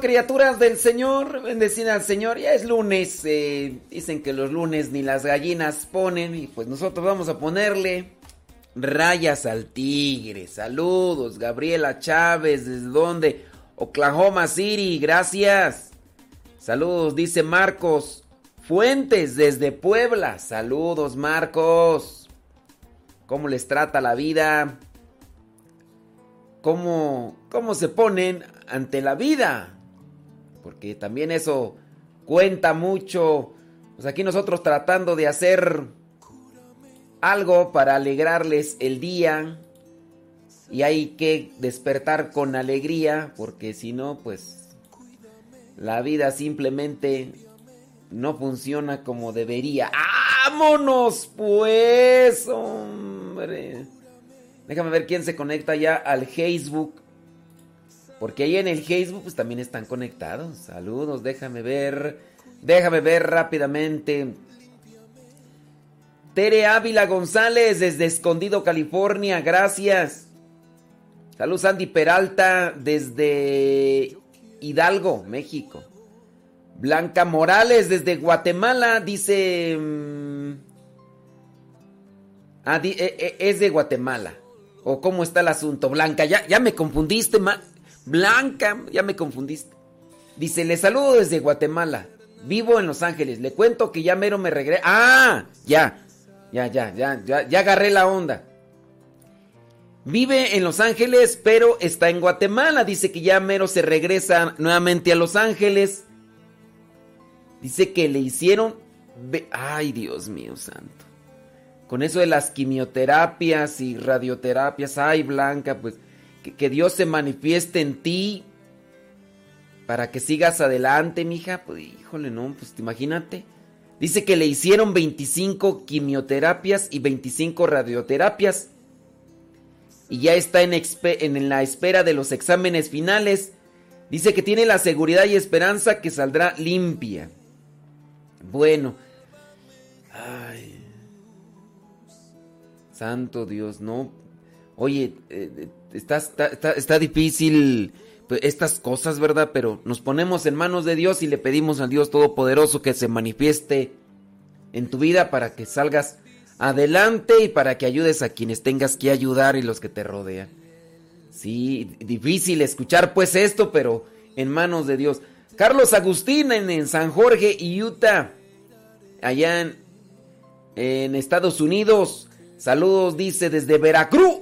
criaturas del Señor, bendecid al Señor. Ya es lunes, eh, dicen que los lunes ni las gallinas ponen y pues nosotros vamos a ponerle rayas al tigre. Saludos, Gabriela Chávez, ¿desde dónde? Oklahoma City, gracias. Saludos, dice Marcos Fuentes desde Puebla. Saludos, Marcos. ¿Cómo les trata la vida? cómo, cómo se ponen ante la vida. Porque también eso cuenta mucho. Pues aquí nosotros tratando de hacer algo para alegrarles el día. Y hay que despertar con alegría. Porque si no, pues la vida simplemente no funciona como debería. ¡Vámonos pues, hombre! Déjame ver quién se conecta ya al Facebook. Porque ahí en el Facebook pues también están conectados. Saludos, déjame ver. Déjame ver rápidamente. Tere Ávila González desde Escondido, California. Gracias. Saludos Andy Peralta desde Hidalgo, México. Blanca Morales desde Guatemala dice... mm, ah, di- e- e- es de Guatemala. ¿O cómo está el asunto? Blanca, ya, ya me confundiste, ma- Blanca, ya me confundiste. Dice, le saludo desde Guatemala. Vivo en Los Ángeles. Le cuento que ya mero me regreso. Ah, ya. Ya, ya, ya, ya, ya agarré la onda. Vive en Los Ángeles, pero está en Guatemala. Dice que ya mero se regresa nuevamente a Los Ángeles. Dice que le hicieron... Ay, Dios mío santo. Con eso de las quimioterapias y radioterapias. Ay, Blanca, pues que, Dios se manifieste en ti para que sigas adelante, mija. Pues híjole, no, pues imagínate. Dice que le hicieron 25 quimioterapias y 25 radioterapias. Y ya está en, en la espera de los exámenes finales. Dice que tiene la seguridad y esperanza que saldrá limpia. Bueno. Ay. Santo Dios, no. Oye, eh, está, está, está- difícil pues, estas cosas, ¿verdad? Pero nos ponemos en manos de Dios y le pedimos al Dios Todopoderoso que se manifieste en tu vida para que salgas adelante y para que ayudes a quienes tengas que ayudar y los que te rodean. Sí, difícil escuchar pues esto, pero en manos de Dios. Carlos Agustín en, San Jorge, Utah, allá en Estados Unidos. Saludos, dice desde Veracruz.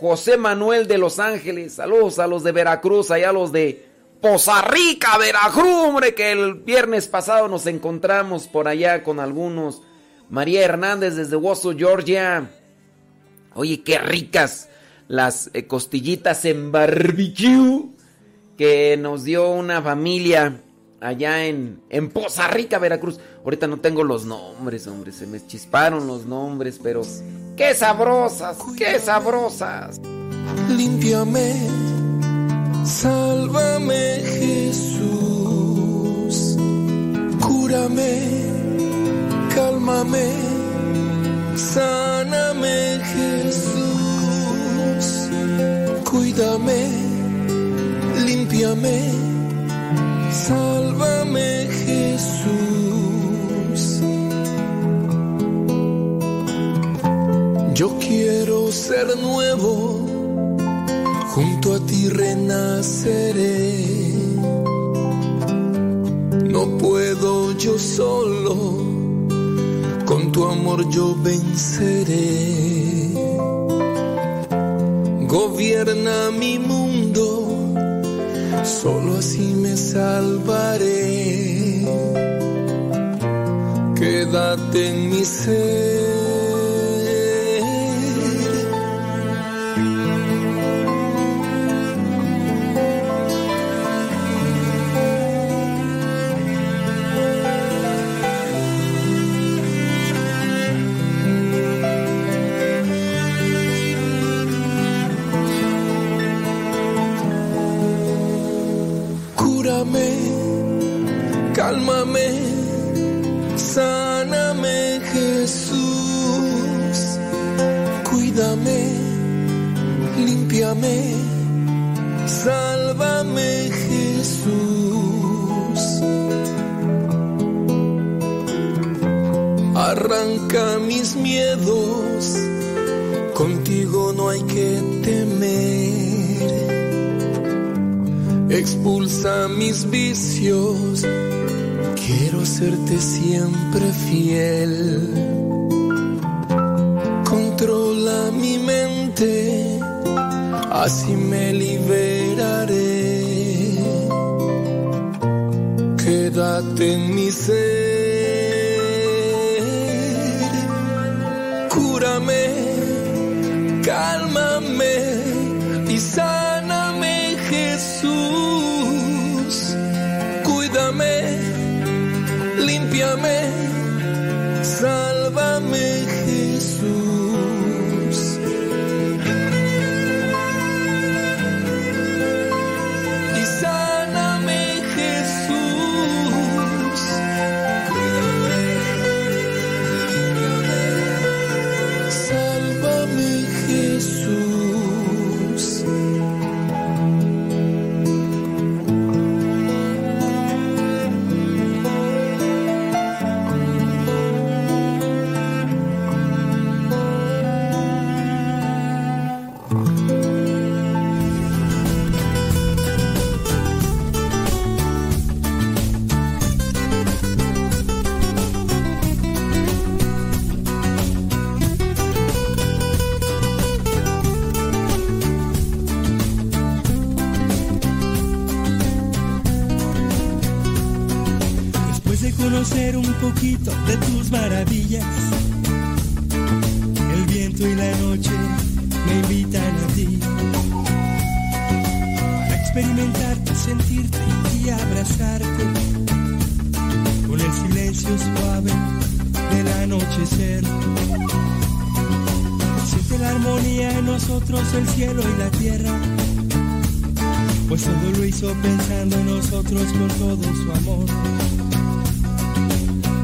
José Manuel de Los Ángeles. Saludos a los de Veracruz, allá los de Poza Rica, Veracruz, hombre, que el viernes pasado nos encontramos por allá con algunos. María Hernández desde Wasso, Georgia. Oye, qué ricas las eh, costillitas en barbecue que nos dio una familia allá en, en Poza Rica, Veracruz. Ahorita no tengo los nombres, hombre, se me chisparon los nombres, pero qué sabrosas, qué sabrosas. Límpiame, sálvame Jesús, cúrame, cálmame, sáname Jesús, cuídame, límpiame, sálvame Jesús. Yo quiero ser nuevo junto a ti renaceré. No puedo yo solo, con tu amor yo venceré. Gobierna mi mundo, solo así me salvaré. Quédate en mi ser. Sálvame Jesús. Arranca mis miedos, contigo no hay que temer. Expulsa mis vicios, quiero serte siempre fiel. Controla mi mente, así me liberaré. Quédate en mi ser, poquito de tus maravillas, el viento y la noche me invitan a ti. Para experimentarte, sentirte y abrazarte con el silencio suave del anochecer. Siente la armonía en nosotros, el cielo y la tierra. Pues todo lo hizo pensando en nosotros con todo su amor.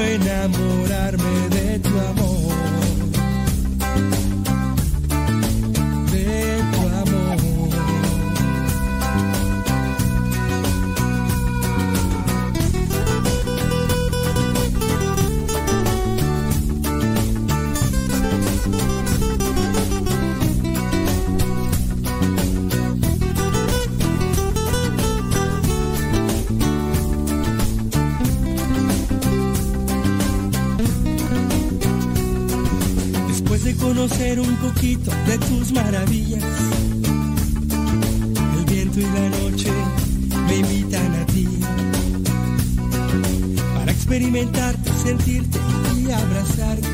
enamorarme. De tu amor. Sentirte y abrazarte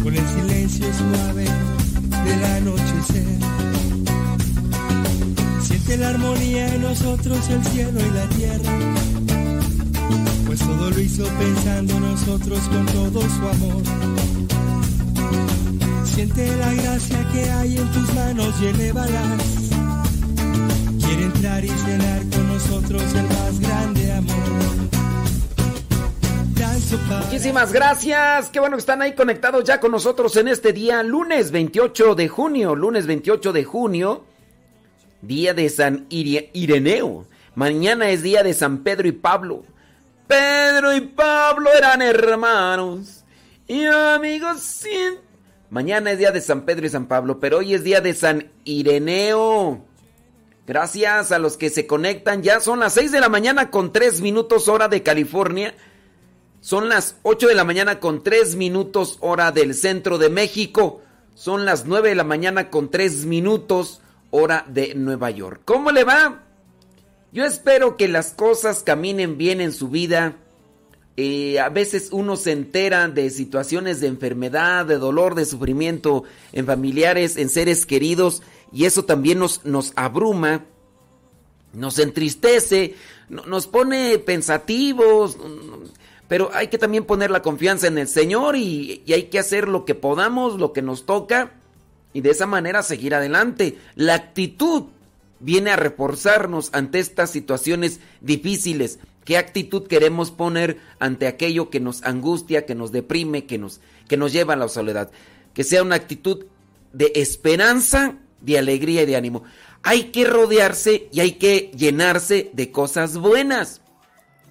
con el silencio suave del anochecer. Siente la armonía en nosotros, el cielo y la tierra. Pues todo lo hizo pensando en nosotros con todo su amor. Siente la gracia que hay en tus manos y elévalas. Quiere entrar y llenar Muchísimas gracias. Qué bueno que están ahí conectados ya con nosotros en este día, lunes 28 de junio. Lunes 28 de junio, día de San Ireneo. Mañana es día de San Pedro y Pablo. Pedro y Pablo eran hermanos y amigos. Mañana es día de San Pedro y San Pablo, pero hoy es día de San Ireneo. Gracias a los que se conectan. Ya son las 6 de la mañana con 3 minutos hora de California. Son las 8 de la mañana con 3 minutos hora del centro de México. Son las 9 de la mañana con 3 minutos hora de Nueva York. ¿Cómo le va? Yo espero que las cosas caminen bien en su vida. Eh, a veces uno se entera de situaciones de enfermedad, de dolor, de sufrimiento en familiares, en seres queridos, y eso también nos, nos abruma, nos entristece, nos pone pensativos pero hay que también poner la confianza en el Señor y, hay que hacer lo que podamos, lo que nos toca y de esa manera seguir adelante. La actitud viene a reforzarnos ante estas situaciones difíciles. ¿Qué actitud queremos poner ante aquello que nos angustia, que nos deprime, que nos, que nos lleva a la soledad? Que sea una actitud de esperanza, de alegría y de ánimo. Hay que rodearse y hay que llenarse de cosas buenas.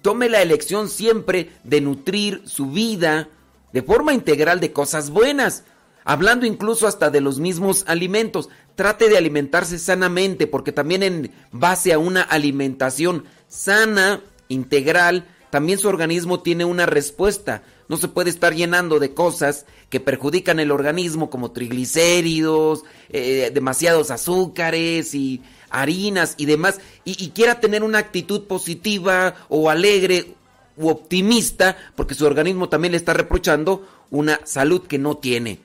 Tome la elección siempre de nutrir su vida de forma integral de cosas buenas, hablando incluso hasta de los mismos alimentos. Trate de alimentarse sanamente, porque también en base a una alimentación sana, integral, también su organismo tiene una respuesta. No se puede estar llenando de cosas que perjudican el organismo como triglicéridos, eh, demasiados azúcares y harinas y demás, y, quiera tener una actitud positiva o alegre u optimista, porque su organismo también le está reprochando una salud que no tiene.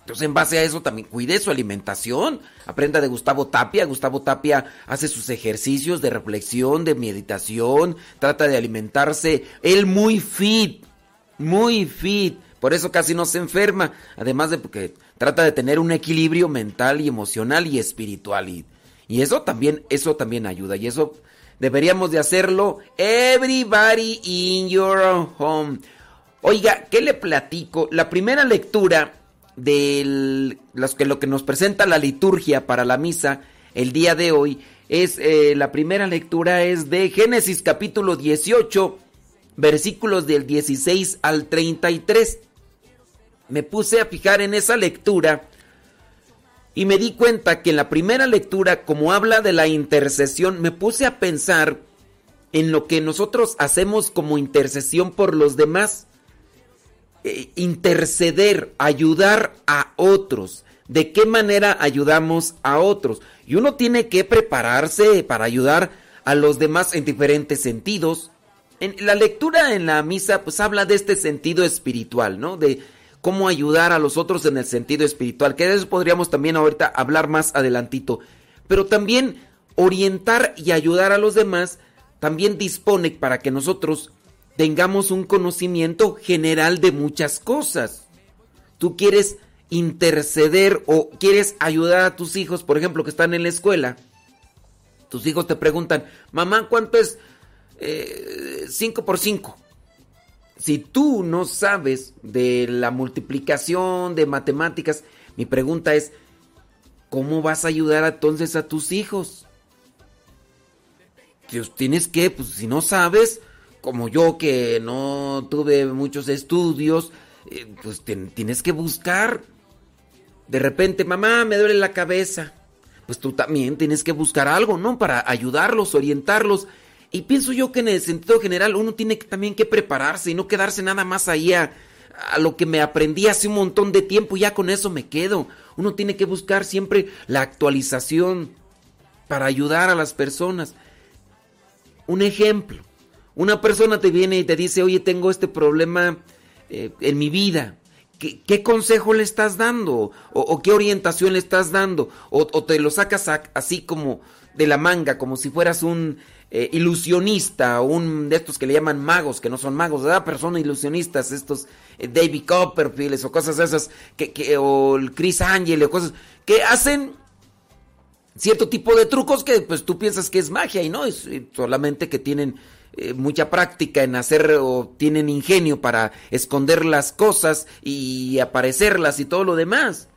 Entonces, en base a eso, también cuide su alimentación. Aprenda de Gustavo Tapia. Gustavo Tapia hace sus ejercicios de reflexión, de meditación. Trata de alimentarse. Él muy fit. Muy fit. Por eso casi no se enferma. Además de porque trata de tener un equilibrio mental y emocional y espiritual. Y eso también, eso también ayuda. Y eso deberíamos de hacerlo everybody in your home. Oiga, ¿qué le platico? La primera lectura de que, lo que nos presenta la liturgia para la misa el día de hoy es eh, la primera lectura es de Génesis capítulo 18 versículos del 16 al 33. Me puse a fijar en esa lectura y me di cuenta que en la primera lectura, como habla de la intercesión, me puse a pensar en lo que nosotros hacemos como intercesión por los demás. Eh, interceder, ayudar a otros. ¿De qué manera ayudamos a otros? Y uno tiene que prepararse para ayudar a los demás en diferentes sentidos. En la lectura en la misa pues habla de este sentido espiritual, ¿no? De cómo ayudar a los otros en el sentido espiritual, que de eso podríamos también ahorita hablar más adelantito. Pero también orientar y ayudar a los demás también dispone para que nosotros tengamos un conocimiento general de muchas cosas. Tú quieres interceder o quieres ayudar a tus hijos, por ejemplo, que están en la escuela. Tus hijos te preguntan, mamá, ¿cuánto es 5 eh, por 5? Si tú no sabes de la multiplicación, de matemáticas, mi pregunta es, ¿cómo vas a ayudar entonces a tus hijos? tienes que, pues si no sabes, como yo que no tuve muchos estudios, eh, pues tienes que buscar. De repente, mamá, me duele la cabeza. Pues tú también tienes que buscar algo, ¿no? Para ayudarlos, orientarlos y pienso yo que en el sentido general uno tiene que, también que prepararse y no quedarse nada más ahí a, lo que me aprendí hace un montón de tiempo, ya con eso me quedo. Uno tiene que buscar siempre la actualización para ayudar a las personas. Un ejemplo, una persona te viene y te dice, oye, tengo este problema eh, en mi vida. ¿Qué, consejo le estás dando? ¿O, qué orientación le estás dando? ¿O, te lo sacas así como de la manga, como si fueras un eh, ilusionista, un de estos que le llaman magos, que no son magos, ¿verdad? Personas ilusionistas, estos eh, David Copperfield o cosas esas, que, o el Chris Angel o cosas, que hacen cierto tipo de trucos que pues tú piensas que es magia y no, es solamente que tienen eh, mucha práctica en hacer o tienen ingenio para esconder las cosas y aparecerlas y todo lo demás.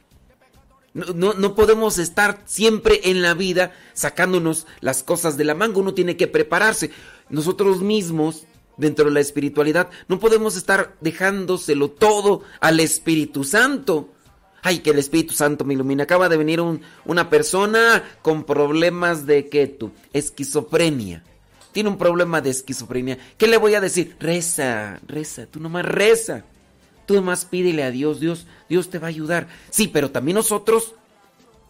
No, no, podemos estar siempre en la vida sacándonos las cosas de la manga, uno tiene que prepararse. Nosotros mismos, dentro de la espiritualidad, no podemos estar dejándoselo todo al Espíritu Santo. Ay, que el Espíritu Santo me ilumina. Acaba de venir una persona con problemas de que tú, esquizofrenia. Tiene un problema de esquizofrenia. ¿Qué le voy a decir? Reza, reza, tú nomás reza. Tú nomás pídele a Dios, Dios, Dios te va a ayudar. Sí, pero también nosotros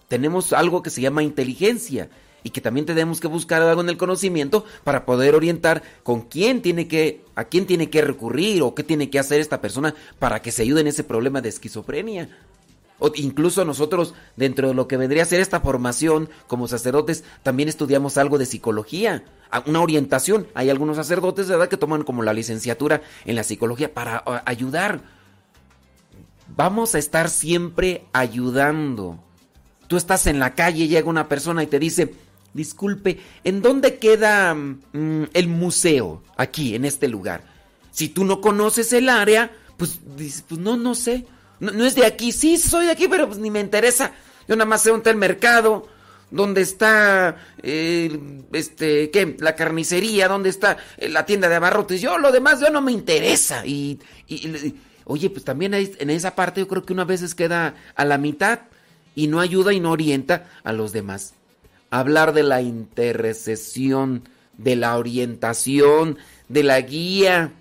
tenemos algo que se llama inteligencia y que también tenemos que buscar algo en el conocimiento para poder orientar con quién tiene que, a quién tiene que recurrir o qué tiene que hacer esta persona para que se ayude en ese problema de esquizofrenia. O incluso nosotros, dentro de lo que vendría a ser esta formación como sacerdotes, también estudiamos algo de psicología, una orientación. Hay algunos sacerdotes, ¿verdad?, que toman como la licenciatura en la psicología para ayudar Vamos a estar siempre ayudando. Tú estás en la calle, llega una persona y te dice, disculpe, ¿en dónde queda mm, el museo aquí, en este lugar? Si tú no conoces el área, pues pues no, no sé. No, es de aquí, sí, soy de aquí, pero pues ni me interesa. Yo nada más sé dónde está el mercado, dónde está, este, ¿qué? La carnicería, dónde está eh, la tienda de abarrotes. Yo lo demás, yo no me interesa. y Oye, pues también en esa parte yo creo que una veces queda a la mitad y no ayuda y no orienta a los demás. Hablar de la intercesión, de la orientación, de la guía.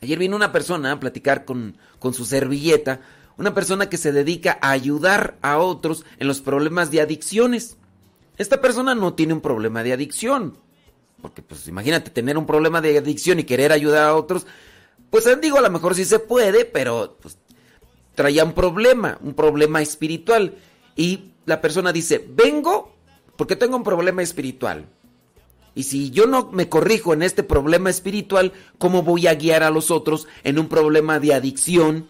Ayer vino una persona a platicar con, con su servilleta, una persona que se dedica a ayudar a otros en los problemas de adicciones. Esta persona no tiene un problema de adicción, porque pues imagínate tener un problema de adicción y querer ayudar a otros, pues eh, digo, a lo mejor sí se puede, pero pues, traía un problema, un problema espiritual. Y la persona dice, vengo porque tengo un problema espiritual. Y si yo no me corrijo en este problema espiritual, ¿cómo voy a guiar a los otros en un problema de adicción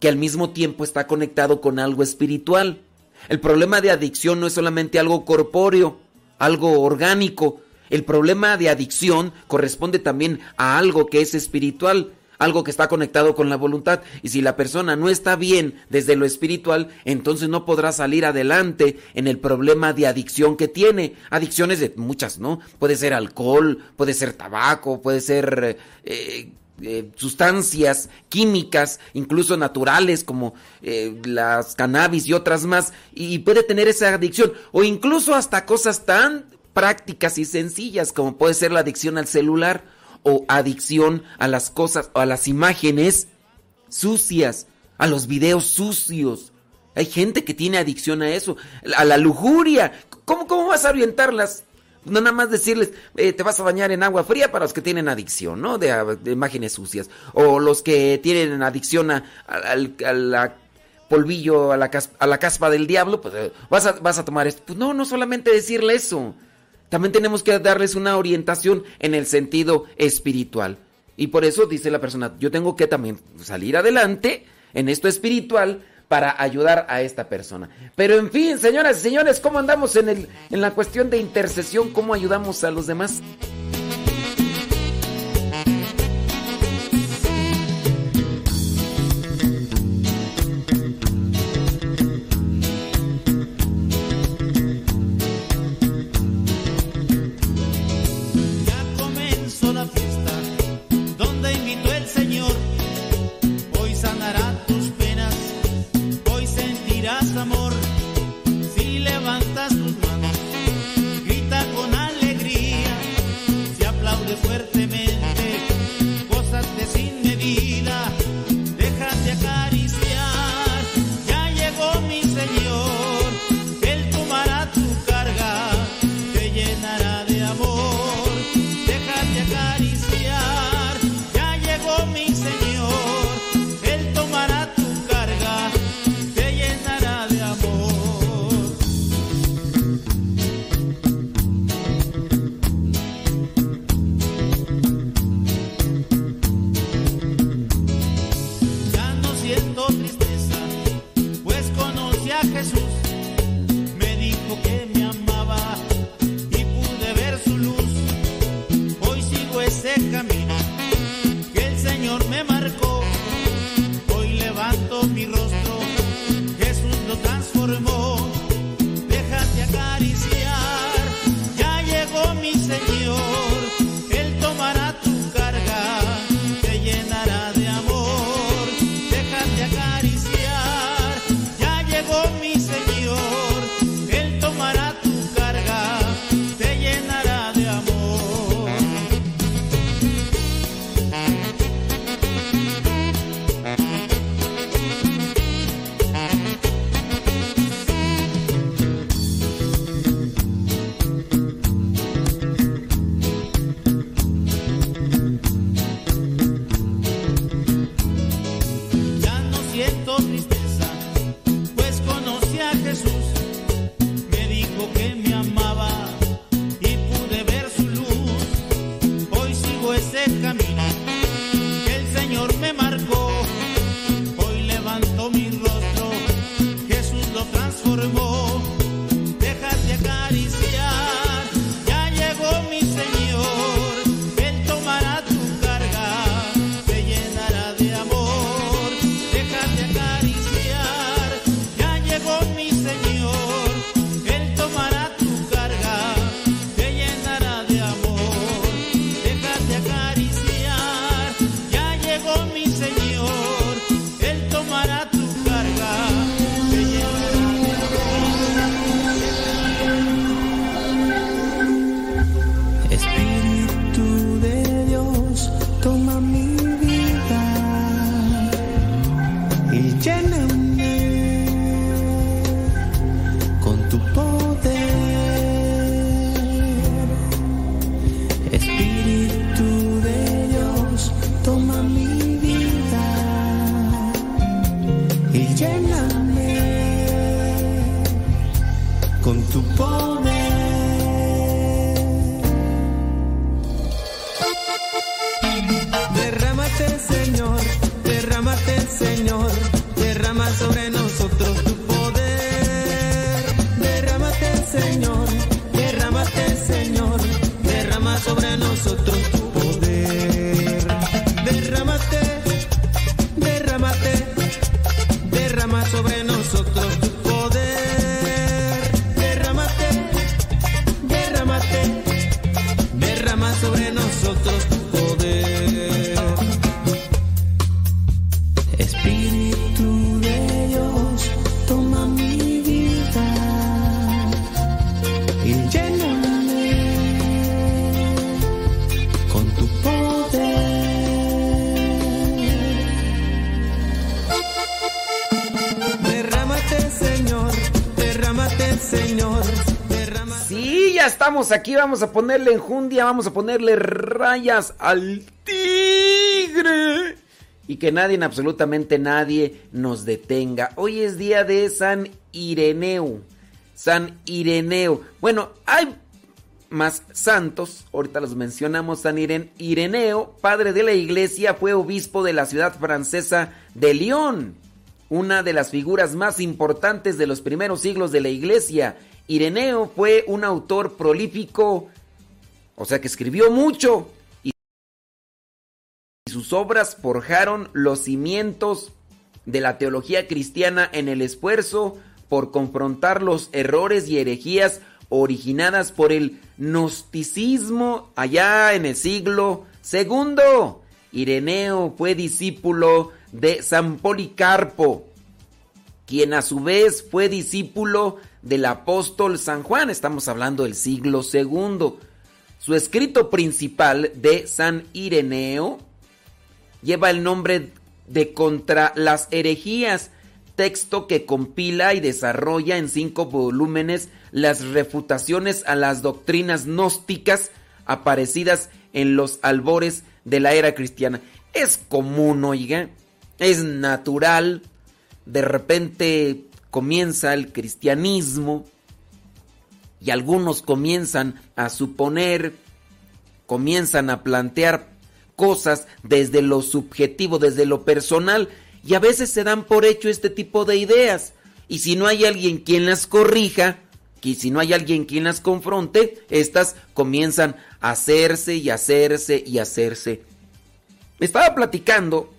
que al mismo tiempo está conectado con algo espiritual? El problema de adicción no es solamente algo corpóreo, algo orgánico. El problema de adicción corresponde también a algo que es espiritual algo que está conectado con la voluntad. Y si la persona no está bien desde lo espiritual, entonces no podrá salir adelante en el problema de adicción que tiene. Adicciones de muchas, ¿no? Puede ser alcohol, puede ser tabaco, puede ser... Eh, eh, sustancias químicas, incluso naturales como eh, las cannabis y otras más, y puede tener esa adicción, o incluso hasta cosas tan prácticas y sencillas como puede ser la adicción al celular o adicción a las cosas a las imágenes sucias, a los videos sucios. Hay gente que tiene adicción a eso, a la lujuria. ¿Cómo, cómo vas a orientarlas? No nada más decirles, eh, te vas a bañar en agua fría para los que tienen adicción, ¿no? De, imágenes sucias. O los que tienen adicción a, la polvillo, a la, a la caspa del diablo, pues eh, vas, a, vas a tomar esto. Pues no, no solamente decirle eso. También tenemos que darles una orientación en el sentido espiritual. Y por eso dice la persona, yo tengo que también salir adelante en esto espiritual para ayudar a esta persona. Pero en fin, señoras y señores, ¿cómo andamos en, el, en la cuestión de intercesión? ¿Cómo ayudamos a los demás? Aquí. Vamos a ponerle enjundia, vamos a ponerle rayas al tigre. Y que nadie, absolutamente nadie, nos detenga. Hoy es día de San Ireneo. San Ireneo. Bueno, hay más santos. Ahorita los mencionamos. San Iren- Ireneo, padre de la iglesia, fue obispo de la ciudad francesa de Lyon. Una de las figuras más importantes de los primeros siglos de la iglesia. Ireneo fue un autor prolífico, o sea que escribió mucho, y sus obras forjaron los cimientos de la teología cristiana en el esfuerzo por confrontar los errores y herejías originadas por el gnosticismo allá en el siglo II. Ireneo fue discípulo de San Policarpo, quien a su vez fue discípulo del apóstol San Juan. Estamos hablando del siglo II. Su escrito principal de San Ireneo lleva el nombre de Contra las herejías, texto que compila y desarrolla en cinco volúmenes las refutaciones a las doctrinas gnósticas aparecidas en los albores de la era cristiana. Es común, oiga, es natural, de repente comienza el cristianismo y algunos comienzan a suponer, comienzan a plantear cosas desde lo subjetivo, desde lo personal, y a veces se dan por hecho este tipo de ideas. Y si no hay alguien quien las corrija, y si no hay alguien quien las confronte, estas comienzan a hacerse y hacerse y hacerse. Me estaba platicando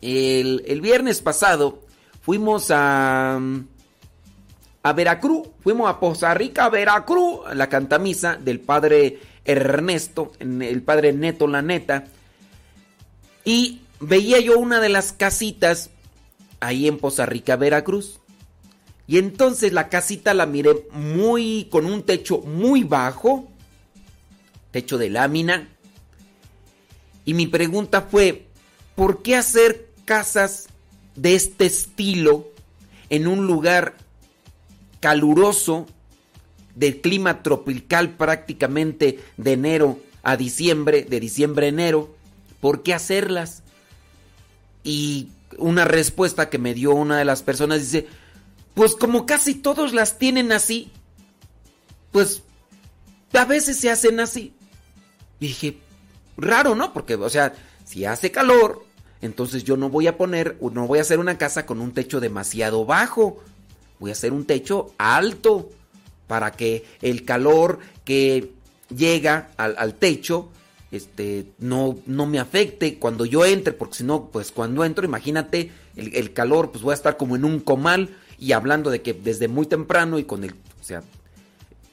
el, el viernes pasado, fuimos a, a Veracruz, fuimos a Poza Rica, Veracruz, la cantamisa del padre Ernesto, el padre Neto La Neta, y veía yo una de las casitas ahí en Poza Rica, Veracruz. Y entonces la casita la miré muy con un techo muy bajo, techo de lámina. Y mi pregunta fue, ¿por qué hacer casas de este estilo en un lugar caluroso, de clima tropical prácticamente de enero a diciembre, de diciembre a enero? ¿Por qué hacerlas? Y una respuesta que me dio una de las personas dice, pues como casi todos las tienen así, pues a veces se hacen así. Y dije, raro, ¿no? Porque, o sea, si hace calor, entonces yo no voy a poner, no voy a hacer una casa con un techo demasiado bajo. Voy a hacer un techo alto para que el calor que llega al, techo este, no, no me afecte cuando yo entre, porque si no, pues cuando entro, imagínate el, el, calor, pues voy a estar como en un comal y hablando de que desde muy temprano y con el, o sea,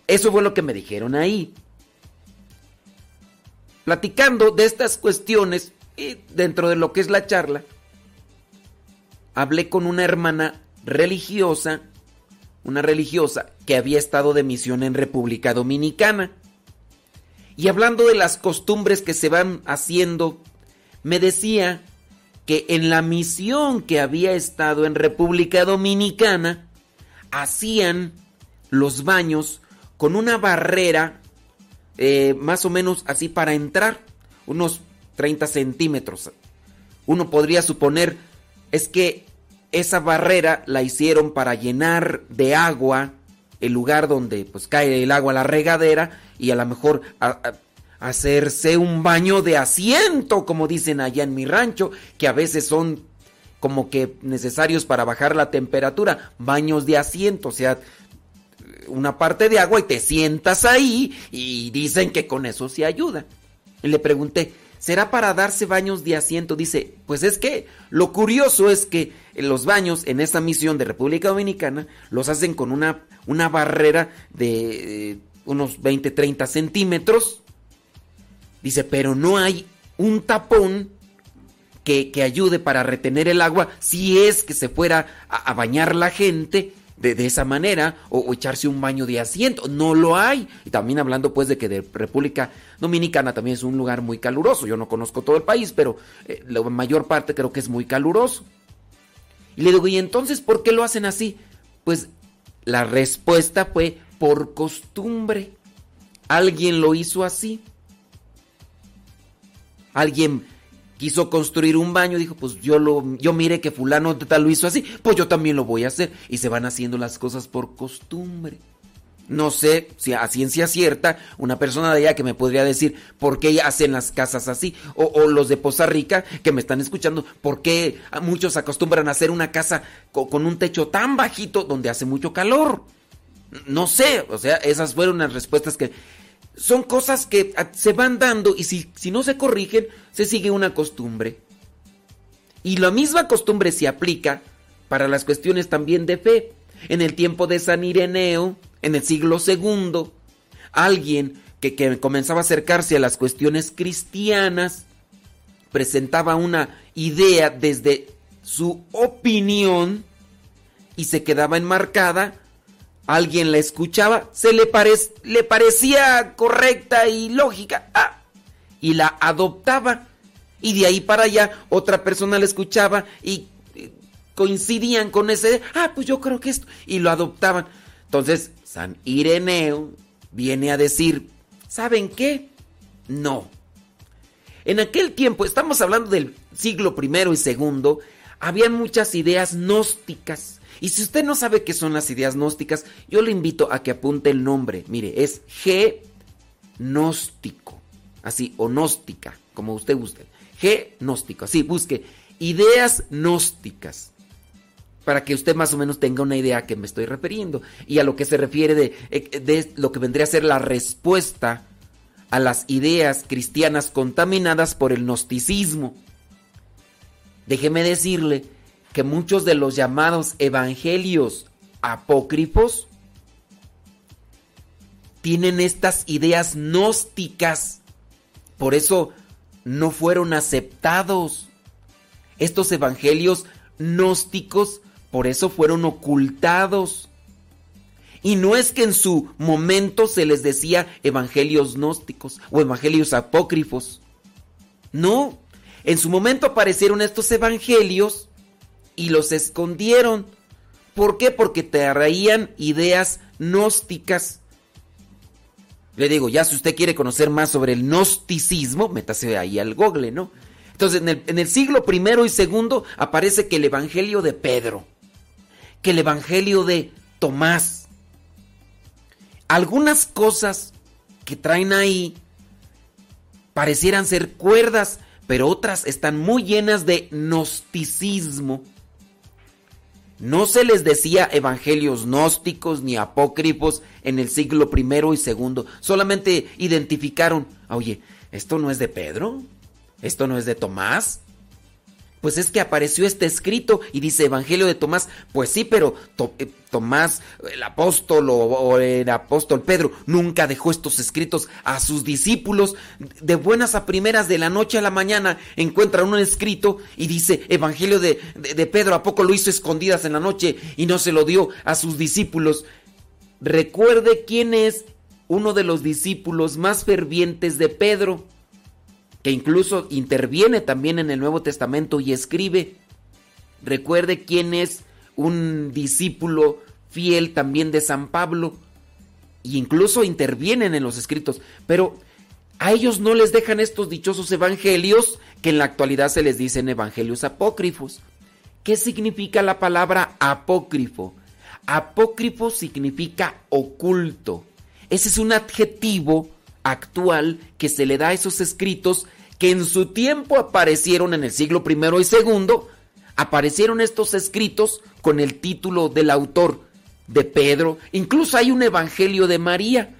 eso fue lo que me dijeron ahí. Platicando de estas cuestiones y dentro de lo que es la charla, hablé con una hermana religiosa, una religiosa que había estado de misión en República Dominicana. Y hablando de las costumbres que se van haciendo, me decía que en la misión que había estado en República Dominicana, hacían los baños con una barrera eh, más o menos así para entrar, unos 30 centímetros. Uno podría suponer es que esa barrera la hicieron para llenar de agua el lugar donde pues cae el agua a la regadera y a lo mejor hacerse un baño de asiento, como dicen allá en mi rancho, que a veces son como que necesarios para bajar la temperatura, baños de asiento, o sea, una parte de agua y te sientas ahí y dicen que con eso se ayuda. Y le pregunté, ¿será para darse baños de asiento? Dice, pues es que lo curioso es que los baños en esta misión de República Dominicana los hacen con una, una barrera de eh, unos 20, 30 centímetros. Dice, pero no hay un tapón que, ayude para retener el agua si es que se fuera a bañar la gente de, esa manera o, echarse un baño de asiento. No lo hay. Y también hablando pues de que de República Dominicana también es un lugar muy caluroso. Yo no conozco todo el país, pero eh, la mayor parte creo que es muy caluroso. Y le digo, ¿y entonces por qué lo hacen así? Pues la respuesta fue por costumbre. Alguien lo hizo así. Alguien quiso construir un baño, dijo, pues yo lo yo mire que fulano tal lo hizo así, pues yo también lo voy a hacer y se van haciendo las cosas por costumbre. No sé si a ciencia cierta una persona de allá que me podría decir por qué hacen las casas así, o, los de Poza Rica que me están escuchando, por qué muchos acostumbran a hacer una casa con un techo tan bajito donde hace mucho calor. No sé, o sea, esas fueron las respuestas que son cosas que ah, se van dando y si, si no se corrigen, se sigue una costumbre. Y la misma costumbre se aplica para las cuestiones también de fe. En el tiempo de San Ireneo, en el siglo II, alguien que, que comenzaba a acercarse a las cuestiones cristianas presentaba una idea desde su opinión y se quedaba enmarcada alguien la escuchaba, se le, le parecía correcta y lógica, ah, y la adoptaba. Y de ahí para allá otra persona la escuchaba y coincidían con ese, ah, pues yo creo que esto, y lo adoptaban. Entonces, San Ireneo viene a decir, ¿saben qué? No. En aquel tiempo, estamos hablando del siglo primero y segundo, habían muchas ideas gnósticas y si usted no sabe qué son las ideas gnósticas, yo le invito a que apunte el nombre. Mire, es gnóstico. Así, o gnóstica, como usted guste. Gnóstico. Así, busque ideas gnósticas. Para que usted más o menos tenga una idea a qué me estoy refiriendo. Y a lo que se refiere de, eh, de lo que vendría a ser la respuesta a las ideas cristianas contaminadas por el gnosticismo. Déjeme decirle que muchos de los llamados evangelios apócrifos tienen estas ideas gnósticas. Por eso no fueron aceptados. Estos evangelios gnósticos por eso fueron ocultados. Y no es que en su momento se les decía evangelios gnósticos o evangelios apócrifos. No, en su momento aparecieron estos evangelios y los escondieron. ¿Por qué? Porque traían ideas gnósticas. Le digo, ya si usted quiere conocer más sobre el gnosticismo, métase ahí al google, ¿no? Entonces, en el, en el siglo primero y segundo aparece que el Evangelio de Pedro, que el Evangelio de Tomás, algunas cosas que traen ahí parecieran ser cuerdas, pero otras están muy llenas de gnosticismo. No se les decía evangelios gnósticos ni apócrifos en el siglo primero y segundo. Solamente identificaron, oye, ¿esto no es de Pedro? ¿Esto no es de Tomás? Pues es que apareció este escrito y dice Evangelio de Tomás. Pues sí, pero eh, Tomás, el apóstol o, el apóstol Pedro, nunca dejó estos escritos a sus discípulos. De buenas a primeras, de la noche a la mañana, encuentran un escrito y dice Evangelio de, de Pedro. ¿A poco lo hizo escondidas en la noche y no se lo dio a sus discípulos? Recuerde quién es uno de los discípulos más fervientes de Pedro que incluso interviene también en el Nuevo Testamento y escribe. Recuerde quién es un discípulo fiel también de San Pablo e incluso intervienen en los escritos, pero a ellos no les dejan estos dichosos evangelios que en la actualidad se les dicen evangelios apócrifos. ¿Qué significa la palabra apócrifo? Apócrifo significa oculto. Ese es un adjetivo actual que se le da a esos escritos que en su tiempo aparecieron en el siglo primero y segundo, aparecieron estos escritos con el título del autor de Pedro. Incluso hay un evangelio de María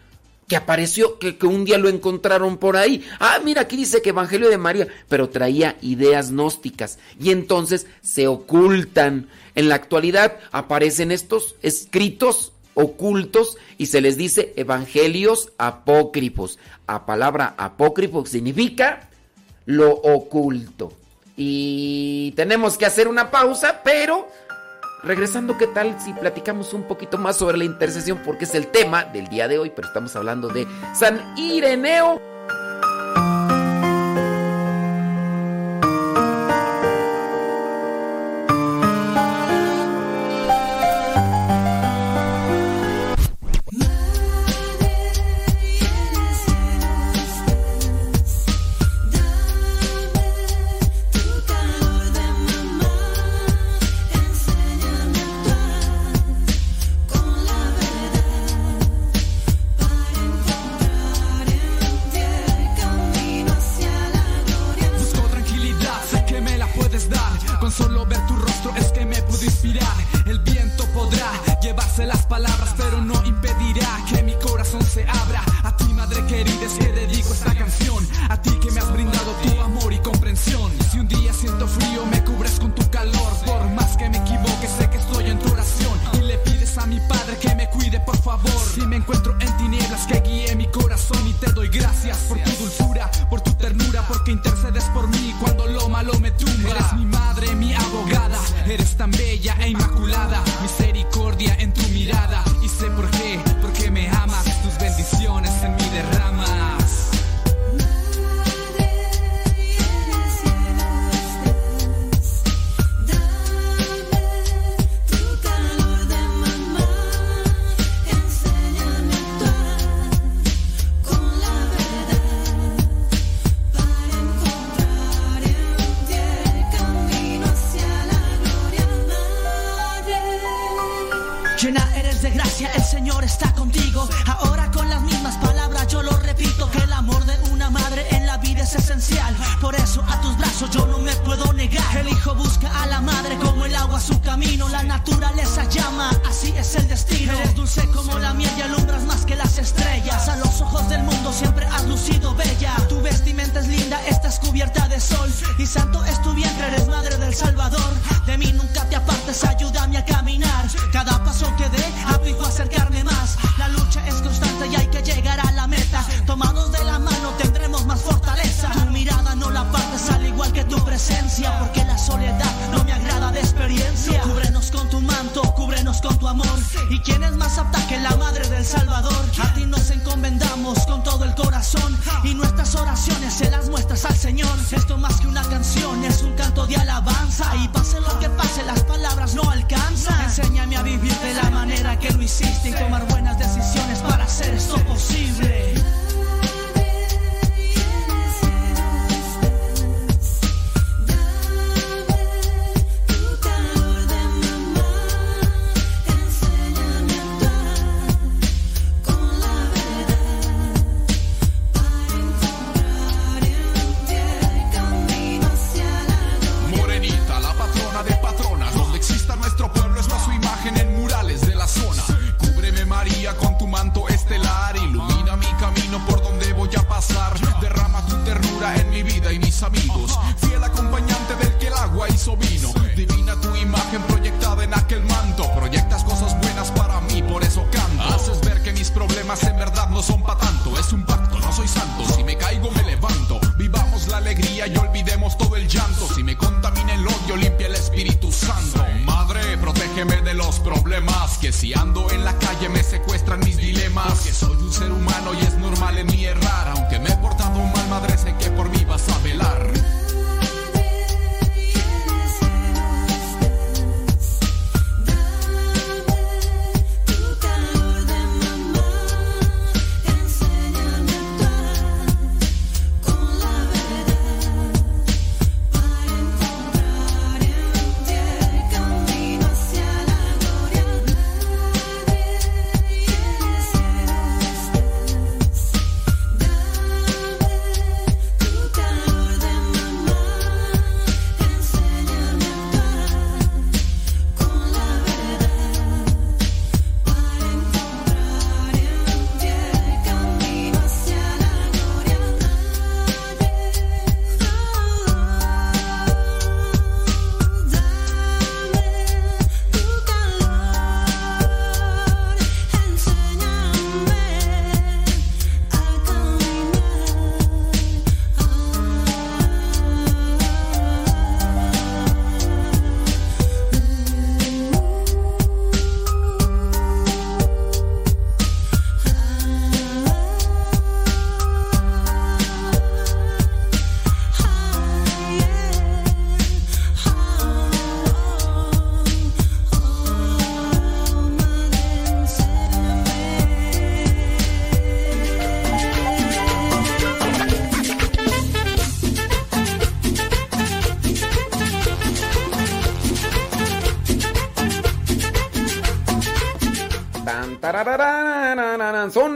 que apareció, que, que, un día lo encontraron por ahí. Ah, mira, aquí dice que Evangelio de María, pero traía ideas gnósticas y entonces se ocultan. En la actualidad aparecen estos escritos ocultos y se les dice evangelios apócrifos. A palabra apócrifo significa lo oculto. Y tenemos que hacer una pausa, pero regresando, ¿qué tal si platicamos un poquito más sobre la intercesión? Porque es el tema del día de hoy, pero estamos hablando de San Ireneo.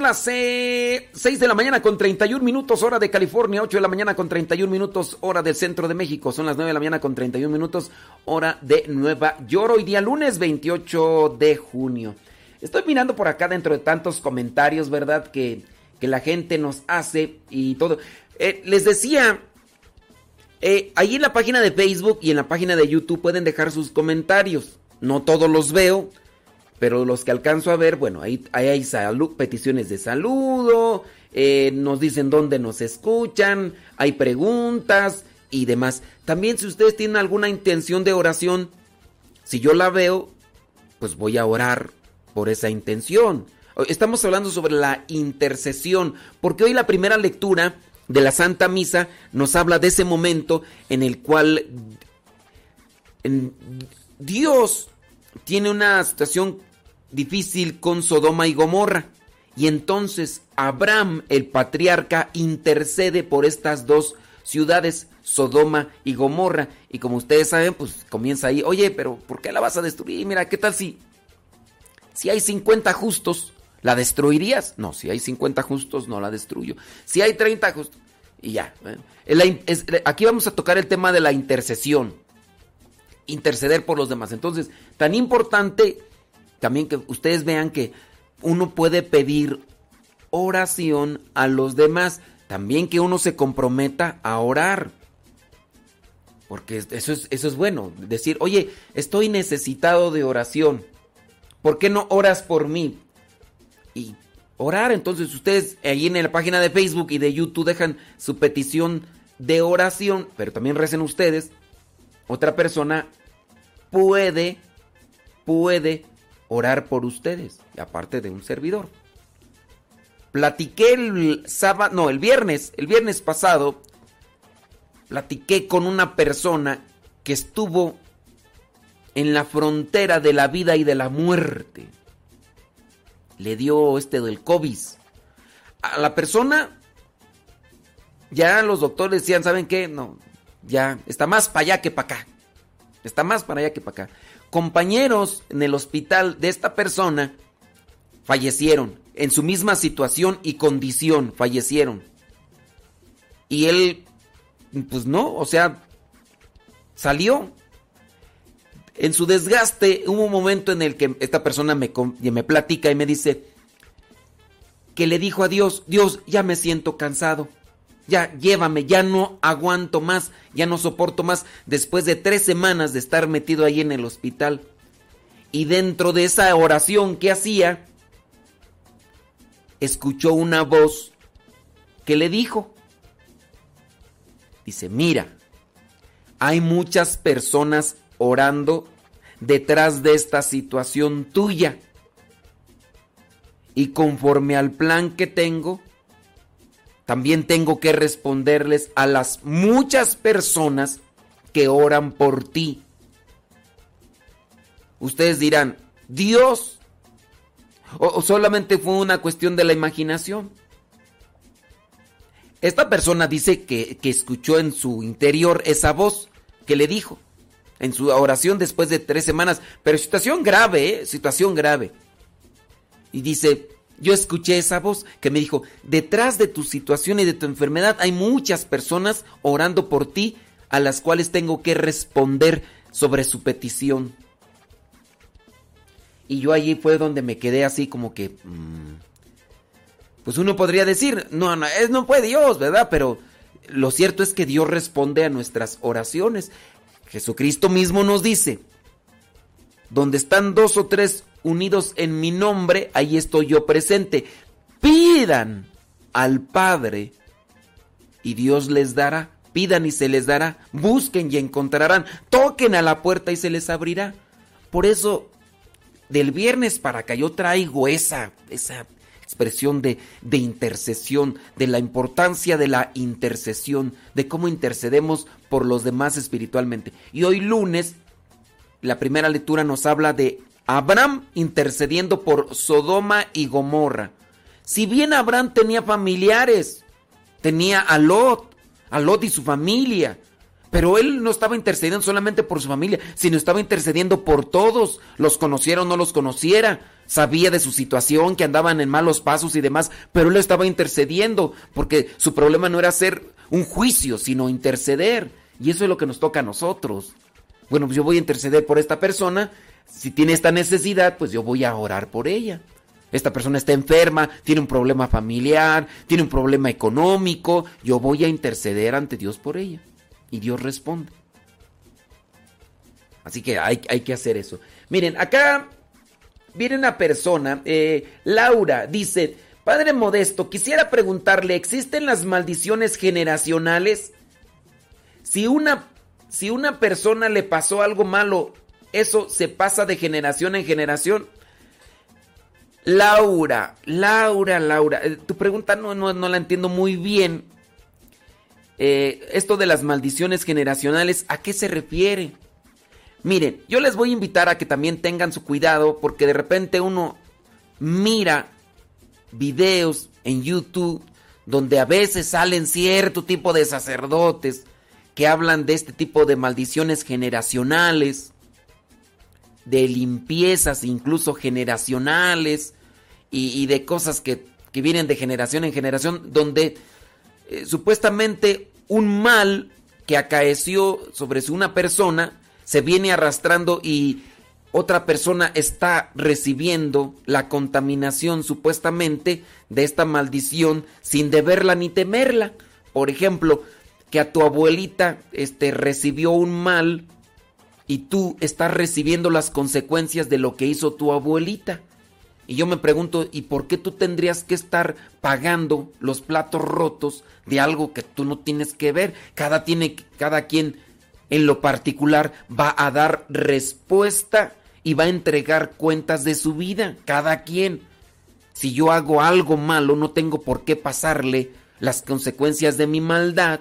Las 6 de la mañana con 31 minutos hora de California, 8 de la mañana con 31 minutos hora del centro de México, son las 9 de la mañana con 31 minutos hora de Nueva York, hoy día lunes 28 de junio. Estoy mirando por acá dentro de tantos comentarios, ¿verdad? Que, que la gente nos hace y todo. Eh, les decía, eh, ahí en la página de Facebook y en la página de YouTube pueden dejar sus comentarios. No todos los veo, pero los que alcanzo a ver, bueno, ahí, hay salu- peticiones de saludo, eh, nos dicen dónde nos escuchan, hay preguntas y demás. También si ustedes tienen alguna intención de oración, si yo la veo, pues voy a orar por esa intención. Estamos hablando sobre la intercesión, porque hoy la primera lectura de la Santa Misa nos habla de ese momento en el cual Dios tiene una situación difícil con Sodoma y Gomorra. Y entonces Abraham, el patriarca, intercede por estas dos ciudades, Sodoma y Gomorra. Y como ustedes saben, pues comienza ahí, oye, pero ¿por qué la vas a destruir? Mira, ¿qué tal si, si hay 50 justos, la destruirías? No, si hay 50 justos, no la destruyo. Si hay 30 justos, y ya. es- aquí vamos a tocar el tema de la intercesión interceder por los demás. Entonces, tan importante también que ustedes vean que uno puede pedir oración a los demás, también que uno se comprometa a orar. Porque eso es, eso es bueno, decir, oye, estoy necesitado de oración. ¿Por qué no oras por mí? Y orar, entonces ustedes ahí en la página de Facebook y de YouTube dejan su petición de oración, pero también recen ustedes otra persona puede, puede orar por ustedes, aparte de un servidor. Platiqué el sábado, no, el viernes, el viernes pasado, platiqué con una persona que estuvo en la frontera de la vida y de la muerte. Le dio este del COVID. A la persona, ya los doctores decían, ¿saben qué? No, ya está más para allá que para acá. Está más para allá que para acá. Compañeros en el hospital de esta persona fallecieron en su misma situación y condición, fallecieron. Y él, pues no, o sea, salió. En su desgaste hubo un momento en el que esta persona me, me platica y me dice que le dijo a Dios, Dios, ya me siento cansado. Ya, llévame, ya no aguanto más, ya no soporto más después de tres semanas de estar metido ahí en el hospital. Y dentro de esa oración que hacía, escuchó una voz que le dijo, dice, mira, hay muchas personas orando detrás de esta situación tuya. Y conforme al plan que tengo, también tengo que responderles a las muchas personas que oran por ti. Ustedes dirán, Dios, o, solamente fue una cuestión de la imaginación. Esta persona dice que, que escuchó en su interior esa voz que le dijo en su oración después de tres semanas, pero situación grave, ¿eh? situación grave. Y dice, yo escuché esa voz que me dijo, detrás de tu situación y de tu enfermedad hay muchas personas orando por ti a las cuales tengo que responder sobre su petición. Y yo allí fue donde me quedé así como que... mmm, pues uno podría decir, no, no, no fue Dios, ¿verdad? Pero lo cierto es que Dios responde a nuestras oraciones. Jesucristo mismo nos dice, donde están dos o tres unidos en mi nombre, ahí estoy yo presente. Pidan al Padre y Dios les dará. Pidan y se les dará. Busquen y encontrarán. Toquen a la puerta y se les abrirá. Por eso, del viernes para acá yo traigo esa, esa expresión de, de intercesión, de la importancia de la intercesión, de cómo intercedemos por los demás espiritualmente. Y hoy lunes, la primera lectura nos habla de Abraham intercediendo por Sodoma y Gomorra. Si bien Abraham tenía familiares, tenía a Lot, a Lot y su familia, pero él no estaba intercediendo solamente por su familia, sino estaba intercediendo por todos, los conociera o no los conociera. Sabía de su situación, que andaban en malos pasos y demás, pero él estaba intercediendo, porque su problema no era hacer un juicio, sino interceder. Y eso es lo que nos toca a nosotros. Bueno, pues yo voy a interceder por esta persona. Si tiene esta necesidad, pues yo voy a orar por ella. Esta persona está enferma, tiene un problema familiar, tiene un problema económico. Yo voy a interceder ante Dios por ella. Y Dios responde. Así que hay, que hacer eso. Miren, acá viene una persona, eh, Laura, dice, Padre Modesto, quisiera preguntarle, ¿existen las maldiciones generacionales? Si una, si una persona le pasó algo malo, ¿eso se pasa de generación en generación? Laura, Laura, Laura, eh, tu pregunta no, no, no la entiendo muy bien. Eh, esto de las maldiciones generacionales, ¿a qué se refiere? Miren, yo les voy a invitar a que también tengan su cuidado porque de repente uno mira videos en YouTube donde a veces salen cierto tipo de sacerdotes que hablan de este tipo de maldiciones generacionales, de limpiezas incluso generacionales y, de cosas que, que, vienen de generación en generación donde eh, supuestamente un mal que acaeció sobre una persona se viene arrastrando y otra persona está recibiendo la contaminación supuestamente de esta maldición sin deberla ni temerla. Por ejemplo, que a tu abuelita este recibió un mal y tú estás recibiendo las consecuencias de lo que hizo tu abuelita. Y yo me pregunto, ¿y por qué tú tendrías que estar pagando los platos rotos de algo que tú no tienes que ver? Cada tiene cada quien en lo particular va a dar respuesta y va a entregar cuentas de su vida, cada quien. Si yo hago algo malo, no tengo por qué pasarle las consecuencias de mi maldad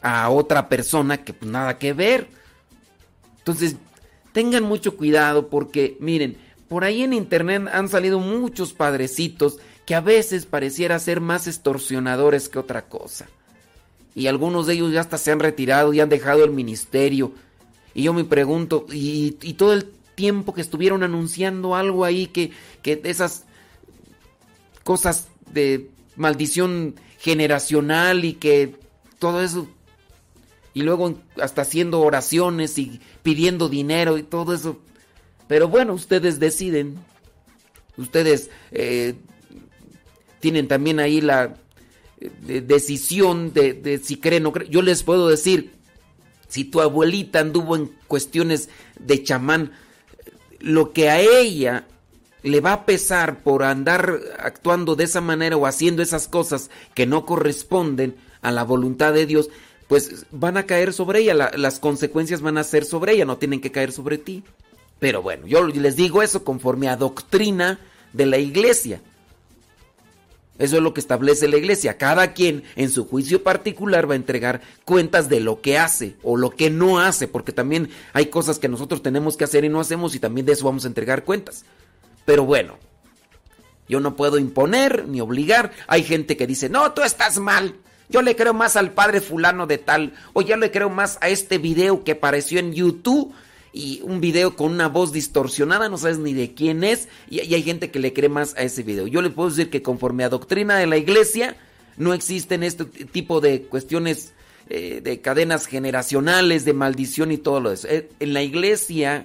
a otra persona que pues, nada que ver. Entonces, tengan mucho cuidado porque, miren, por ahí en internet han salido muchos padrecitos que a veces pareciera ser más extorsionadores que otra cosa y algunos de ellos ya hasta se han retirado y han dejado el ministerio. Y yo me pregunto, y, todo el tiempo que estuvieron anunciando algo ahí, que, que esas cosas de maldición generacional y que todo eso, y luego hasta haciendo oraciones y pidiendo dinero y todo eso. Pero bueno, ustedes deciden. Ustedes eh, tienen también ahí la de decisión de, si cree o no cree. Yo les puedo decir, si tu abuelita anduvo en cuestiones de chamán, lo que a ella le va a pesar por andar actuando de esa manera o haciendo esas cosas que no corresponden a la voluntad de Dios, pues van a caer sobre ella, la- las consecuencias van a ser sobre ella, no tienen que caer sobre ti. Pero bueno, yo les digo eso conforme a doctrina de la iglesia. Eso es lo que establece la iglesia. Cada quien en su juicio particular va a entregar cuentas de lo que hace o lo que no hace, porque también hay cosas que nosotros tenemos que hacer y no hacemos y también de eso vamos a entregar cuentas. Pero bueno, yo no puedo imponer ni obligar. Hay gente que dice, no, tú estás mal. Yo le creo más al padre fulano de tal. O yo le creo más a este video que apareció en YouTube. Y un video con una voz distorsionada, no sabes ni de quién es. Y, hay gente que le cree más a ese video. Yo le puedo decir que conforme a doctrina de la iglesia, no existen este tipo de cuestiones eh, de cadenas generacionales, de maldición y todo lo eso. Eh, En la iglesia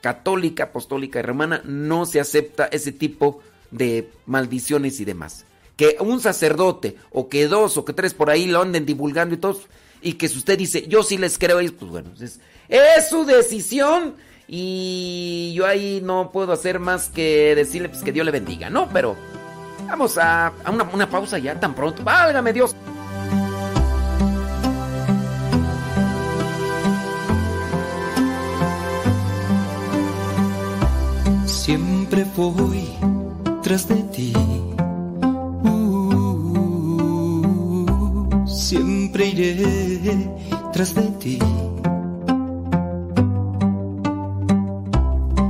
católica, apostólica y romana no se acepta ese tipo de maldiciones y demás. Que un sacerdote o que dos o que tres por ahí lo anden divulgando y todos y que si usted dice yo sí les creo pues bueno, es, su decisión y yo ahí no puedo hacer más que decirle pues que Dios le bendiga, ¿no? Pero vamos a, a una, una pausa ya tan pronto. Válgame Dios. Siempre voy tras de ti. Siempre iré tras de ti.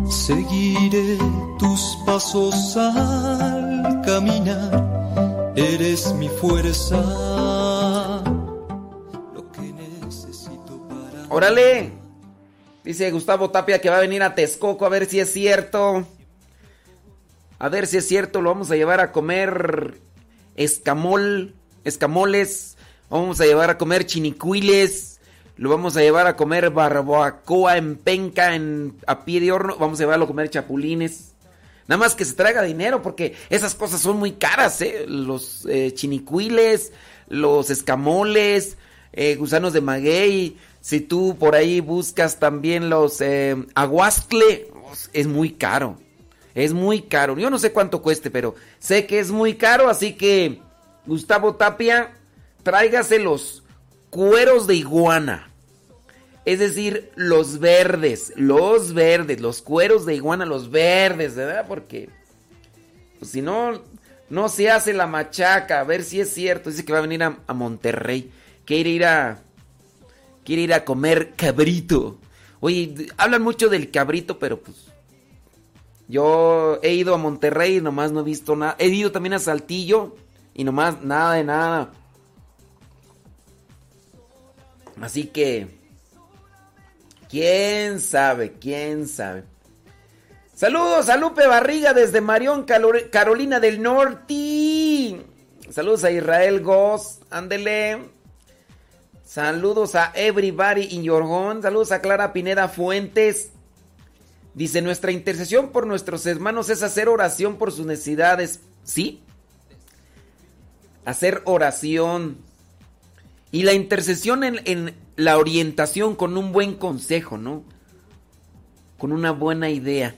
Seguiré tus pasos al caminar. Eres mi fuerza. Lo que necesito para. Órale. Dice Gustavo Tapia que va a venir a Texcoco a ver si es cierto. A ver si es cierto, lo vamos a llevar a comer escamol, escamoles, vamos a llevar a comer chinicuiles, lo vamos a llevar a comer barbacoa en penca, en, a pie de horno, vamos a llevarlo a comer chapulines. Nada más que se traiga dinero porque esas cosas son muy caras, ¿eh? Los eh, chinicuiles, los escamoles, eh, gusanos de maguey. Si tú por ahí buscas también los eh, aguastle, es muy caro. Es muy caro. Yo no sé cuánto cueste, pero sé que es muy caro. Así que, Gustavo Tapia, tráigase los cueros de iguana. Es decir, los verdes, los verdes, los cueros de iguana, los verdes, ¿verdad? Porque pues, si no, no se hace la machaca. A ver si es cierto. Dice que va a venir a, a Monterrey. Quiere ir a. Quiere ir a comer cabrito. Oye, hablan mucho del cabrito, pero pues. Yo he ido a Monterrey y nomás no he visto nada. He ido también a Saltillo y nomás nada de nada. Así que. ¿Quién sabe? ¿Quién sabe? Saludos a Lupe Barriga desde Marión, Carolina del Norte. Saludos a Israel Goss. Ándele. Saludos a Everybody in Your Home. Saludos a Clara Pineda Fuentes. Dice, nuestra intercesión por nuestros hermanos es hacer oración por sus necesidades. ¿Sí? Hacer oración. Y la intercesión en, la orientación con un buen consejo, ¿no? Con una buena idea.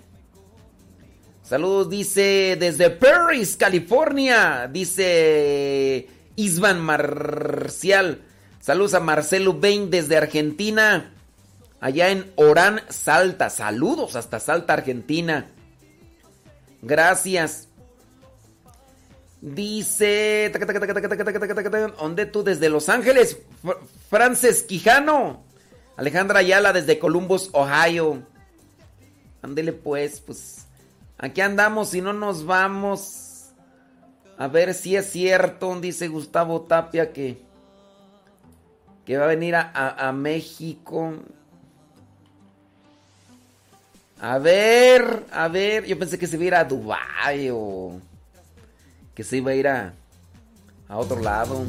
Saludos, dice desde Paris, California. Dice Isvan Marcial. Saludos a Marcelo Bain desde Argentina. Allá en Orán, Salta. Saludos hasta Salta, Argentina. Gracias. Taca, ¿Dónde tú? Desde Los Ángeles. Fr- Quijano. Alejandra Ayala desde Columbus, Ohio. Ándele pues, pues. Aquí andamos si no nos vamos. A ver si es cierto, dice Gustavo Tapia que. Que va a venir a, México. A ver, a ver. Yo pensé que se iba a ir a Dubai o. Que se iba a ir a. A otro lado.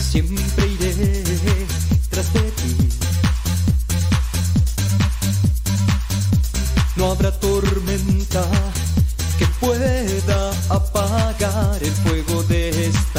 Siempre iré tras de ti. No habrá tormenta que pueda apagar el fuego de este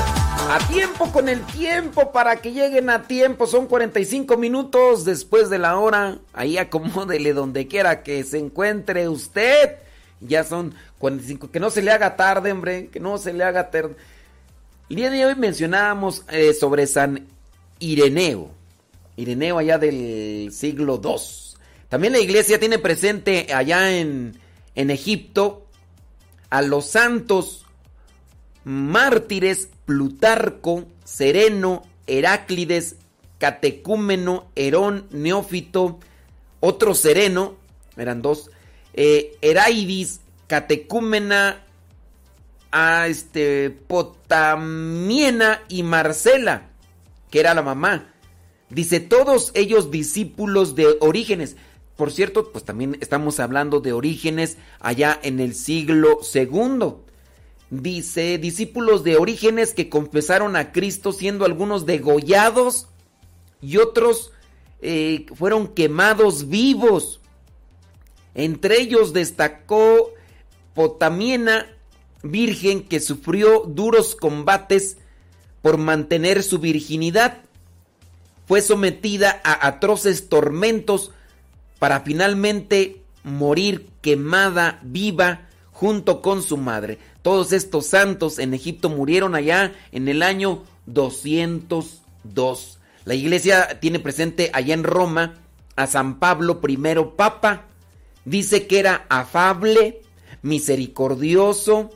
A tiempo con el tiempo para que lleguen a tiempo. Son 45 minutos después de la hora. Ahí acomódele donde quiera que se encuentre usted. Ya son 45. Que no se le haga tarde, hombre. Que no se le haga tarde. El día de hoy mencionábamos eh, sobre San Ireneo. Ireneo allá del siglo II. También la iglesia tiene presente allá en, en Egipto a los santos mártires Plutarco, Sereno, Heráclides, Catecúmeno, Herón, Neófito, otro Sereno, eran dos, eh, Heraidis, Catecúmena, a este, Potamiena y Marcela, que era la mamá. Dice, todos ellos discípulos de Orígenes. Por cierto, pues también estamos hablando de Orígenes allá en el siglo segundo. Dice, discípulos de Orígenes que confesaron a Cristo siendo algunos degollados y otros eh, fueron quemados vivos. Entre ellos destacó Potamiena, virgen que sufrió duros combates por mantener su virginidad. Fue sometida a atroces tormentos para finalmente morir quemada viva junto con su madre. Todos estos santos en Egipto murieron allá en el año 202. La iglesia tiene presente allá en Roma a San Pablo I Papa. Dice que era afable, misericordioso,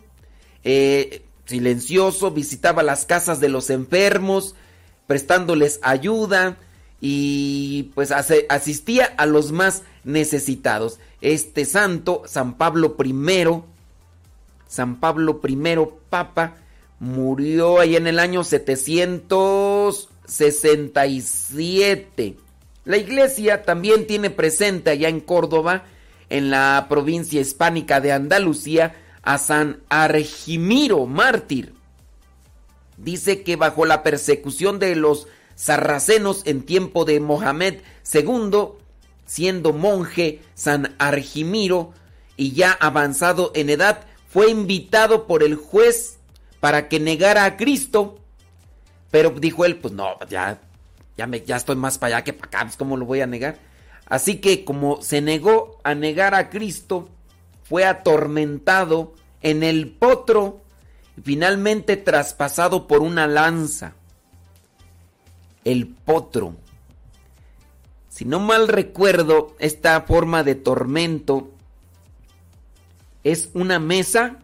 eh, silencioso, visitaba las casas de los enfermos, prestándoles ayuda y pues asistía a los más necesitados. Este santo, San Pablo I, San Pablo I Papa, murió ahí en el año 767. La iglesia también tiene presente allá en Córdoba, en la provincia hispánica de Andalucía, a San Argimiro, mártir. Dice que bajo la persecución de los sarracenos en tiempo de Mohamed II, siendo monje, San Argimiro, y ya avanzado en edad, fue invitado por el juez para que negara a Cristo. Pero dijo él, pues no, ya, ya, me, ya estoy más para allá que para acá, pues ¿cómo lo voy a negar? Así que como se negó a negar a Cristo, fue atormentado en el potro y finalmente traspasado por una lanza. El potro. Si no mal recuerdo, esta forma de tormento es una mesa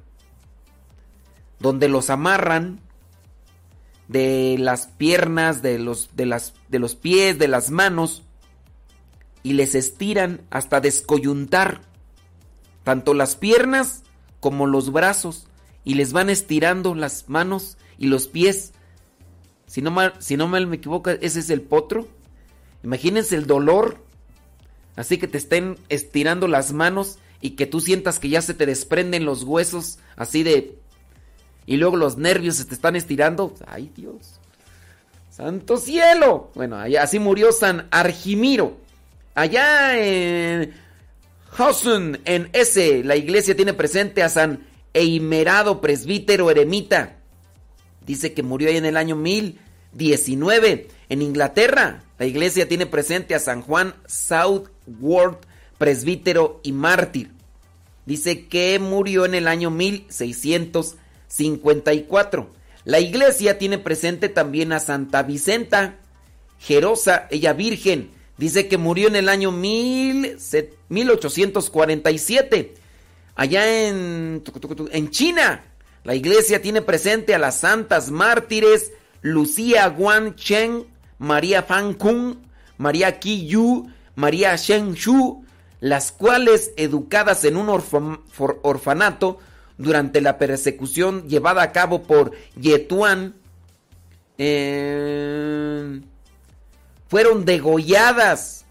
donde los amarran de las piernas, de los, de las, de los pies, de las manos y les estiran hasta descoyuntar tanto las piernas como los brazos y les van estirando las manos y los pies. Si no mal, si no mal me equivoco, ese es el potro. Imagínense el dolor. Así que te estén estirando las manos y que tú sientas que ya se te desprenden los huesos así de... Y luego los nervios se te están estirando. Ay Dios. Santo cielo. Bueno, así murió San Argimiro. Allá en Hausen, en ese, la iglesia tiene presente a San Eimerado, presbítero eremita. Dice que murió ahí en el año 1019. En Inglaterra, la iglesia tiene presente a San Juan Southward, presbítero y mártir. Dice que murió en el año 1654. La iglesia tiene presente también a Santa Vicenta, Jerosa, ella virgen. Dice que murió en el año 1000 se- 1847. Allá en, en China, la iglesia tiene presente a las santas mártires Lucía Guan Chen, María Fan Kung, María Qi Yu, María Shen Shu, las cuales, educadas en un orfanato durante la persecución llevada a cabo por Yetuan, eh, fueron degolladas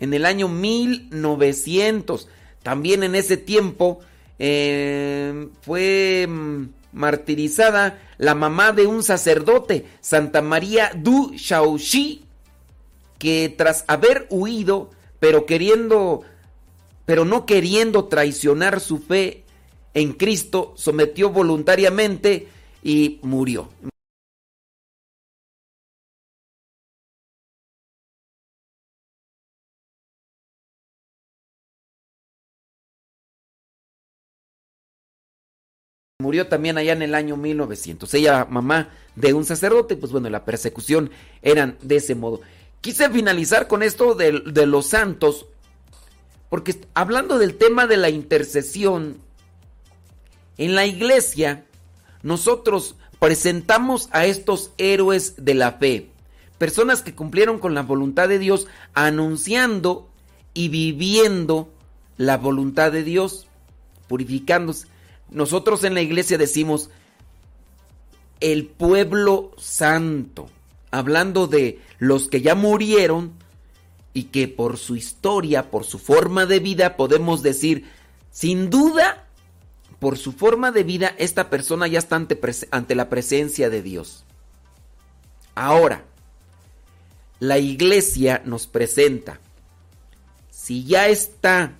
en el año 1900. También en ese tiempo eh, fue mm, martirizada la mamá de un sacerdote, Santa María du Shaoxi, que tras haber huido, pero queriendo, pero no queriendo traicionar su fe en Cristo, sometió voluntariamente y murió. Murió también allá en el año 1900. Ella, mamá de un sacerdote, pues bueno, la persecución eran de ese modo. Quise finalizar con esto de, de los santos, porque hablando del tema de la intercesión, en la iglesia nosotros presentamos a estos héroes de la fe, personas que cumplieron con la voluntad de Dios, anunciando y viviendo la voluntad de Dios, purificándose. Nosotros en la iglesia decimos el pueblo santo, hablando de los que ya murieron y que por su historia, por su forma de vida, podemos decir, sin duda, por su forma de vida, esta persona ya está ante, ante la presencia de Dios. Ahora, la iglesia nos presenta, si ya está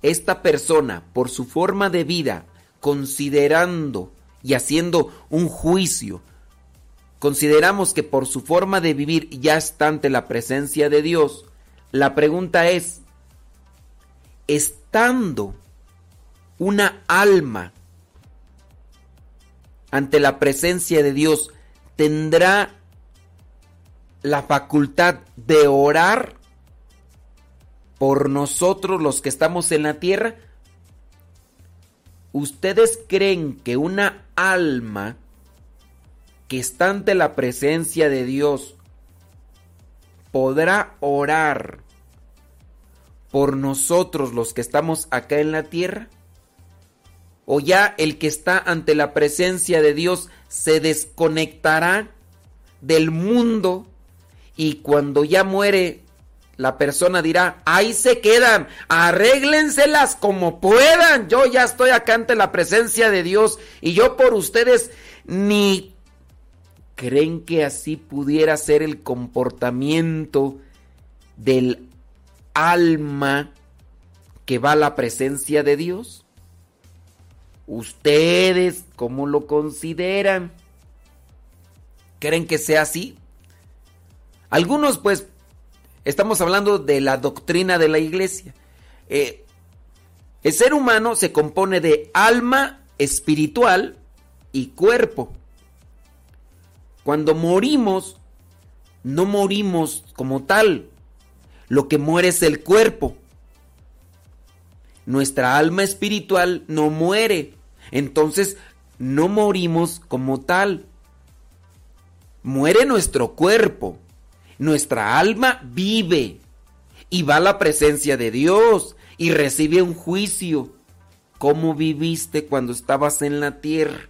esta persona, por su forma de vida, considerando y haciendo un juicio, consideramos que por su forma de vivir ya está ante la presencia de Dios, la pregunta es, estando una alma ante la presencia de Dios, ¿tendrá la facultad de orar por nosotros los que estamos en la tierra? ¿Ustedes creen que una alma que está ante la presencia de Dios podrá orar por nosotros los que estamos acá en la tierra? ¿O ya el que está ante la presencia de Dios se desconectará del mundo y cuando ya muere la persona dirá, ahí se quedan, arréglenselas como puedan, yo ya estoy acá ante la presencia de Dios y yo por ustedes ni creen que así pudiera ser el comportamiento del alma que va a la presencia de Dios. ¿Ustedes cómo lo consideran? ¿Creen que sea así? Algunos pues Estamos hablando de la doctrina de la iglesia. Eh, el ser humano se compone de alma espiritual y cuerpo. Cuando morimos, no morimos como tal. Lo que muere es el cuerpo. Nuestra alma espiritual no muere. Entonces, no morimos como tal. Muere nuestro cuerpo nuestra alma vive y va a la presencia de Dios y recibe un juicio. ¿Cómo viviste cuando estabas en la tierra?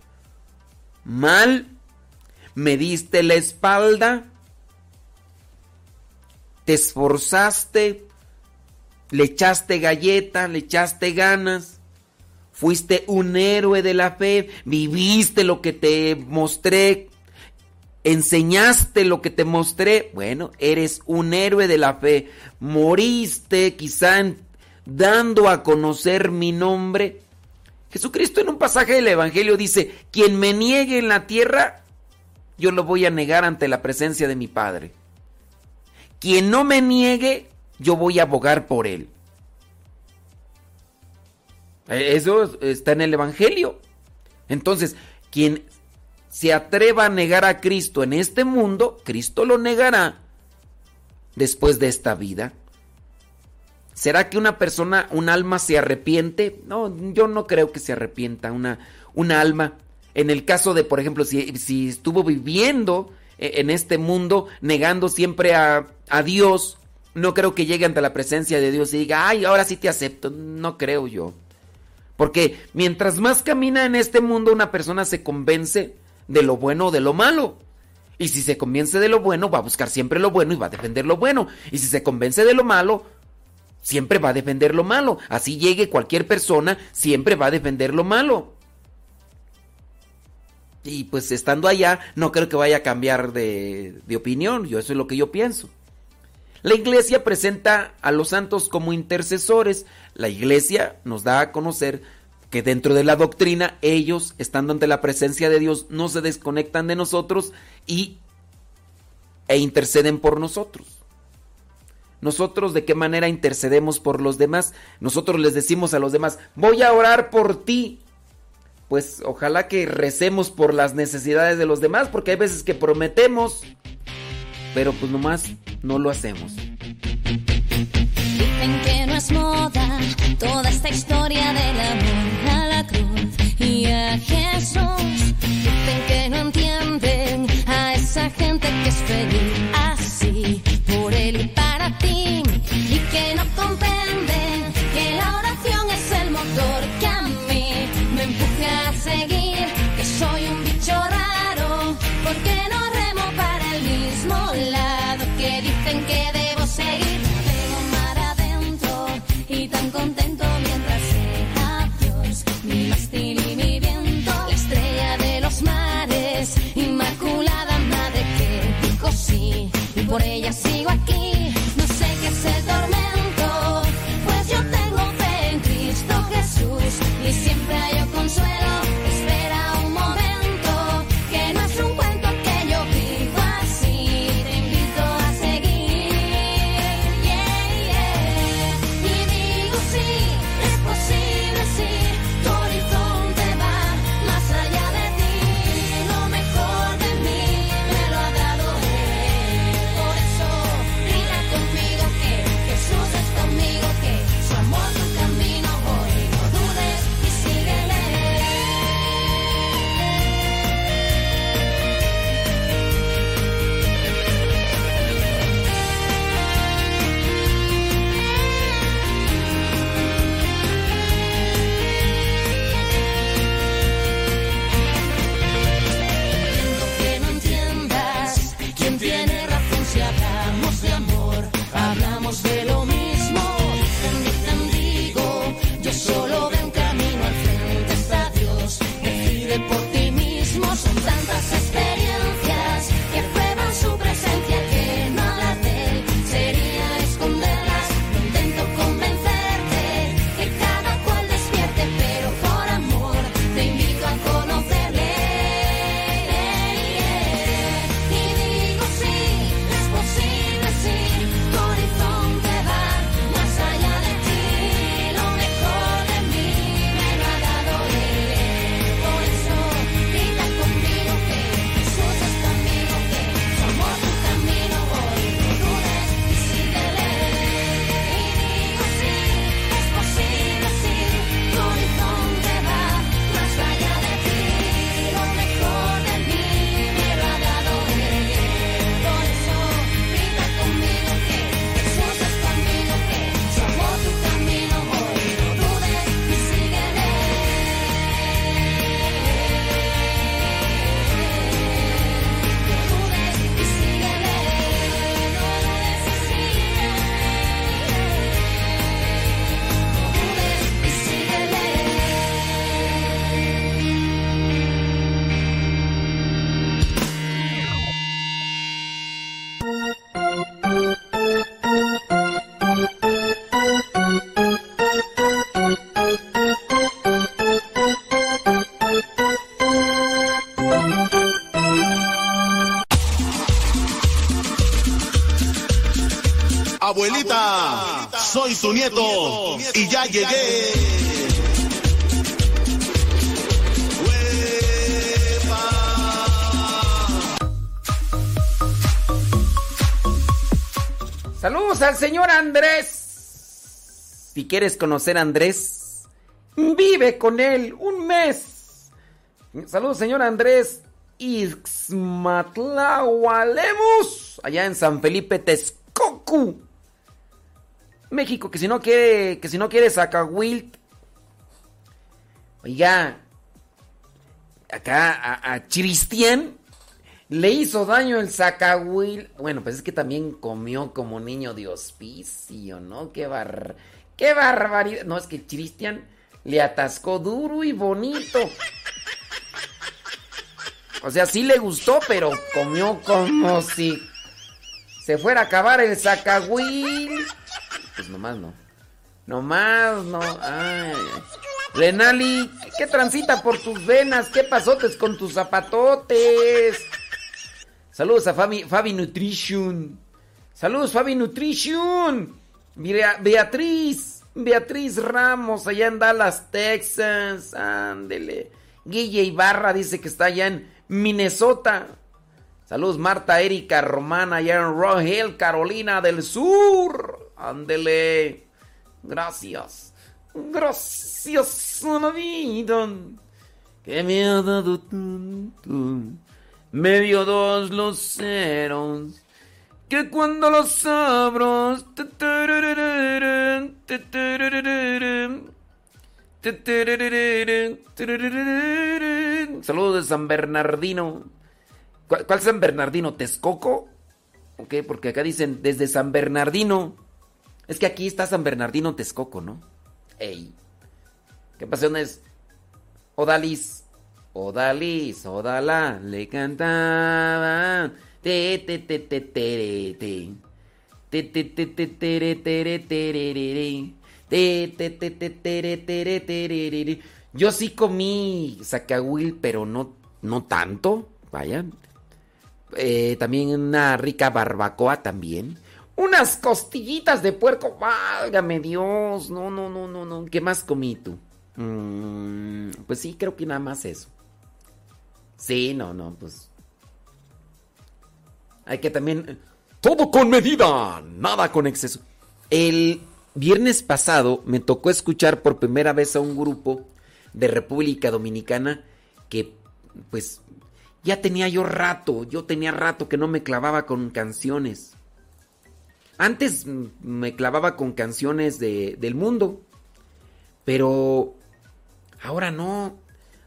¿Mal? ¿Me diste la espalda? ¿Te esforzaste? ¿Le echaste galleta? ¿Le echaste ganas? ¿Fuiste un héroe de la fe? ¿Viviste lo que te mostré? enseñaste lo que te mostré, bueno, eres un héroe de la fe, moriste quizá dando a conocer mi nombre. Jesucristo en un pasaje del Evangelio dice, quien me niegue en la tierra, yo lo voy a negar ante la presencia de mi Padre. Quien no me niegue, yo voy a abogar por él. E, eso está en el Evangelio. Entonces, quien se atreva a negar a Cristo en este mundo, Cristo lo negará después de esta vida. ¿Será que una persona, un alma se arrepiente? No, yo no creo que se arrepienta una, una alma. En el caso de, por ejemplo, si, estuvo viviendo eh, en este mundo negando siempre a, a Dios, no creo que llegue ante la presencia de Dios y diga, ay, ahora sí te acepto. No creo yo. Porque mientras más camina en este mundo, una persona se convence de lo bueno o de lo malo. Y si se convence de lo bueno, va a buscar siempre lo bueno y va a defender lo bueno. Y si se convence de lo malo, siempre va a defender lo malo. Así llegue cualquier persona, siempre va a defender lo malo. Y pues estando allá, no creo que vaya a cambiar de, de opinión. Yo, eso es lo que yo pienso. La iglesia presenta a los santos como intercesores. La iglesia nos da a conocer que dentro de la doctrina ellos, estando ante la presencia de Dios, no se desconectan de nosotros y, e interceden por nosotros. Nosotros de qué manera intercedemos por los demás. Nosotros les decimos a los demás, voy a orar por ti pues ojalá que recemos por las necesidades de los demás, porque hay veces que prometemos, pero pues nomás no lo hacemos. Dicen que no es moda toda esta historia del amor a la cruz y a Jesús. Dicen que no entienden a esa gente que es feliz así por el Padre. por ella sigo soy su nieto y ya llegué. Saludos al señor Andrés. Si quieres conocer a Andrés, vive con él un mes. Saludos, señor Andrés Ixmatlahualemus, allá en San Felipe Texcoco. México, que si no quiere, que si no quiere saca Wilt. Oiga, acá a, a Cristian le hizo daño el Zacahuil. Bueno, pues es que también comió como niño de hospicio, ¿no? Qué bar... qué barbaridad. No, es que Cristian le atascó duro y bonito. O sea, sí le gustó, pero comió como si se fuera a acabar el Zacahuil. Nomás no. Nomás no. Ay. Renali, ¿qué transita por tus venas? ¿Qué pasotes con tus zapatotes? Saludos a Fabi, Fabi Nutrition. Saludos, Fabi Nutrition. Bea- Beatriz, Beatriz Ramos, allá en Dallas, Texas. Ándele. Guille Ibarra dice que está allá en Minnesota. Saludos, Marta, Erika, Romana, allá en Rock Carolina del Sur. Ándele. Gracias. Gracias a la vida que me ha dado tanto. Me dio dos luceros que cuando los abro. Saludos de San Bernardino. ¿Cuál, cuál San Bernardino? ¿Texcoco? Ok, porque acá dicen desde San Bernardino. Es que aquí está San Bernardino Texcoco, ¿no? Ey. ¿Qué pasión es? Odalis. Odalis, Odala, le cantaban. Te, te, te, te, tere, te. Te, te, te, te, tere, tere, tererere. Te, te, te, te, tere, tere, tererere. Yo sí comí zacahuil, pero no, no tanto. Vaya. Eh, también una rica barbacoa también. Unas costillitas de puerco. Válgame Dios. No, no, no, no, no. ¿Qué más comí tú? Mm, pues sí, creo que nada más eso. Sí, no, no, pues. Hay que también. Todo con medida, nada con exceso. El viernes pasado me tocó escuchar por primera vez a un grupo de República Dominicana que, pues, ya tenía yo rato, yo tenía rato que no me clavaba con canciones. Antes me clavaba con canciones de- del mundo, pero ahora no.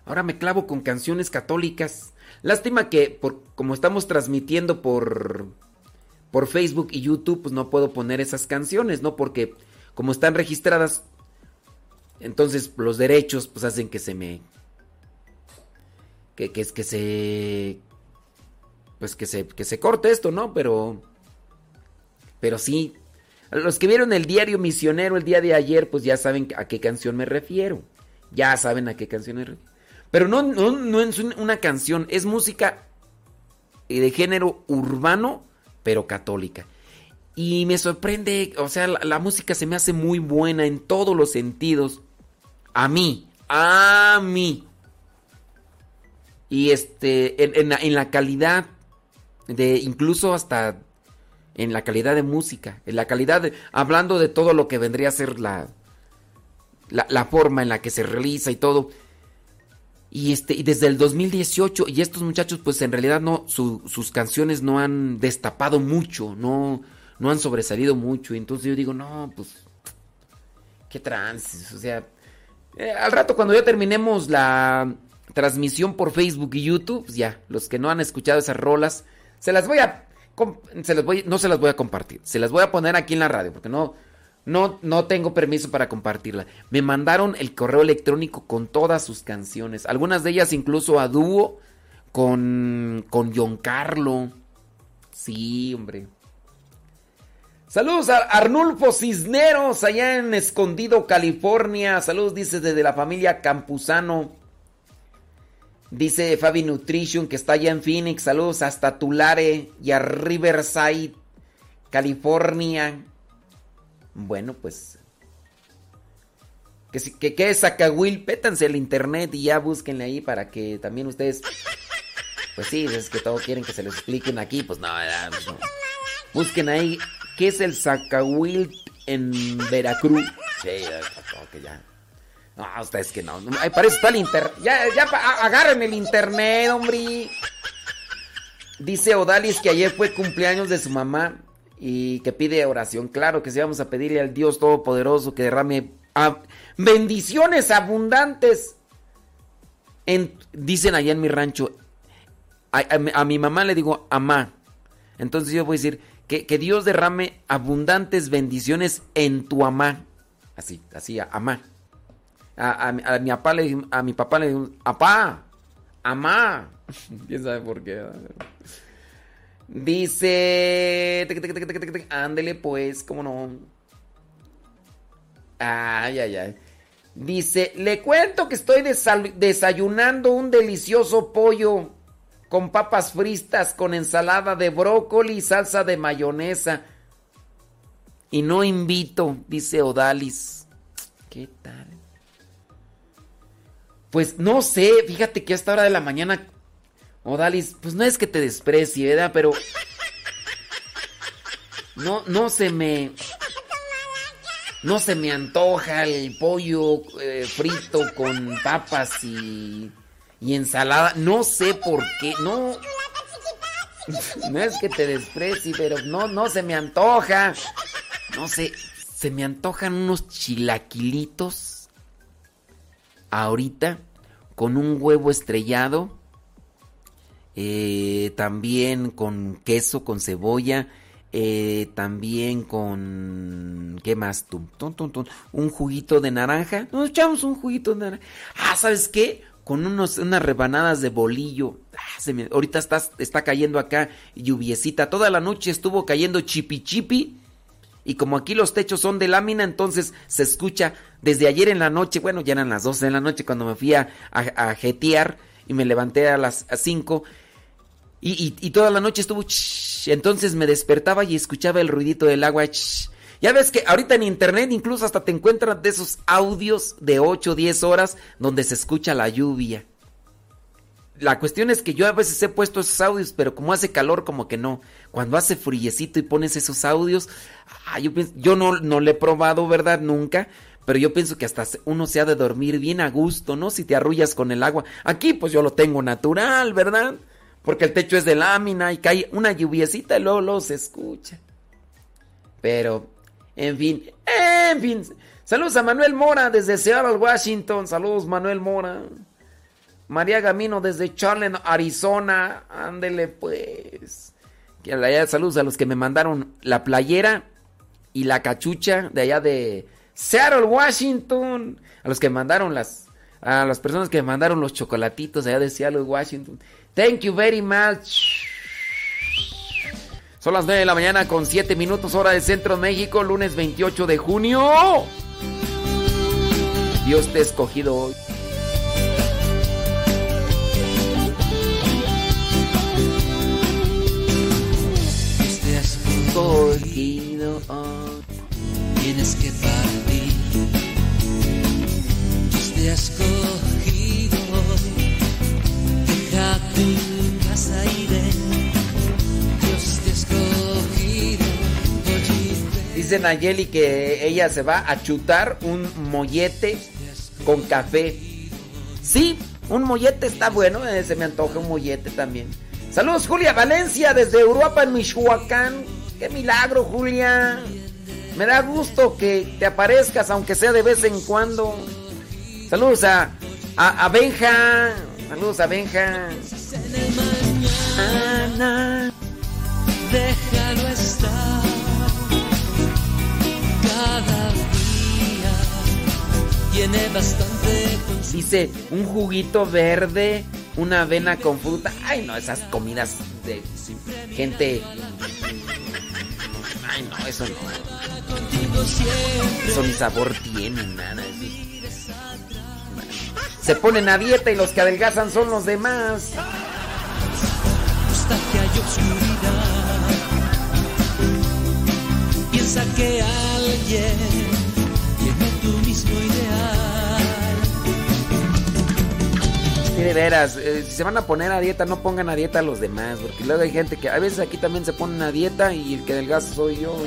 Ahora me clavo con canciones católicas. Lástima que por, como estamos transmitiendo por por Facebook y YouTube, pues no puedo poner esas canciones, ¿no? Porque como están registradas, entonces los derechos pues hacen que se me que, que que se pues que se que se corte esto, ¿no? Pero pero sí los que vieron el diario misionero el día de ayer, pues ya saben a qué canción me refiero. Ya saben a qué canción me refiero. Pero no, no, no es un- una canción, es música eh, de género urbano, pero católica. Y me sorprende, o sea, la, música se me hace muy buena en todos los sentidos. A mí, a mí. Y este, en, en la, en la calidad de, incluso hasta en la calidad de música, en la calidad hablando de todo lo que vendría a ser la, la, forma en la que se realiza y todo. Y este, y desde el 2018, y estos muchachos, pues en realidad no, su- sus canciones no han destapado mucho, no, no han sobresalido mucho. Y entonces yo digo, no, pues, qué trances, o sea, eh, al rato cuando ya terminemos la transmisión por Facebook y YouTube, pues ya, los que no han escuchado esas rolas, se las voy a, no se las voy a compartir, se las voy a poner aquí en la radio, porque no, no, no tengo permiso para compartirla. Me mandaron el correo electrónico con todas sus canciones, algunas de ellas incluso a dúo con, con Giancarlo. Sí, hombre. Saludos a Arnulfo Cisneros, allá en Escondido, California. Saludos, dice, desde la familia Campuzano. Dice Fabi Nutrition, que está allá en Phoenix. Saludos hasta Tulare y a Riverside, California. Bueno, pues. Que, que, que es Zacahuil, pétanse el internet y ya búsquenle ahí para que también ustedes. Pues sí, es que todos quieren que se les expliquen aquí. Pues pues no. Busquen ahí qué es el Zacahuil en Veracruz. Sí, ya. No, ustedes que no. Ay, para está el internet. Ya, ya, agarren el internet, hombre. Dice Odalis que ayer fue cumpleaños de su mamá y que pide oración. Claro que sí, vamos a pedirle al Dios Todopoderoso que derrame bendiciones abundantes. En- dicen allá en mi rancho, A, a mi- a mi mamá le digo amá. Entonces yo voy a decir que, que Dios derrame abundantes bendiciones en tu amá. Así, así, amá. A, a mi- papá le a mi papá le apá, amá. ¿Quién sabe por qué? Dice. Ándele, pues, cómo no. Ay, ay, ay. Dice: Le cuento que estoy desayunando un delicioso pollo con papas fristas, con ensalada de brócoli y salsa de mayonesa. Y no invito, dice Odalis. ¿Qué tal? Pues no sé, fíjate que a esta hora de la mañana, Odalis, pues no es que te desprecie, ¿verdad? Pero no, no se me, no se me antoja el pollo eh, frito con papas y, y ensalada. No sé por qué, no. No es que te desprecie, pero no, no se me antoja. No sé, se me antojan unos chilaquilitos ahorita con un huevo estrellado, eh, también con queso, con cebolla, eh, también con... ¿Qué más tun. Un juguito de naranja. Nos echamos un juguito de naranja. Ah, ¿sabes qué? Con unos, unas rebanadas de bolillo. Ah, ahorita está, está cayendo acá lluviecita. Toda la noche estuvo cayendo chipi chipi. Y como aquí los techos son de lámina, entonces se escucha desde ayer en la noche, bueno, ya eran las 12 de la noche cuando me fui a, a, a jetear y me levanté a las 5 y, y- toda la noche estuvo... ch- entonces me despertaba y escuchaba el ruidito del agua. Ya ves que ahorita en internet incluso hasta te encuentran de esos audios de 8 o 10 horas donde se escucha la lluvia. La cuestión es que yo a veces he puesto esos audios, pero como hace calor, como que no. Cuando hace friecito y pones esos audios, ah, yo, no, no le he probado, ¿verdad? Nunca. Pero yo pienso que hasta uno se ha de dormir bien a gusto, ¿no? Si te arrullas con el agua. Aquí, pues yo lo tengo natural, ¿verdad? Porque el techo es de lámina y cae una lluviecita y luego, luego se escucha. Pero, en fin, en fin. Saludos a Manuel Mora desde Seattle, Washington. Saludos, Manuel Mora. María Gamino desde Charlotte, Arizona. Ándele pues. Que saludos a los que me mandaron la playera y la cachucha de allá de Seattle, Washington. A los que mandaron las a las personas que mandaron los chocolatitos allá de Seattle, Washington. Thank you very much. Son las 9 de la mañana con 7 minutos hora de Centro México, lunes 28 de junio. Dios te ha escogido hoy. Tienes que partir. Dios te ha escogido hoy, deja tu casa y ven. Dios te ha escogido hoy. Dice Nayeli que ella se va a chutar un mollete con café. Sí, un mollete está bueno, eh, se me antoja un mollete también. Saludos Julia Valencia desde Europa en Michoacán. Qué milagro Julia. Me da gusto que te aparezcas aunque sea de vez en cuando. Saludos a, a, a Benja. Saludos a Benja. Ana, déjalo estar. Cada día tiene bastante Dice un juguito verde, una avena con fruta. Ay, no, esas comidas de gente. Ay, no, eso no. Eso ni sabor tiene, nada. Se ponen a dieta y los que adelgazan son los demás. Piensa que alguien tiene tu mismo ideal. Sí, de veras, eh, si se van a poner a dieta, no pongan a dieta a los demás, porque luego hay gente que a veces aquí también se ponen a dieta y el que adelgaza soy yo.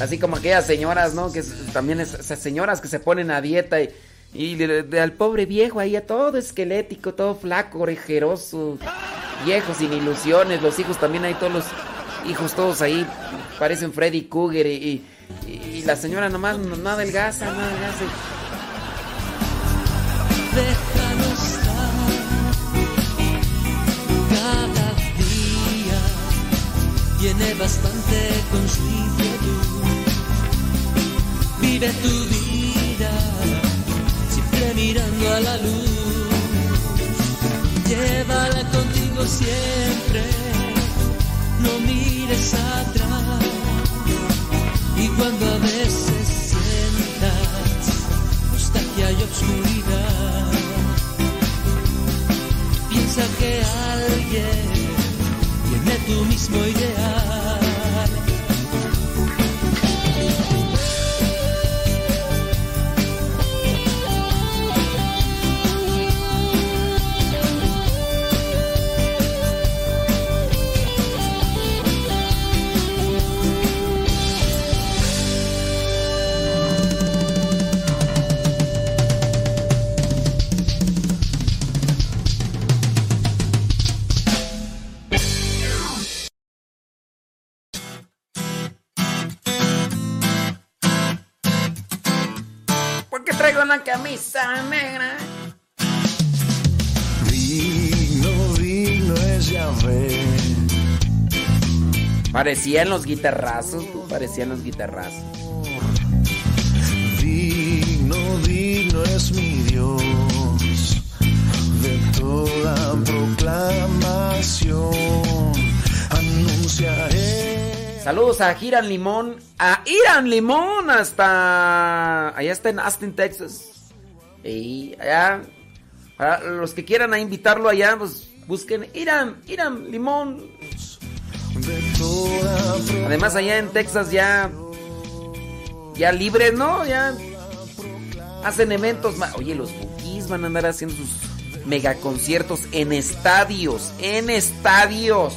Así como aquellas señoras, ¿no? Que también es- esas señoras que se ponen a dieta y, al pobre viejo ahí, a todo esquelético, todo flaco, orejeroso, viejo, sin ilusiones, los hijos también ahí todos los hijos todos ahí, parecen Freddy Cougar y, y- y la señora nomás no, no adelgaza, no adelgaza. déjalo estar. Cada día tiene bastante con. Vive tu vida siempre mirando a la luz. Llévala contigo siempre, no mires atrás. Y cuando a veces sientas nostalgia y obscuridad. Piensa que alguien tiene tu mismo ideal. Camisa negra? Digno, digno es Yahvé. Parecían los guitarrazos, tú, parecían los guitarrazos. Digno, digno es mi Dios de toda proclamación. Anunciaré. Saludos a Giran Limón, a Iran Limón hasta allá está en Austin, Texas. Y allá para los que quieran invitarlo allá, pues busquen Iran, Iran Limón. Además allá en Texas ya ya libres, ¿no? Ya hacen eventos, oye, los Bookies van a andar haciendo sus mega conciertos en estadios, en estadios.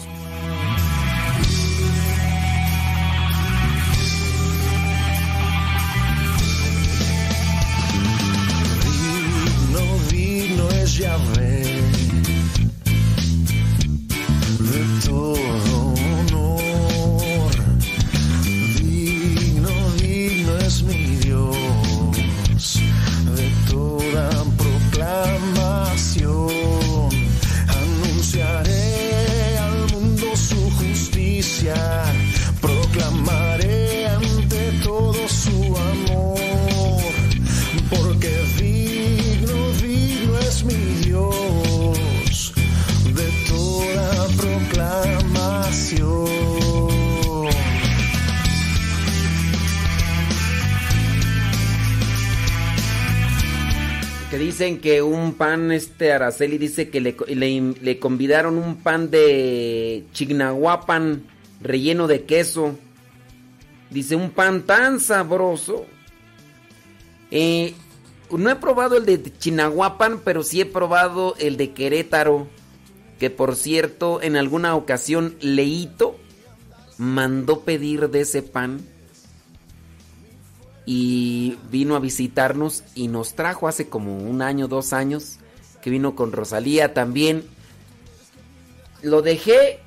Dicen que un pan, este Araceli dice que le, le- le convidaron un pan de chignahuapan relleno de queso. Dice un pan tan sabroso. Eh, no he probado el de Chinahuapan, pero sí he probado el de Querétaro. Que por cierto, en alguna ocasión Leito mandó pedir de ese pan y vino a visitarnos y nos trajo hace como un año, dos años, que vino con Rosalía también. Lo dejé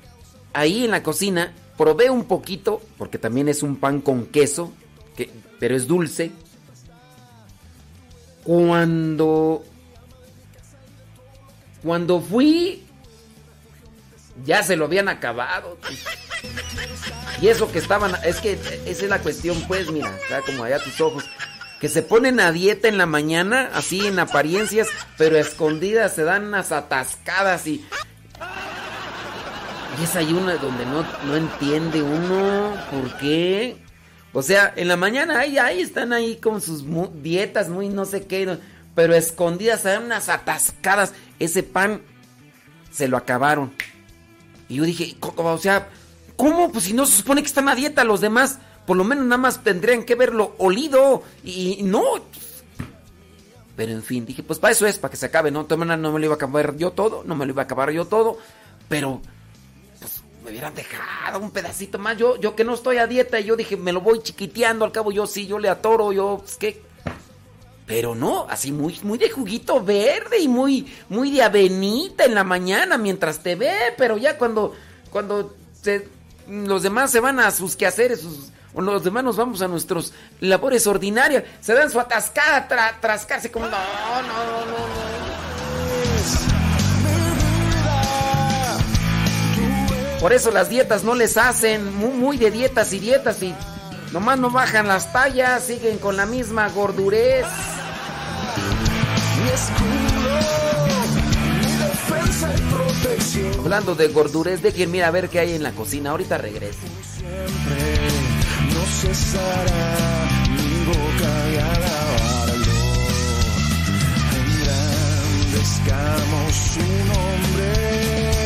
ahí en la cocina, probé un poquito, porque también es un pan con queso, que, pero es dulce. Cuando... Cuando fui... Ya se lo habían acabado. Y eso que estaban, es que esa es la cuestión, pues, mira, está como allá tus ojos. Que se ponen a dieta en la mañana, así en apariencias, pero escondidas se dan unas atascadas y. Y es ahí una donde no, no entiende uno por qué. O sea, en la mañana ahí, ahí están ahí con sus dietas, muy no sé qué, pero escondidas se dan unas atascadas. Ese pan se lo acabaron. Y yo dije, o sea, ¿cómo? Pues si no se supone que están a dieta los demás, por lo menos nada más tendrían que verlo olido. Y, no. Pero en fin, dije, pues para eso es, para que se acabe, ¿no? De todas maneras, no me lo iba a acabar yo todo, no me lo iba a acabar yo todo, pero pues me hubieran dejado un pedacito más. Yo, yo que no estoy a dieta, y yo dije, me lo voy chiquiteando, al cabo yo sí, yo le atoro, yo, pues qué. Pero no, así muy, muy de juguito verde y muy, muy de avenita en la mañana mientras te ve, pero ya cuando, cuando se los demás se van a sus quehaceres, o los demás nos vamos a nuestros labores ordinarias. Se dan su atascada, tra, trascarse como, no, no, no, no, no. Por eso las dietas no les hacen, muy, muy de dietas y dietas y nomás no bajan las tallas, siguen con la misma gordurez. Mi escudo, Hablando de gordurez, dejen mira a ver qué hay en la cocina. Ahorita regreso. No cesará mi boca de alabarlo. Engrandezcamos su nombre.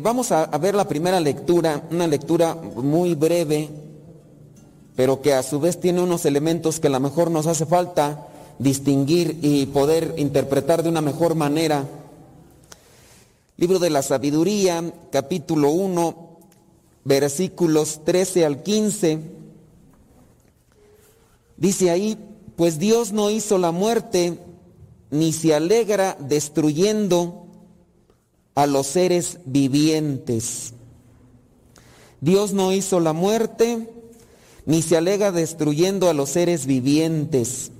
Vamos a, a ver la primera lectura, una lectura muy breve, pero que a su vez tiene unos elementos que a lo mejor nos hace falta distinguir y poder interpretar de una mejor manera. Libro de la Sabiduría, capítulo 1, versículos 13 al 15. Dice ahí, pues Dios no hizo la muerte, ni se alegra destruyendo a los seres vivientes. Dios no hizo la muerte, ni se alega destruyendo a los seres vivientes.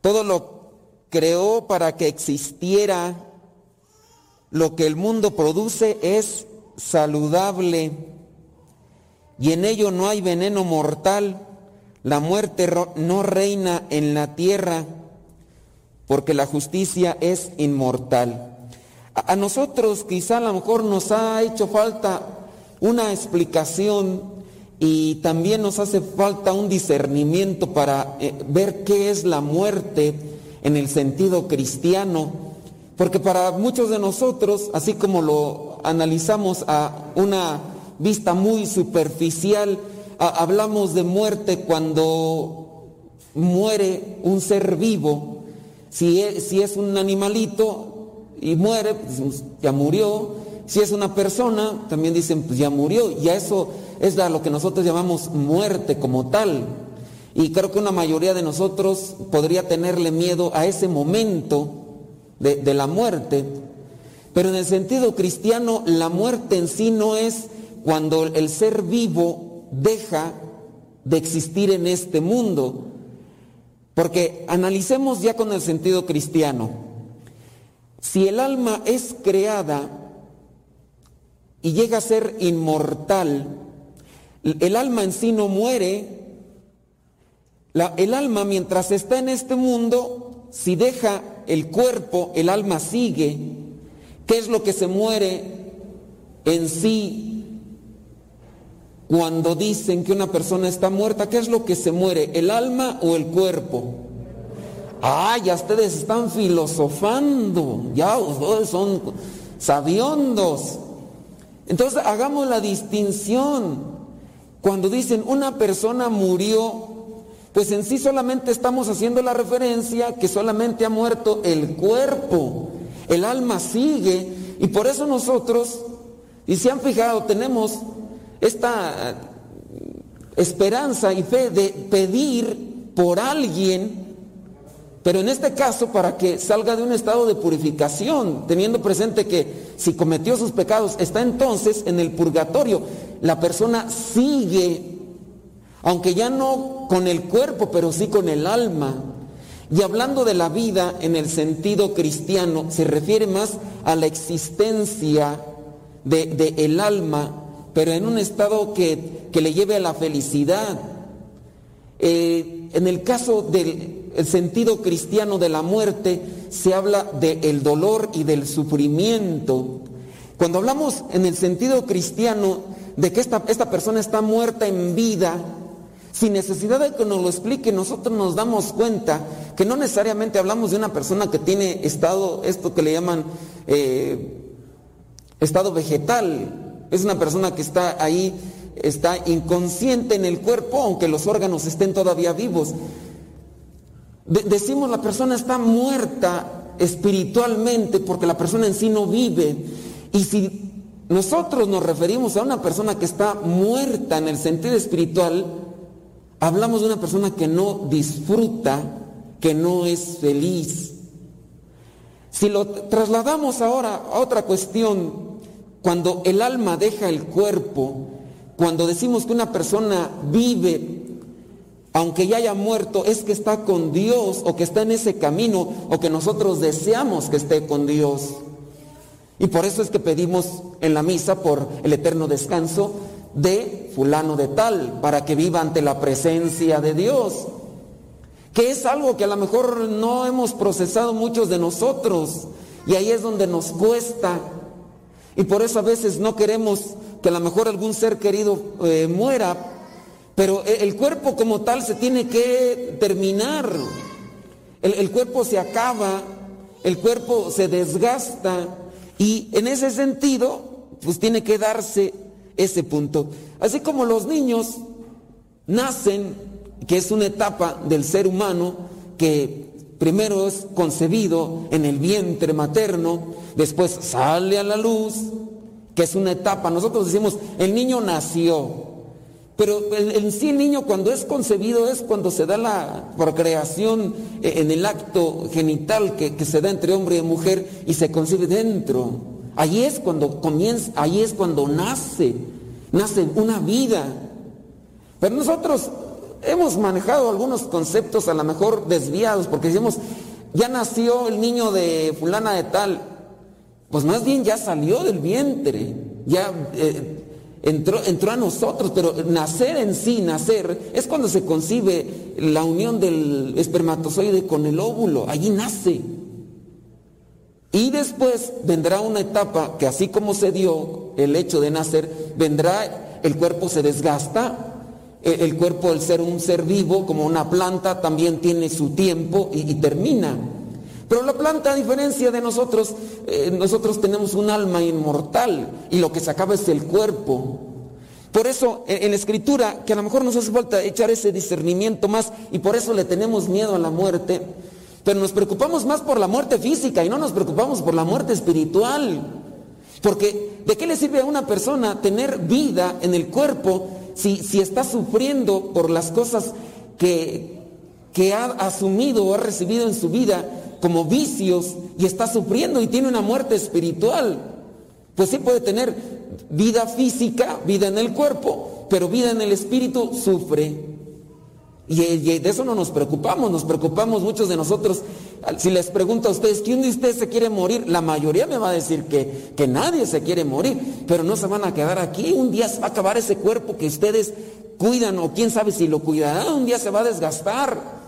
Todo lo creó para que existiera. Lo que el mundo produce es saludable y en ello no hay veneno mortal. La muerte no reina en la tierra porque la justicia es inmortal. A, nosotros quizá a lo mejor nos ha hecho falta una explicación y también nos hace falta un discernimiento para eh, ver qué es la muerte en el sentido cristiano. Porque para muchos de nosotros, así como lo analizamos a una vista muy superficial, hablamos de muerte cuando muere un ser vivo. Si es, si es un animalito y muere, pues ya murió. Si es una persona, también dicen, pues ya murió. Y a eso es lo que nosotros llamamos muerte como tal. Y creo que una mayoría de nosotros podría tenerle miedo a ese momento de, de la muerte. Pero en el sentido cristiano, la muerte en sí no es cuando el ser vivo deja de existir en este mundo. Porque analicemos ya con el sentido cristiano. Si el alma es creada y llega a ser inmortal, el alma en sí no muere. El alma mientras está en este mundo, si deja el cuerpo, el alma sigue. ¿Qué es lo que se muere en sí cuando dicen que una persona está muerta? ¿Qué es lo que se muere? ¿El alma o el cuerpo? Ah, ya ustedes están filosofando, ya ustedes son sabiondos. Entonces hagamos la distinción. Cuando dicen una persona murió, pues en sí solamente estamos haciendo la referencia que solamente ha muerto el cuerpo, el alma sigue, y por eso nosotros, y se han fijado, tenemos esta esperanza y fe de pedir por alguien, pero en este caso para que salga de un estado de purificación, teniendo presente que si cometió sus pecados está entonces en el purgatorio. La persona sigue, aunque ya no con el cuerpo, pero sí con el alma. Y hablando de la vida en el sentido cristiano, se refiere más a la existencia del de, alma, pero en un estado que, que le lleve a la felicidad. Eh, en el caso del el sentido cristiano de la muerte, se habla del dolor y del sufrimiento. Cuando hablamos en el sentido cristiano de que esta, esta persona está muerta en vida, sin necesidad de que nos lo explique, nosotros nos damos cuenta que no necesariamente hablamos de una persona que tiene estado, esto que le llaman eh, estado vegetal. Es una persona que está ahí, está inconsciente en el cuerpo, aunque los órganos estén todavía vivos. De- decimos la persona está muerta espiritualmente porque la persona en sí no vive. Y si nosotros nos referimos a una persona que está muerta en el sentido espiritual, hablamos de una persona que no disfruta, que no es feliz. Si lo trasladamos ahora a otra cuestión, cuando el alma deja el cuerpo, cuando decimos que una persona vive, aunque ya haya muerto, es que está con Dios o que está en ese camino o que nosotros deseamos que esté con Dios. Y por eso es que pedimos en la misa por el eterno descanso de fulano de tal, para que viva ante la presencia de Dios que es algo que a lo mejor no hemos procesado muchos de nosotros y ahí es donde nos cuesta y por eso a veces no queremos que a lo mejor algún ser querido eh, muera, pero e- el cuerpo como tal se tiene que terminar, el, el cuerpo se acaba, el cuerpo se desgasta y en ese sentido pues tiene que darse ese punto. Así como los niños nacen que es una etapa del ser humano que primero es concebido en el vientre materno, después sale a la luz, que es una etapa. Nosotros decimos, el niño nació, pero en sí el niño cuando es concebido es cuando se da la procreación eh, en el acto genital que, que se da entre hombre y mujer y se concibe dentro. Ahí es cuando comienza, ahí es cuando nace, nace una vida. Pero nosotros hemos manejado algunos conceptos a lo mejor desviados, porque decimos, ya nació el niño de fulana de tal, pues más bien ya salió del vientre, ya eh, entró, entró a nosotros, pero nacer en sí, nacer, es cuando se concibe la unión del espermatozoide con el óvulo, allí nace. Y después vendrá una etapa que así como se dio el hecho de nacer, vendrá, el cuerpo se desgasta, el el cuerpo al ser un ser vivo, como una planta, también tiene su tiempo y termina. Pero la planta, a diferencia de nosotros, eh, nosotros tenemos un alma inmortal y lo que se acaba es el cuerpo. Por eso en, la escritura, que a lo mejor nos hace falta echar ese discernimiento más y por eso le tenemos miedo a la muerte, pero nos preocupamos más por la muerte física y no nos preocupamos por la muerte espiritual. Porque ¿de qué le sirve a una persona tener vida en el cuerpo si, si está sufriendo por las cosas que, que ha asumido o ha recibido en su vida como vicios y está sufriendo y tiene una muerte espiritual? Pues sí puede tener vida física, vida en el cuerpo, pero vida en el espíritu sufre. Y, de eso no nos preocupamos, nos preocupamos muchos de nosotros. Si les pregunto a ustedes, ¿quién de ustedes se quiere morir? La mayoría me va a decir que, que nadie se quiere morir, pero no se van a quedar aquí. Un día se va a acabar ese cuerpo que ustedes cuidan o quién sabe si lo cuidará, un día se va a desgastar.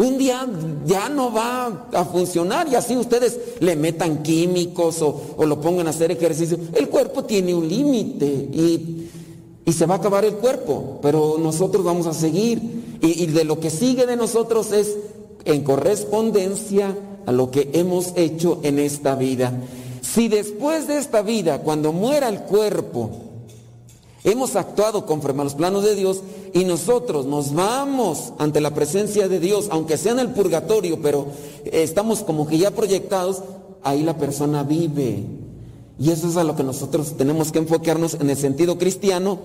Un día ya no va a funcionar y así ustedes le metan químicos o, lo pongan a hacer ejercicio. El cuerpo tiene un límite y, se va a acabar el cuerpo, pero nosotros vamos a seguir. Y de lo que sigue de nosotros es en correspondencia a lo que hemos hecho en esta vida. Si después de esta vida, cuando muera el cuerpo, hemos actuado conforme a los planos de Dios y nosotros nos vamos ante la presencia de Dios, aunque sea en el purgatorio, pero estamos como que ya proyectados, ahí la persona vive. Y eso es a lo que nosotros tenemos que enfocarnos en el sentido cristiano.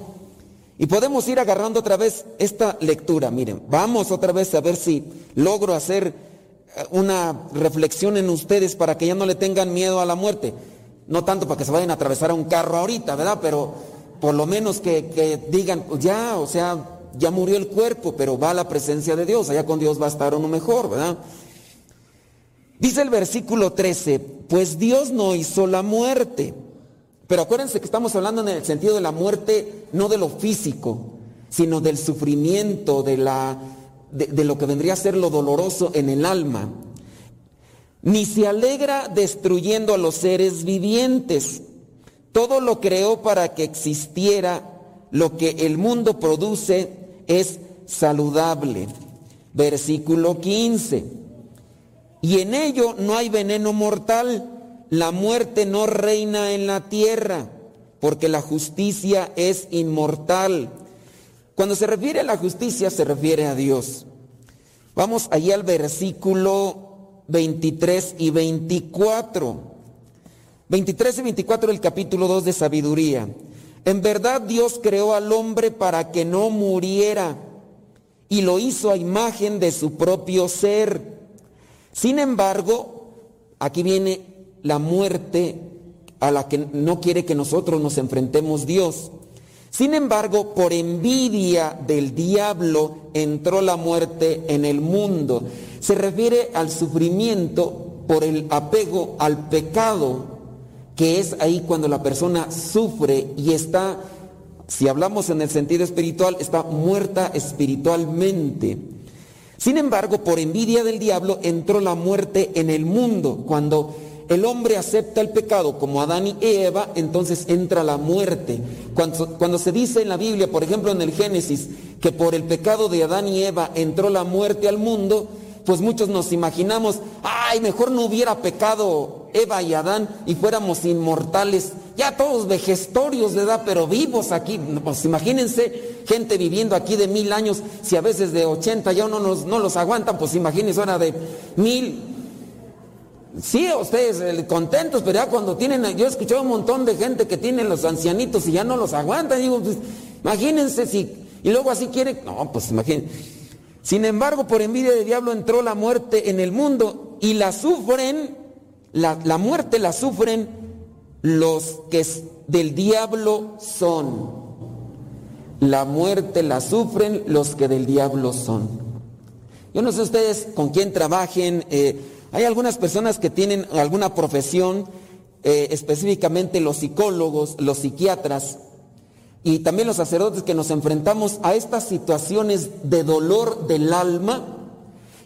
Y podemos ir agarrando otra vez esta lectura. Miren, vamos otra vez a ver si logro hacer eh, una reflexión en ustedes para que ya no le tengan miedo a la muerte. No tanto para que se vayan a atravesar a un carro ahorita, ¿verdad? Pero por lo menos que, que digan, pues ya, o sea, ya murió el cuerpo, pero va a la presencia de Dios, allá con Dios va a estar uno mejor, ¿verdad? Dice el versículo 13, pues Dios no hizo la muerte. Pero acuérdense que estamos hablando en el sentido de la muerte, no de lo físico, sino del sufrimiento, de, la, de, de lo que vendría a ser lo doloroso en el alma. Ni se alegra destruyendo a los seres vivientes. Todo lo creó para que existiera. Lo que el mundo produce es saludable. Versículo 15. Y en ello no hay veneno mortal. La muerte no reina en la tierra, porque la justicia es inmortal. Cuando se refiere a la justicia, se refiere a Dios. Vamos allí al versículo 23 y 24. 23 y 24 del capítulo 2 de Sabiduría. En verdad Dios creó al hombre para que no muriera y lo hizo a imagen de su propio ser. Sin embargo, aquí viene la muerte a la que no quiere que nosotros nos enfrentemos Dios. Sin embargo, por envidia del diablo entró la muerte en el mundo. Se refiere al sufrimiento por el apego al pecado, que es ahí cuando la persona sufre y está, si hablamos en el sentido espiritual, está muerta espiritualmente. Sin embargo, por envidia del diablo entró la muerte en el mundo. Cuando el hombre acepta el pecado como Adán y Eva, entonces entra la muerte. Cuando, cuando, se dice en la Biblia, por ejemplo en el Génesis, que por el pecado de Adán y Eva entró la muerte al mundo, pues muchos nos imaginamos, ay, mejor no hubiera pecado Eva y Adán y fuéramos inmortales, ya todos vejestorios de edad, pero vivos aquí. Pues imagínense gente viviendo aquí de mil años, si a veces de 80 ya uno nos, no los aguanta, pues imagínense ahora de mil. Sí, ustedes eh, contentos, pero ya cuando tienen, yo he escuchado un montón de gente que tiene los ancianitos y ya no los aguantan, digo, pues imagínense si, y luego así quiere, no, pues imagínense. Sin embargo, por envidia del diablo entró la muerte en el mundo y la sufren, la, muerte la sufren los que del diablo son. La muerte la sufren los que del diablo son. Yo no sé ustedes con quién trabajen. Eh, hay algunas personas que tienen alguna profesión, eh, específicamente los psicólogos, los psiquiatras, y también los sacerdotes que nos enfrentamos a estas situaciones de dolor del alma,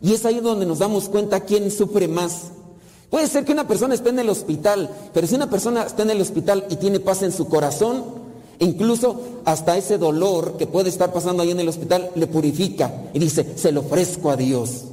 y es ahí donde nos damos cuenta quién sufre más. Puede ser que una persona esté en el hospital, pero si una persona está en el hospital y tiene paz en su corazón, incluso hasta ese dolor que puede estar pasando ahí en el hospital le purifica y dice, se lo ofrezco a Dios.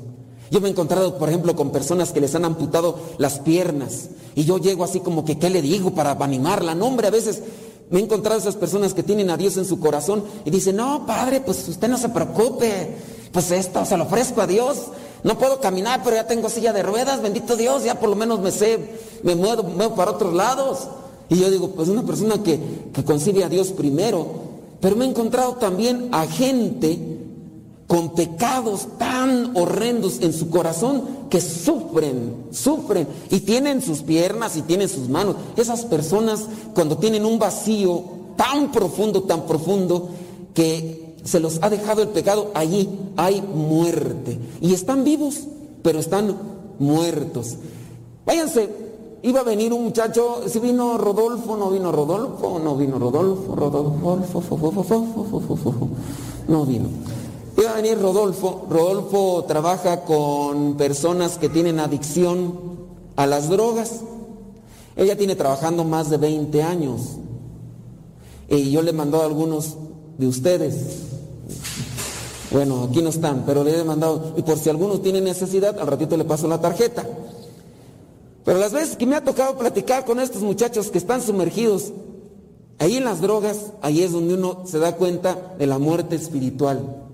Yo me he encontrado, por ejemplo, con personas que les han amputado las piernas y yo llego así como que, ¿qué le digo para animarla? No, hombre, a veces me he encontrado esas personas que tienen a Dios en su corazón y dicen, no, padre, pues usted no se preocupe, pues esto se lo ofrezco a Dios. No puedo caminar, pero ya tengo silla de ruedas, bendito Dios, ya por lo menos me sé, me muevo, muevo para otros lados. Y yo digo, pues una persona que, que concibe a Dios primero, pero me he encontrado también a gente con pecados tan horrendos en su corazón que sufren, sufren y tienen sus piernas y tienen sus manos. Esas personas cuando tienen un vacío tan profundo, tan profundo, que se los ha dejado el pecado, allí hay muerte. Y están vivos, pero están muertos. Váyanse, iba a venir un muchacho, si vino Rodolfo, no vino Rodolfo, no vino Rodolfo, Rodolfo, no vino. Iba a venir Rodolfo. Rodolfo trabaja con personas que tienen adicción a las drogas. Ella tiene trabajando más de 20 años. Y yo le mandó a algunos de ustedes. Bueno, aquí no están, pero le he mandado. Y por si algunos tienen necesidad, al ratito le paso la tarjeta. Pero las veces que me ha tocado platicar con estos muchachos que están sumergidos ahí en las drogas, ahí es donde uno se da cuenta de la muerte espiritual.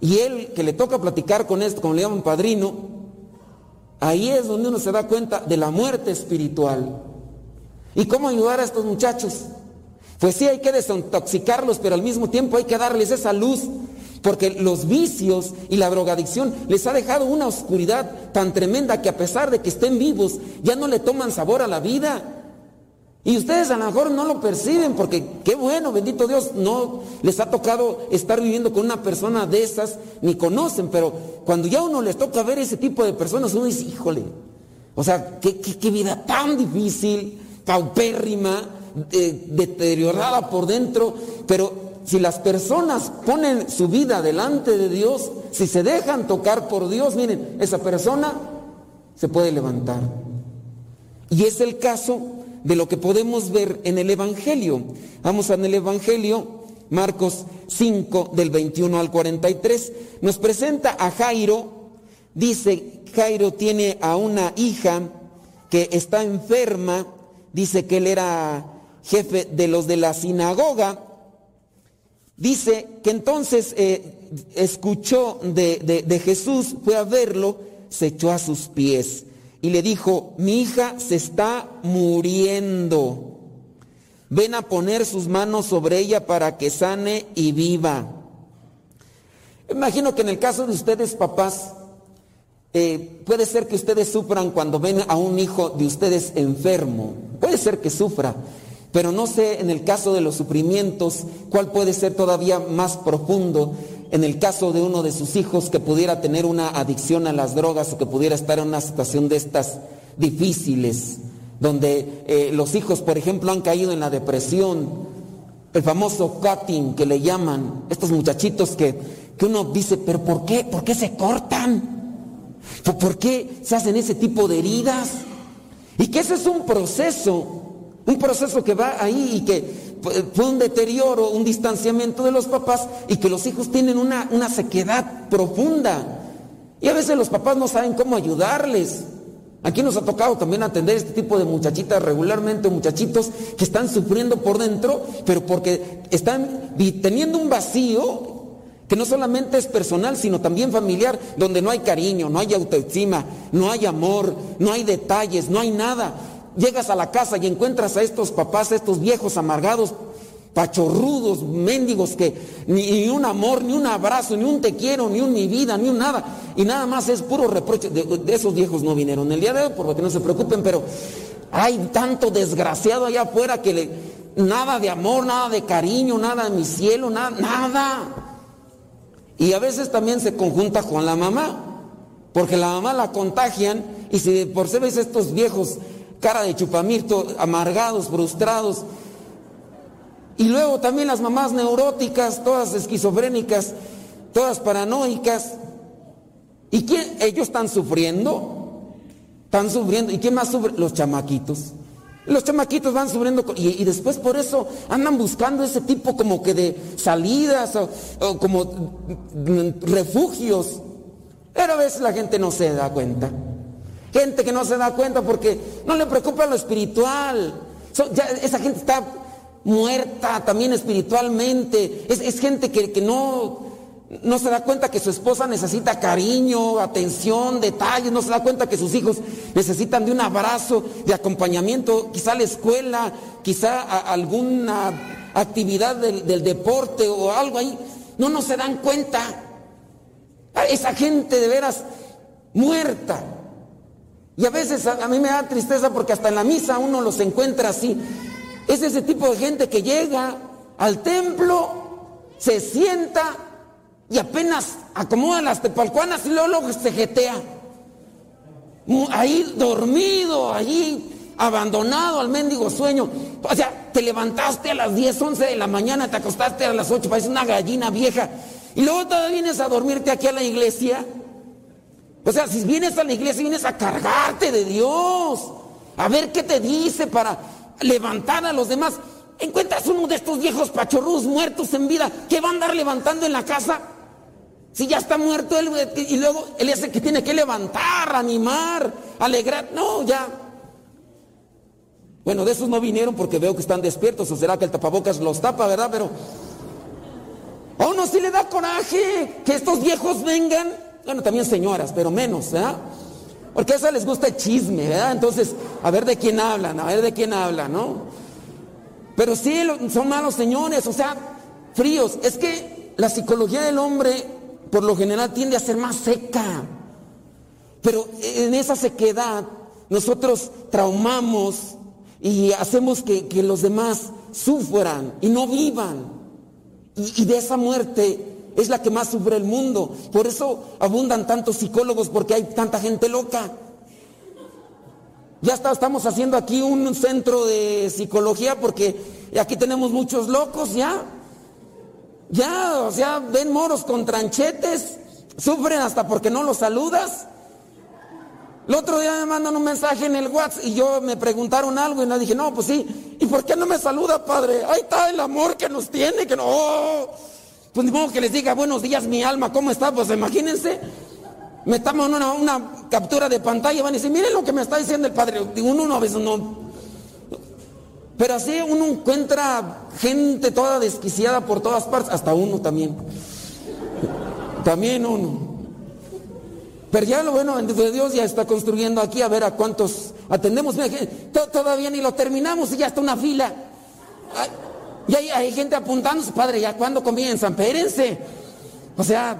Y él que le toca platicar con esto, como le llaman padrino, ahí es donde uno se da cuenta de la muerte espiritual. ¿Y cómo ayudar a estos muchachos? Pues sí, hay que desintoxicarlos, pero al mismo tiempo hay que darles esa luz, porque los vicios y la drogadicción les ha dejado una oscuridad tan tremenda que a pesar de que estén vivos, ya no le toman sabor a la vida. Y ustedes a lo mejor no lo perciben porque qué bueno, bendito Dios, no les ha tocado estar viviendo con una persona de esas, ni conocen, pero cuando ya uno les toca ver ese tipo de personas, uno dice, híjole, o sea, qué, vida tan difícil, paupérrima, eh, deteriorada por dentro, pero si las personas ponen su vida delante de Dios, si se dejan tocar por Dios, miren, esa persona se puede levantar. Y es el caso de lo que podemos ver en el Evangelio. Vamos en el Evangelio, Marcos 5, del 21 al 43. Nos presenta a Jairo, dice, Jairo tiene a una hija que está enferma, dice que él era jefe de los de la sinagoga, Dice que entonces eh, escuchó de, de- Jesús, fue a verlo, se echó a sus pies y le dijo, mi hija se está muriendo. Ven a poner sus manos sobre ella para que sane y viva. Imagino que en el caso de ustedes, papás, eh, puede ser que ustedes sufran cuando ven a un hijo de ustedes enfermo. Puede ser que sufra. Pero no sé en el caso de los sufrimientos cuál puede ser todavía más profundo en el caso de uno de sus hijos que pudiera tener una adicción a las drogas o que pudiera estar en una situación de estas difíciles, donde eh, los hijos, por ejemplo, han caído en la depresión, el famoso cutting que le llaman, estos muchachitos que, que uno dice, pero ¿por qué? ¿Por qué se cortan? ¿Por, qué se hacen ese tipo de heridas? Y que ese es un proceso, un proceso que va ahí y que fue un deterioro, un distanciamiento de los papás y que los hijos tienen una, una sequedad profunda. Y a veces los papás no saben cómo ayudarles. Aquí nos ha tocado también atender este tipo de muchachitas regularmente, muchachitos que están sufriendo por dentro, pero porque están teniendo un vacío que no solamente es personal, sino también familiar, donde no hay cariño, no hay autoestima, no hay amor, no hay detalles, no hay nada. Llegas a la casa y encuentras a estos papás, a estos viejos amargados, pachorrudos, mendigos que ni, un amor, ni un abrazo, ni un te quiero, ni un mi vida, ni un nada. Y nada más es puro reproche. De, esos viejos no vinieron el día de hoy, por lo que no se preocupen, pero hay tanto desgraciado allá afuera que le, nada de amor, nada de cariño, nada de mi cielo, nada, nada. Y a veces también se conjunta con la mamá, porque la mamá la contagian y si por ser estos viejos cara de chupamirto, amargados, frustrados, y luego también las mamás neuróticas, todas esquizofrénicas, todas paranoicas. ¿Y quién? Ellos están sufriendo. Están sufriendo. ¿Y quién más sufre? Los chamaquitos. Los chamaquitos van sufriendo y, después por eso andan buscando ese tipo como que de salidas o, o como mm, refugios. Pero a veces la gente no se da cuenta. Gente que no se da cuenta porque no le preocupa lo espiritual. Esa gente está muerta también espiritualmente. Es, gente que, que no, no se da cuenta que su esposa necesita cariño, atención, detalles. No se da cuenta que sus hijos necesitan de un abrazo, de acompañamiento, quizá la escuela, quizá a- alguna actividad del, del deporte o algo ahí. No, no se dan cuenta. A Esa gente de veras muerta. Y a veces a, mí me da tristeza porque hasta en la misa uno los encuentra así. Es ese tipo de gente que llega al templo, se sienta y apenas acomoda las tepalcuanas y luego, luego se jetea. Ahí dormido, allí abandonado al mendigo sueño. O sea, te levantaste a las 10, 11 de la mañana, te acostaste a las 8, pareces una gallina vieja. Y luego todavía vienes a dormirte aquí a la iglesia. O sea, si vienes a la iglesia, vienes a cargarte de Dios. A ver qué te dice para levantar a los demás. Encuentras uno de estos viejos pachorrus muertos en vida que va a andar levantando en la casa. Si ya está muerto él, y luego él es que tiene que levantar, animar, alegrar. No, ya. Bueno, de esos no vinieron porque veo que están despiertos, o será que el tapabocas los tapa, ¿verdad? Pero a uno sí le da coraje que estos viejos vengan. Bueno, también señoras, pero menos, ¿verdad? Porque a eso les gusta el chisme, ¿verdad? Entonces, a ver de quién hablan, a ver de quién hablan, ¿no? Pero sí, son malos señores, o sea, fríos. Es que la psicología del hombre, por lo general, tiende a ser más seca. Pero en esa sequedad, nosotros traumamos y hacemos que, que los demás sufran y no vivan. Y de esa muerte es la que más sufre el mundo. Por eso abundan tantos psicólogos, porque hay tanta gente loca. Ya está- estamos haciendo aquí un centro de psicología porque aquí tenemos muchos locos ya. Ya, o sea, ven moros con tranchetes, sufren hasta porque no los saludas. El otro día me mandan un mensaje en el WhatsApp y yo me preguntaron algo y le dije, no, pues sí, ¿y por qué no me saluda, padre? Ahí está el amor que nos tiene, que no. oh". Pues ni modo que les diga, buenos días, mi alma, ¿cómo está? Pues imagínense, me toman una, una captura de pantalla y van a decir, miren lo que me está diciendo el padre. Uno, uno a veces no. Pero así uno encuentra gente toda desquiciada por todas partes, hasta uno también. También uno. Pero ya lo bueno de Dios ya está construyendo aquí a ver a cuántos atendemos. Mira, todavía ni lo terminamos y ya está una fila. Y hay, hay gente apuntándose, padre, ¿ya cuándo comienzan? Espérense. O sea,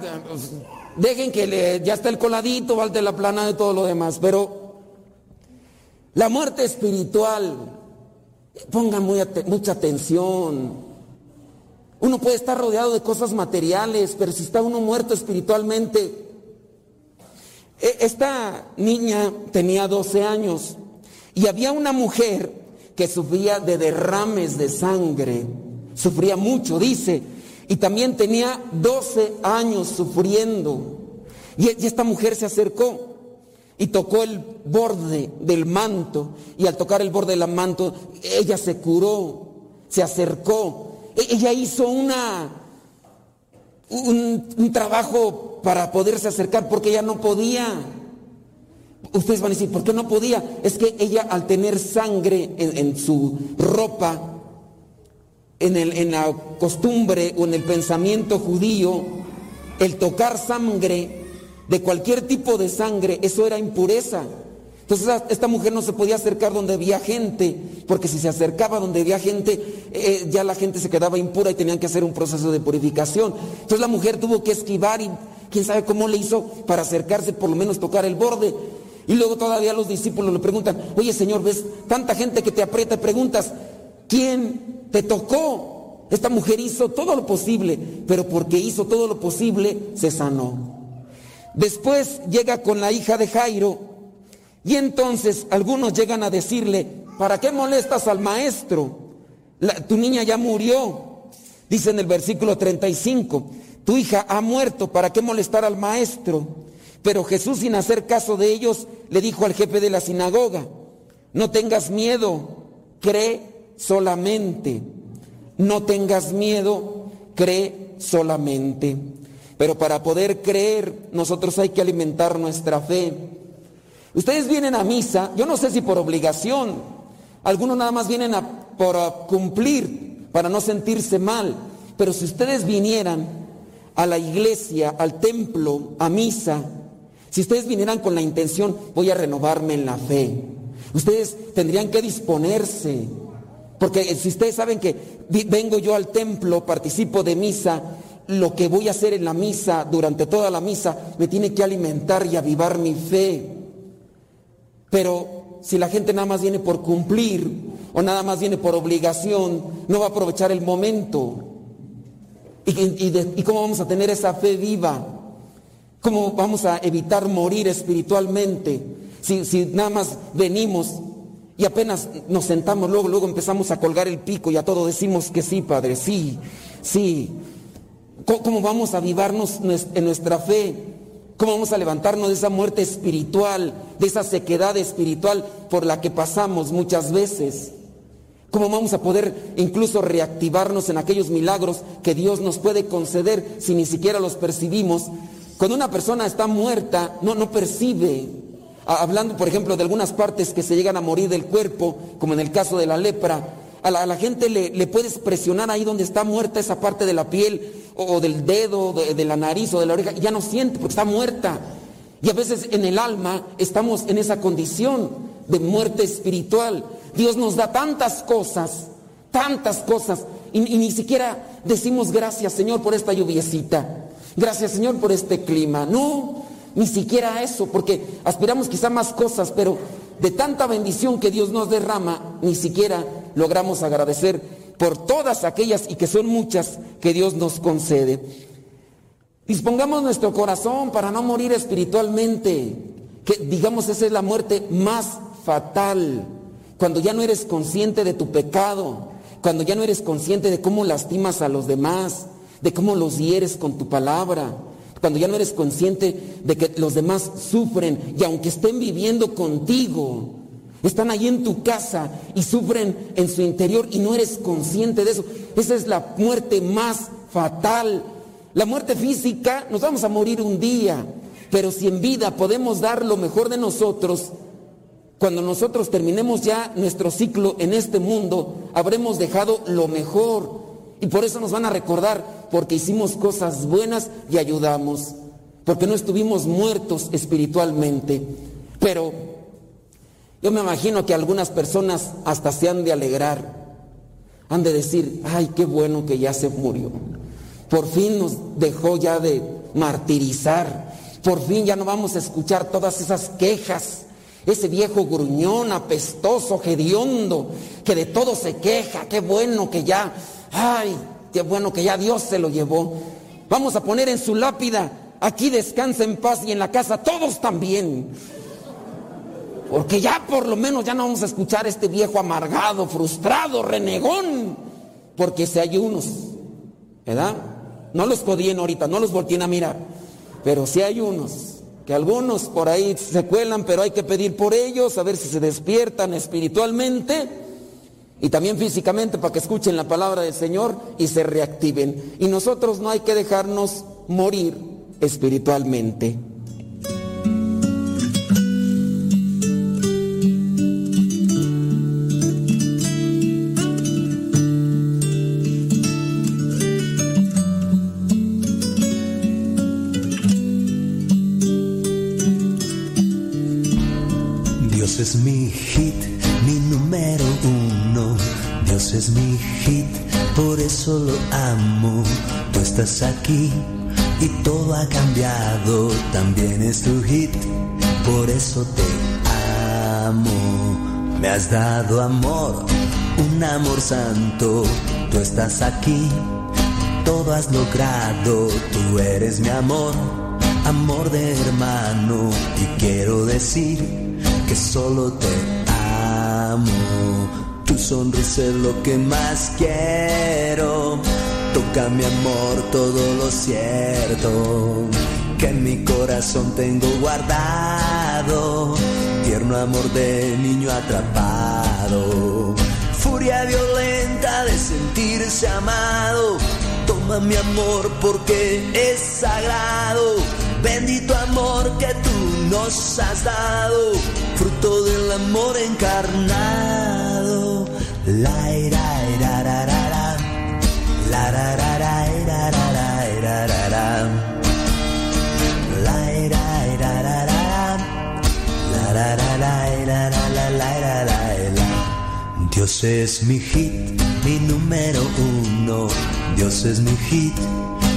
dejen que ya está el coladito, valte la plana de todo lo demás. Pero la muerte espiritual, pongan mucha atención. Uno puede estar rodeado de cosas materiales, pero si está uno muerto espiritualmente, e- esta niña tenía 12 años y había una mujer que sufría de derrames de sangre, sufría mucho, dice, y también tenía 12 años sufriendo. Y, esta mujer se acercó y tocó el borde del manto, y al tocar el borde del manto, ella se curó, se acercó, E- ella hizo una, un, un trabajo para poderse acercar porque ella no podía. Ustedes van a decir, ¿por qué no podía? Es que ella al tener sangre en, su ropa, en, el- en la costumbre o en el pensamiento judío, el tocar sangre, de cualquier tipo de sangre, eso era impureza. Entonces esta- mujer no se podía acercar donde había gente, porque si se acercaba donde había gente, eh, ya la gente se quedaba impura y tenían que hacer un proceso de purificación. Entonces la mujer tuvo que esquivar y quién sabe cómo le hizo para acercarse, por lo menos tocar el borde. Y luego todavía los discípulos le preguntan, oye Señor, ves tanta gente que te aprieta y preguntas, ¿quién te tocó? Esta mujer hizo todo lo posible, pero porque hizo todo lo posible, se sanó. Después llega con la hija de Jairo y entonces algunos llegan a decirle, ¿para qué molestas al maestro? Tu niña ya murió. Dice en el versículo 35, tu hija ha muerto, ¿para qué molestar al maestro? Pero Jesús sin hacer caso de ellos le dijo al jefe de la sinagoga, no tengas miedo, cree solamente. No tengas miedo, cree solamente. Pero para poder creer, nosotros hay que alimentar nuestra fe. Ustedes vienen a misa, yo no sé si por obligación, algunos nada más vienen a, por cumplir, para no sentirse mal, pero si ustedes vinieran a la iglesia, al templo, a misa, si ustedes vinieran con la intención, voy a renovarme en la fe, ustedes tendrían que disponerse, porque si ustedes saben que vengo yo al templo, participo de misa, lo que voy a hacer en la misa, durante toda la misa, me tiene que alimentar y avivar mi fe. Pero si la gente nada más viene por cumplir o nada más viene por obligación, no va a aprovechar el momento. ¿Y, y cómo vamos a tener esa fe viva? ¿Cómo vamos a evitar morir espiritualmente? Si, si nada más venimos y apenas nos sentamos, luego, luego empezamos a colgar el pico y a todo decimos que sí, Padre, sí, sí. ¿Cómo, cómo vamos a avivarnos en nuestra fe? ¿Cómo vamos a levantarnos de esa muerte espiritual, de esa sequedad espiritual por la que pasamos muchas veces? ¿Cómo vamos a poder incluso reactivarnos en aquellos milagros que Dios nos puede conceder si ni siquiera los percibimos? Cuando una persona está muerta, no, no percibe. Hablando, por ejemplo, de algunas partes que se llegan a morir del cuerpo, como en el caso de la lepra, a la, gente le, le puedes presionar ahí donde está muerta esa parte de la piel, o, del dedo, de, de la nariz o de la oreja, y ya no siente porque está muerta. Y a veces en el alma estamos en esa condición de muerte espiritual. Dios nos da tantas cosas, tantas cosas, y, y ni siquiera decimos gracias Señor por esta lluviecita, gracias Señor por este clima. No, ni siquiera eso, porque aspiramos quizá más cosas, pero de tanta bendición que Dios nos derrama, ni siquiera logramos agradecer por todas aquellas y que son muchas que Dios nos concede. Dispongamos nuestro corazón para no morir espiritualmente. Que digamos esa es la muerte más fatal. Cuando ya no eres consciente de tu pecado, cuando ya no eres consciente de cómo lastimas a los demás, de cómo los hieres con tu palabra, cuando ya no eres consciente de que los demás sufren y aunque estén viviendo contigo, están ahí en tu casa y sufren en su interior y no eres consciente de eso. Esa es la muerte más fatal. La muerte física, nos vamos a morir un día, pero si en vida podemos dar lo mejor de nosotros, Cuando nosotros terminemos ya nuestro ciclo en este mundo, habremos dejado lo mejor. Y por eso nos van a recordar, porque hicimos cosas buenas y ayudamos, porque no estuvimos muertos espiritualmente. Pero yo me imagino que algunas personas hasta se han de alegrar, han de decir, ay, qué bueno que ya se murió. Por fin nos dejó ya de martirizar, por fin ya no vamos a escuchar todas esas quejas ese viejo gruñón, apestoso, hediondo, que de todo se queja, qué bueno que ya, ay, qué bueno que ya Dios se lo llevó. Vamos a poner en su lápida, aquí descansa en paz y en la casa todos también. Porque ya por lo menos ya no vamos a escuchar a este viejo amargado, frustrado, renegón. Porque si hay unos, ¿verdad? No los codien ahorita, no los volteen a mirar. Pero si hay unos que algunos por ahí se cuelan, pero hay que pedir por ellos, a ver si se despiertan espiritualmente y también físicamente para que escuchen la palabra del Señor y se reactiven. Y nosotros no hay que dejarnos morir espiritualmente. Por eso lo amo. Tú estás aquí y todo ha cambiado. También es tu hit, por eso te amo. Me has dado amor, un amor santo. Tú estás aquí, todo has logrado. Tú eres mi amor, amor de hermano. Y quiero decir que solo te amo. Tu sonrisa es lo que más quiero. Toca mi amor todo lo cierto que en mi corazón tengo guardado. Tierno amor de niño atrapado. Furia violenta de sentirse amado. Toma mi amor porque es sagrado. Bendito amor que tú nos has dado, fruto del amor encarnado. Dios es mi hit, mi número uno. Dios es mi hit,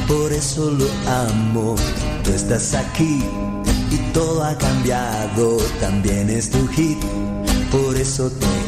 por eso lo amo. Tú estás aquí y todo ha cambiado. También es tu hit, por eso te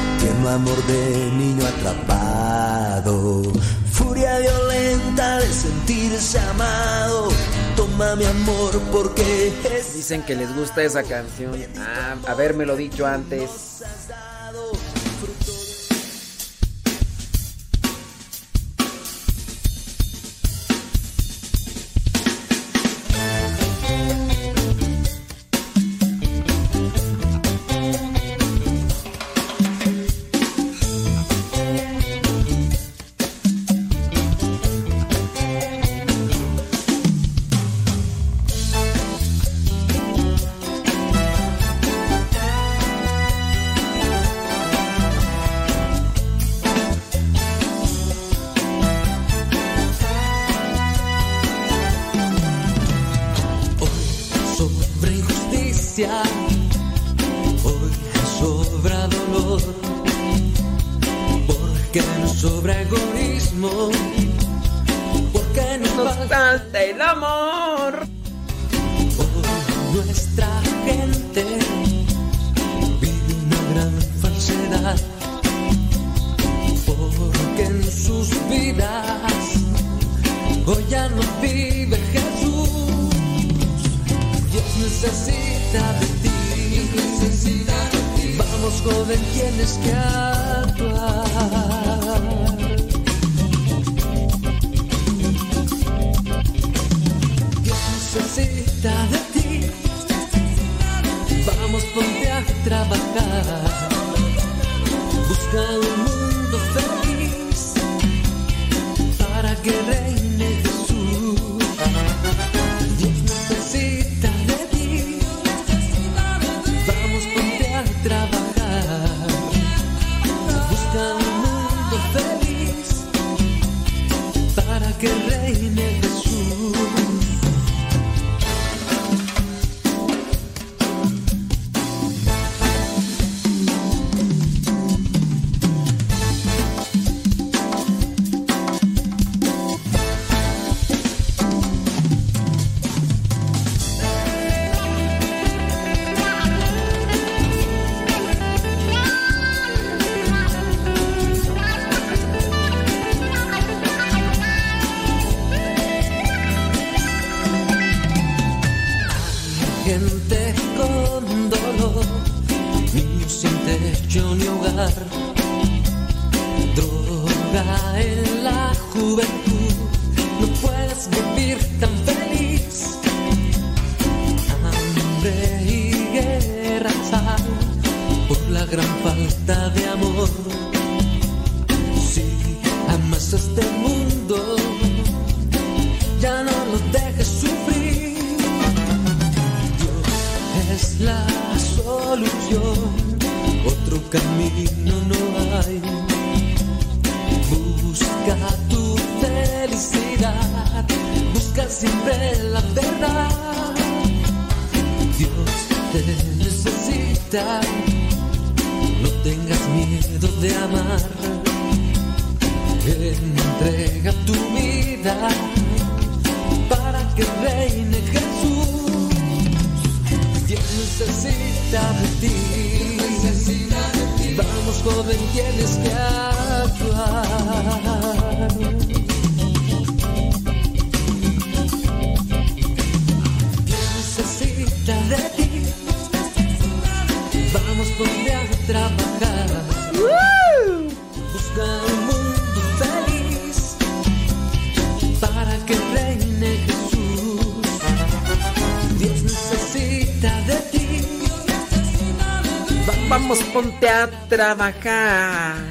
Tierno amor de niño atrapado. Furia violenta de sentirse amado. Toma mi amor porque es Dicen que les gusta esa canción. Ah, habérmelo dicho antes. Vamos,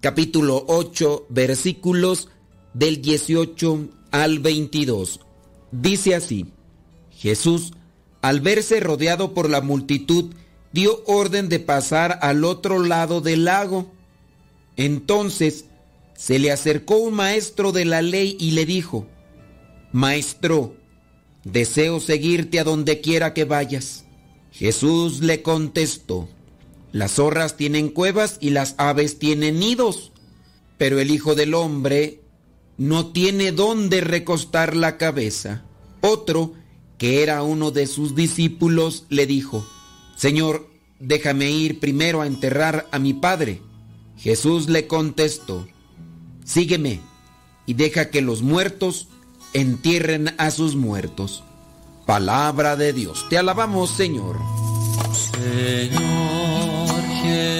capítulo 8, versículos del 18 al 22. Dice así, Jesús, al verse rodeado por la multitud, dio orden de pasar al otro lado del lago. Entonces se le acercó un maestro de la ley y le dijo, Maestro, deseo seguirte a donde quiera que vayas. Jesús le contestó, las zorras tienen cuevas y las aves tienen nidos, pero el Hijo del Hombre no tiene dónde recostar la cabeza. Otro, que era uno de sus discípulos, le dijo, Señor, déjame ir primero a enterrar a mi padre. Jesús le contestó, Sígueme y deja que los muertos entierren a sus muertos. Palabra de Dios. Te alabamos, Señor. Señor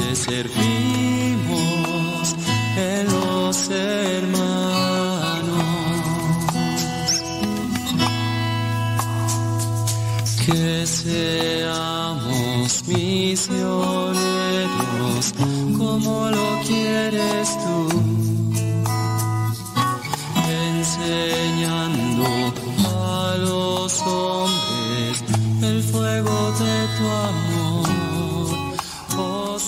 te servimos en los hermanos. Que seamos misioneros como lo quieres tú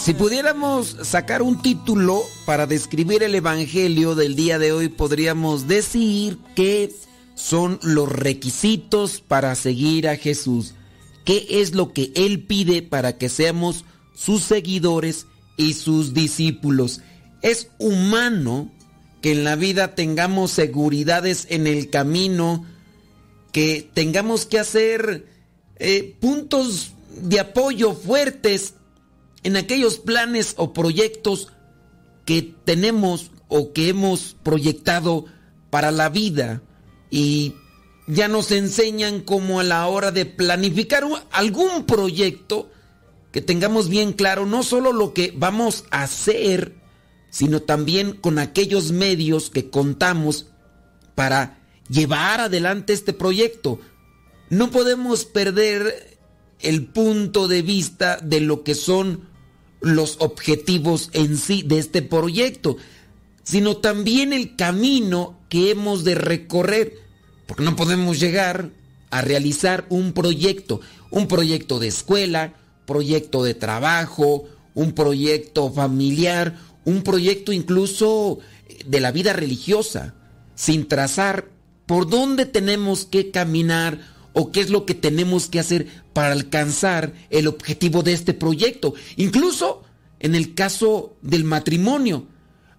Si pudiéramos sacar un título para describir el Evangelio del día de hoy, podríamos decir que son los requisitos para seguir a Jesús. ¿Qué es lo que Él pide para que seamos sus seguidores y sus discípulos? Es humano que en la vida tengamos seguridades en el camino, que tengamos que hacer eh, puntos de apoyo fuertes en aquellos planes o proyectos que tenemos o que hemos proyectado para la vida y ya nos enseñan como a la hora de planificar algún proyecto que tengamos bien claro no solo lo que vamos a hacer, sino también con aquellos medios que contamos para llevar adelante este proyecto. No podemos perder el punto de vista de lo que son los objetivos en sí de este proyecto, sino también el camino que hemos de recorrer, porque no podemos llegar a realizar un proyecto, un proyecto de escuela, proyecto de trabajo, un proyecto familiar, un proyecto incluso de la vida religiosa, sin trazar por dónde tenemos que caminar o qué es lo que tenemos que hacer para alcanzar el objetivo de este proyecto. Incluso en el caso del matrimonio.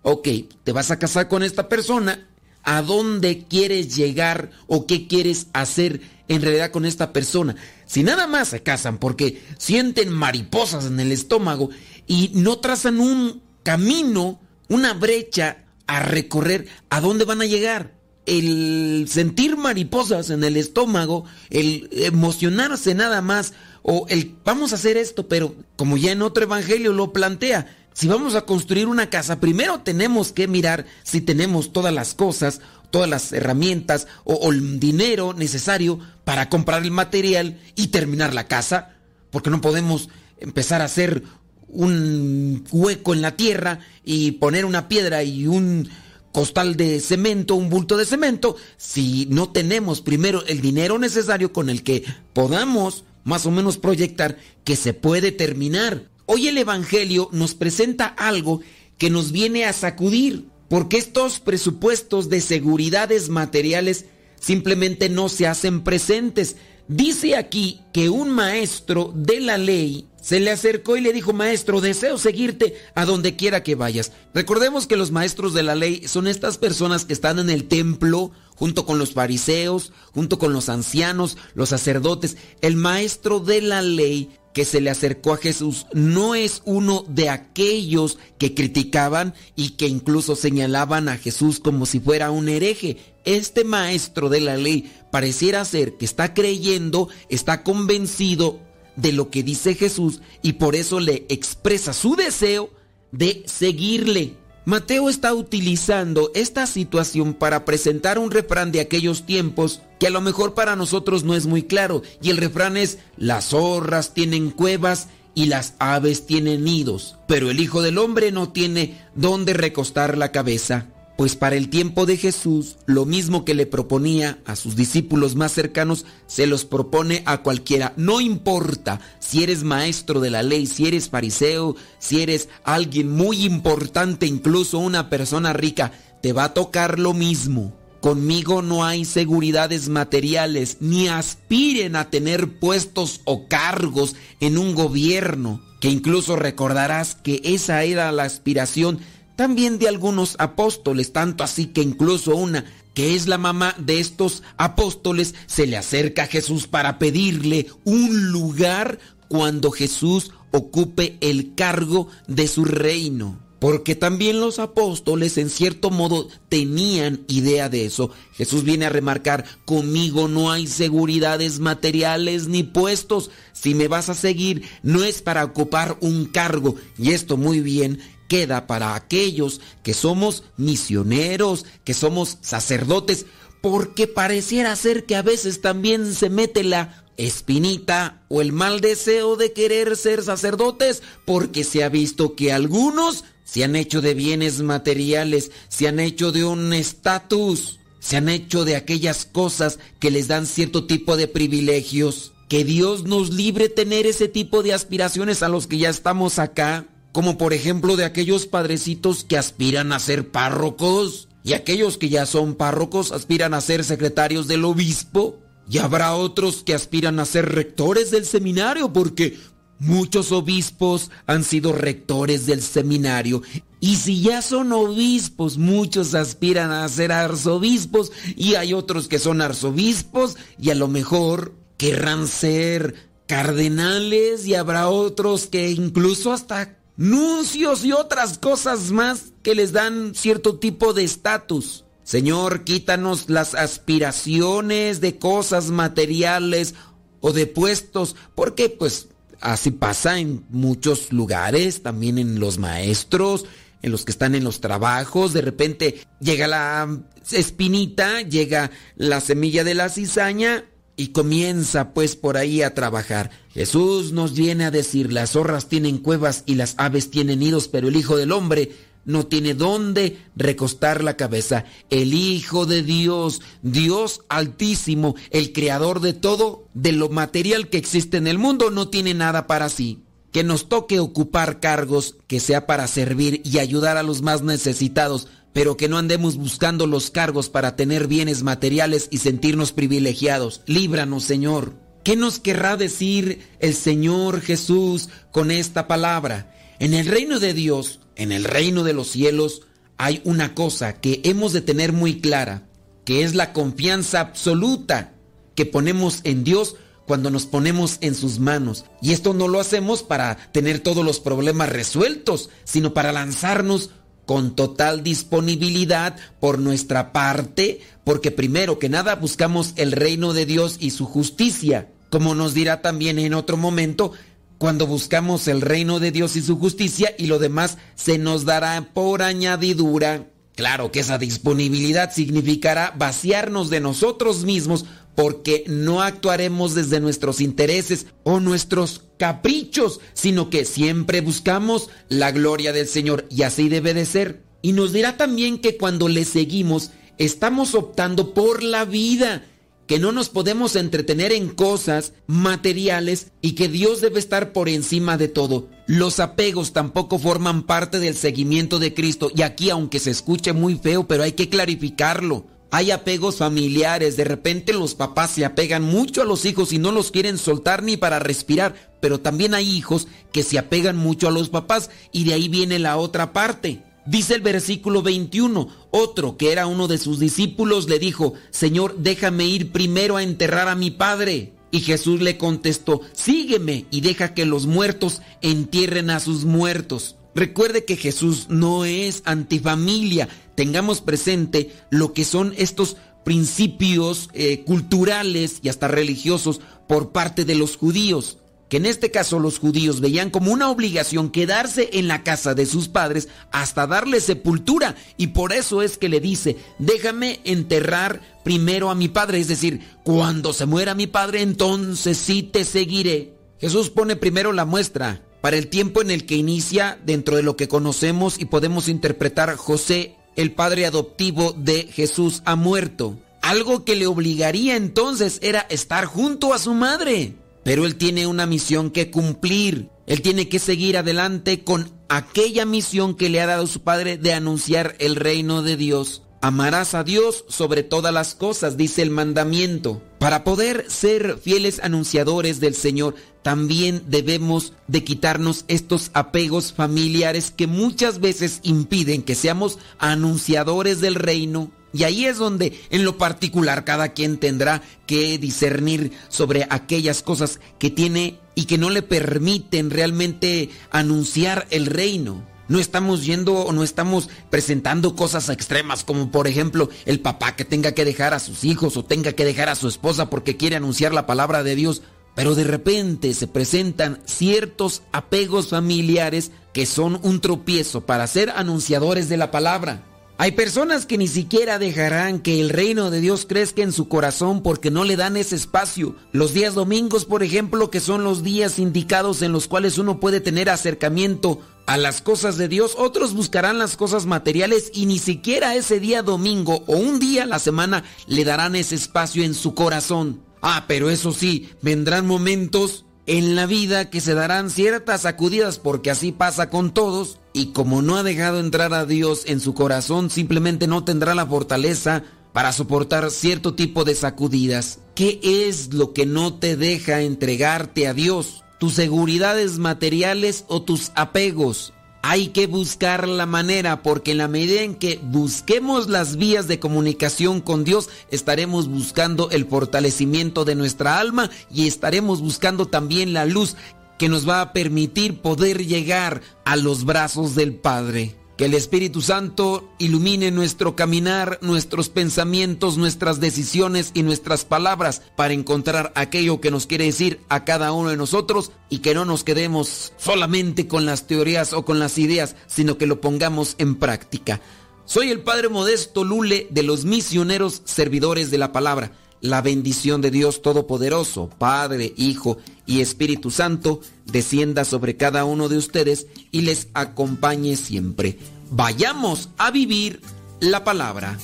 Ok, te vas a casar con esta persona. ¿A dónde quieres llegar o qué quieres hacer en realidad con esta persona? Si nada más se casan porque sienten mariposas en el estómago y no trazan un camino, una brecha a recorrer, ¿a dónde van a llegar? El sentir mariposas en el estómago, el emocionarse nada más, o el vamos a hacer esto, pero como ya en otro evangelio lo plantea, si vamos a construir una casa, primero tenemos que mirar si tenemos todas las cosas, todas las herramientas o, o el dinero necesario para comprar el material y terminar la casa, porque no podemos empezar a hacer un hueco en la tierra y poner una piedra y un costal de cemento, un bulto de cemento, si no tenemos primero el dinero necesario con el que podamos más o menos proyectar que se puede terminar. Hoy el Evangelio nos presenta algo que nos viene a sacudir, porque estos presupuestos de seguridades materiales simplemente no se hacen presentes. Dice aquí que un maestro de la ley se le acercó y le dijo, maestro, deseo seguirte a donde quiera que vayas. Recordemos que los maestros de la ley son estas personas que están en el templo junto con los fariseos, junto con los ancianos, los sacerdotes. El maestro de la ley que se le acercó a Jesús no es uno de aquellos que criticaban y que incluso señalaban a Jesús como si fuera un hereje. Este maestro de la ley pareciera ser que está creyendo, está convencido de lo que dice Jesús y por eso le expresa su deseo de seguirle. Mateo está utilizando esta situación para presentar un refrán de aquellos tiempos que a lo mejor para nosotros no es muy claro. Y el refrán es, las zorras tienen cuevas y las aves tienen nidos, pero el Hijo del Hombre no tiene dónde recostar la cabeza. Pues para el tiempo de Jesús, lo mismo que le proponía a sus discípulos más cercanos, se los propone a cualquiera. No importa si eres maestro de la ley, si eres fariseo, si eres alguien muy importante, incluso una persona rica, te va a tocar lo mismo. Conmigo no hay seguridades materiales, ni aspiren a tener puestos o cargos en un gobierno, que incluso recordarás que esa era la aspiración también de algunos apóstoles, tanto así que incluso una que es la mamá de estos apóstoles se le acerca a Jesús para pedirle un lugar cuando Jesús ocupe el cargo de su reino. Porque también los apóstoles en cierto modo tenían idea de eso. Jesús viene a remarcar, conmigo no hay seguridades materiales ni puestos. Si me vas a seguir, no es para ocupar un cargo. Y esto muy bien queda para aquellos que somos misioneros, que somos sacerdotes, porque pareciera ser que a veces también se mete la espinita o el mal deseo de querer ser sacerdotes, porque se ha visto que algunos se han hecho de bienes materiales, se han hecho de un estatus, se han hecho de aquellas cosas que les dan cierto tipo de privilegios. Que Dios nos libre tener ese tipo de aspiraciones a los que ya estamos acá, como por ejemplo de aquellos padrecitos que aspiran a ser párrocos y aquellos que ya son párrocos aspiran a ser secretarios del obispo. Y habrá otros que aspiran a ser rectores del seminario porque muchos obispos han sido rectores del seminario. Y si ya son obispos, muchos aspiran a ser arzobispos y hay otros que son arzobispos y a lo mejor querrán ser cardenales y habrá otros que incluso hasta nuncios y otras cosas más que les dan cierto tipo de estatus. Señor, quítanos las aspiraciones de cosas materiales o de puestos, porque pues así pasa en muchos lugares, también en los maestros, en los que están en los trabajos, de repente llega la espinita, llega la semilla de la cizaña y comienza pues por ahí a trabajar. Jesús nos viene a decir, las zorras tienen cuevas y las aves tienen nidos, pero el Hijo del Hombre no tiene dónde recostar la cabeza. El Hijo de Dios, Dios altísimo, el creador de todo, de lo material que existe en el mundo, no tiene nada para sí. Que nos toque ocupar cargos que sea para servir y ayudar a los más necesitados, pero que no andemos buscando los cargos para tener bienes materiales y sentirnos privilegiados. Líbranos, Señor. ¿Qué nos querrá decir el Señor Jesús con esta palabra? En el reino de Dios, en el reino de los cielos, hay una cosa que hemos de tener muy clara, que es la confianza absoluta que ponemos en Dios cuando nos ponemos en sus manos. Y esto no lo hacemos para tener todos los problemas resueltos, sino para lanzarnos con total disponibilidad por nuestra parte, porque primero que nada buscamos el reino de Dios y su justicia, como nos dirá también en otro momento, cuando buscamos el reino de Dios y su justicia y lo demás se nos dará por añadidura. Claro que esa disponibilidad significará vaciarnos de nosotros mismos porque no actuaremos desde nuestros intereses o nuestros caprichos, sino que siempre buscamos la gloria del Señor y así debe de ser. Y nos dirá también que cuando le seguimos estamos optando por la vida, que no nos podemos entretener en cosas materiales y que Dios debe estar por encima de todo. Los apegos tampoco forman parte del seguimiento de Cristo y aquí aunque se escuche muy feo, pero hay que clarificarlo. Hay apegos familiares, de repente los papás se apegan mucho a los hijos y no los quieren soltar ni para respirar, pero también hay hijos que se apegan mucho a los papás y de ahí viene la otra parte. Dice el versículo 21, otro que era uno de sus discípulos le dijo, Señor, déjame ir primero a enterrar a mi padre. Y Jesús le contestó, sígueme y deja que los muertos entierren a sus muertos. Recuerde que Jesús no es antifamilia. Tengamos presente lo que son estos principios eh, culturales y hasta religiosos por parte de los judíos. Que en este caso los judíos veían como una obligación quedarse en la casa de sus padres hasta darle sepultura. Y por eso es que le dice, déjame enterrar primero a mi padre. Es decir, cuando se muera mi padre, entonces sí te seguiré. Jesús pone primero la muestra para el tiempo en el que inicia dentro de lo que conocemos y podemos interpretar José, el padre adoptivo de Jesús, ha muerto. Algo que le obligaría entonces era estar junto a su madre. Pero él tiene una misión que cumplir. Él tiene que seguir adelante con aquella misión que le ha dado su padre de anunciar el reino de Dios. Amarás a Dios sobre todas las cosas, dice el mandamiento. Para poder ser fieles anunciadores del Señor, también debemos de quitarnos estos apegos familiares que muchas veces impiden que seamos anunciadores del reino. Y ahí es donde en lo particular cada quien tendrá que discernir sobre aquellas cosas que tiene y que no le permiten realmente anunciar el reino. No estamos yendo o no estamos presentando cosas extremas como por ejemplo el papá que tenga que dejar a sus hijos o tenga que dejar a su esposa porque quiere anunciar la palabra de Dios. Pero de repente se presentan ciertos apegos familiares que son un tropiezo para ser anunciadores de la palabra. Hay personas que ni siquiera dejarán que el reino de Dios crezca en su corazón porque no le dan ese espacio. Los días domingos, por ejemplo, que son los días indicados en los cuales uno puede tener acercamiento a las cosas de Dios, otros buscarán las cosas materiales y ni siquiera ese día domingo o un día a la semana le darán ese espacio en su corazón. Ah, pero eso sí, vendrán momentos en la vida que se darán ciertas sacudidas porque así pasa con todos y como no ha dejado entrar a Dios en su corazón simplemente no tendrá la fortaleza para soportar cierto tipo de sacudidas. ¿Qué es lo que no te deja entregarte a Dios? ¿Tus seguridades materiales o tus apegos? Hay que buscar la manera porque en la medida en que busquemos las vías de comunicación con Dios, estaremos buscando el fortalecimiento de nuestra alma y estaremos buscando también la luz que nos va a permitir poder llegar a los brazos del Padre. Que el Espíritu Santo ilumine nuestro caminar, nuestros pensamientos, nuestras decisiones y nuestras palabras para encontrar aquello que nos quiere decir a cada uno de nosotros y que no nos quedemos solamente con las teorías o con las ideas, sino que lo pongamos en práctica. Soy el Padre Modesto Lule de los misioneros servidores de la palabra. La bendición de Dios Todopoderoso, Padre, Hijo y Espíritu Santo, descienda sobre cada uno de ustedes y les acompañe siempre. Vayamos a vivir la palabra.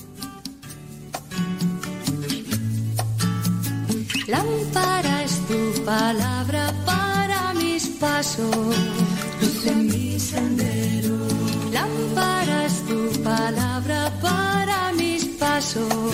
Lámpara es tu palabra para mis pasos. Lámpara es tu palabra para mis pasos,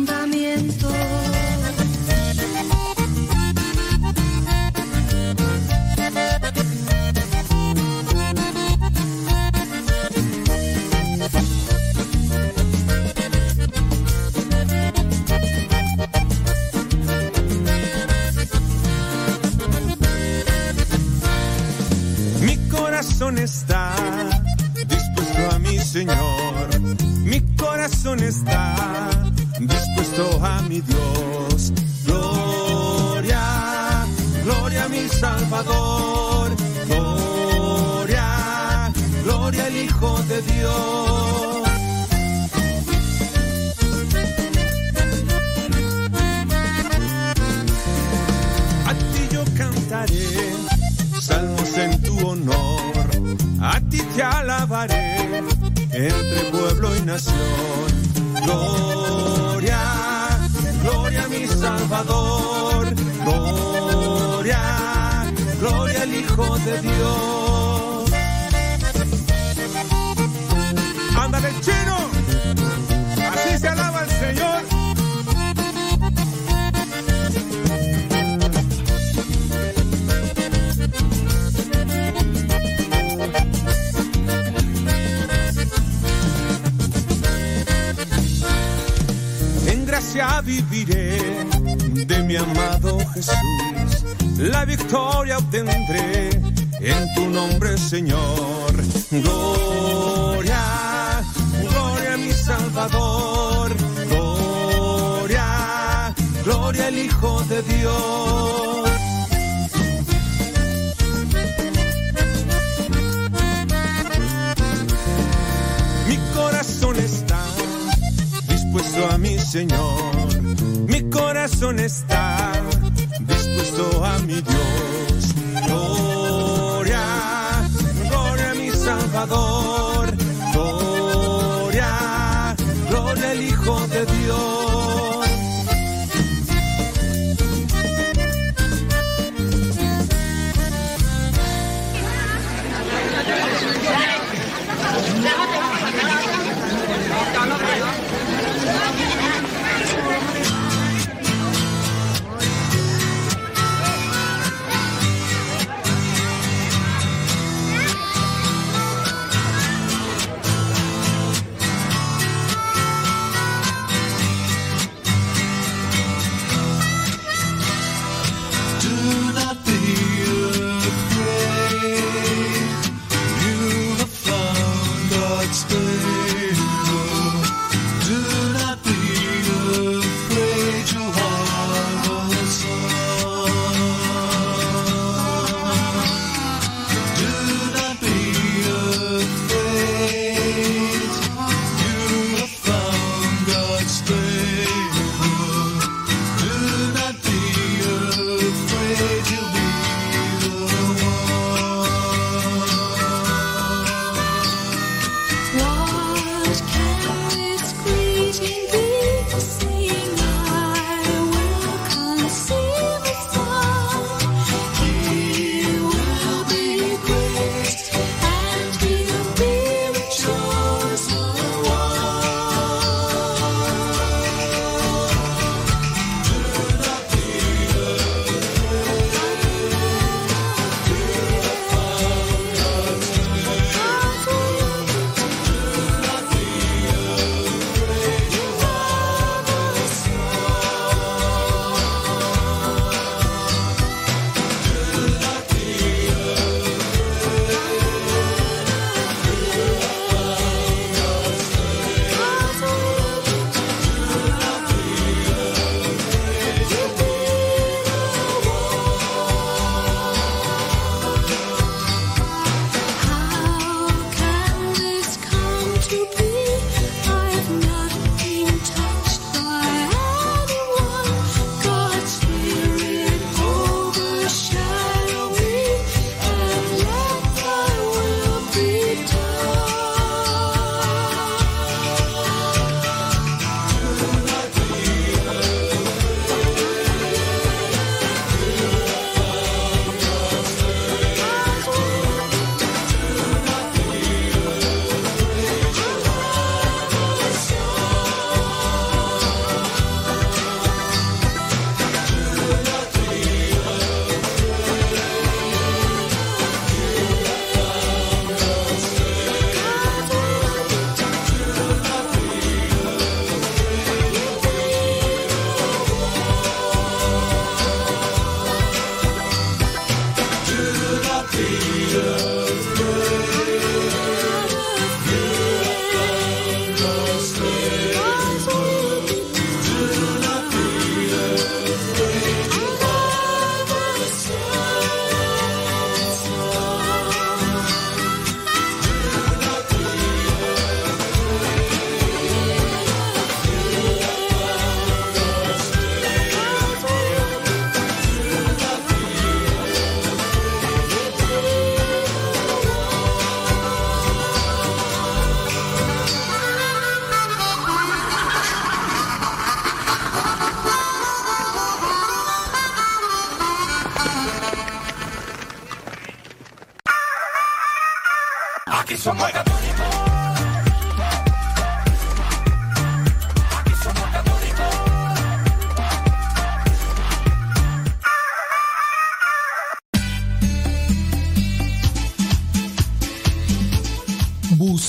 corazón está dispuesto a mi Señor. Mi corazón está dispuesto a mi Dios. Gloria, gloria a mi Salvador. Gloria, gloria al Hijo de Dios. Entre pueblo y nación. Gloria, gloria a mi Salvador. Gloria, gloria al Hijo de Dios. Ándale, chino. Así se alaba el Señor. Viviré de mi amado Jesús. La victoria obtendré en tu nombre, Señor. Gloria, gloria a mi Salvador. Gloria, gloria al Hijo de Dios. Mi corazón está dispuesto a mi Señor. Corazón está dispuesto a mi Dios. Gloria, gloria a mi Salvador. Gloria, gloria al Hijo de Dios.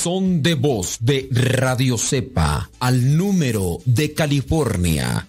Buzón de voz de Radio Cepa al número de California,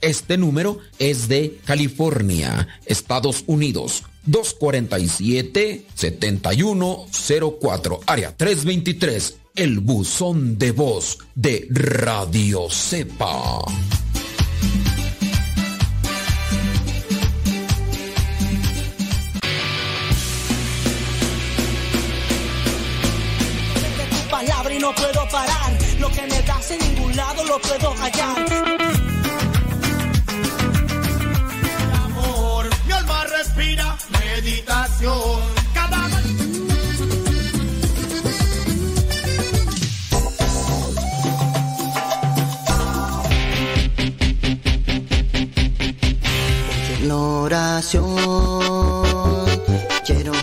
este número es de California, Estados Unidos. 247-7104, área 323, el buzón de voz de Radio Cepa. palabra y no puedo parar. Lo que ningún lado lo puedo. Meditación. Cada En oración quiero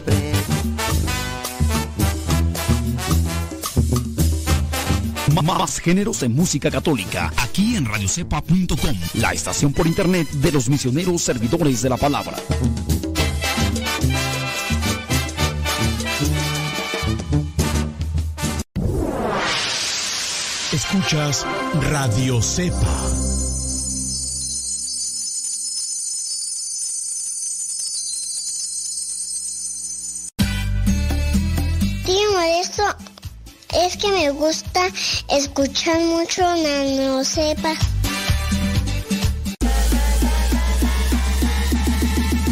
Más géneros en música católica, aquí en radiocepa.com, la estación por internet de los misioneros servidores de la palabra. Escuchas Radio Cepa. Tío Modesto, es que me gusta escuchar mucho Nano Sepa.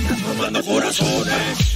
Transformando corazones.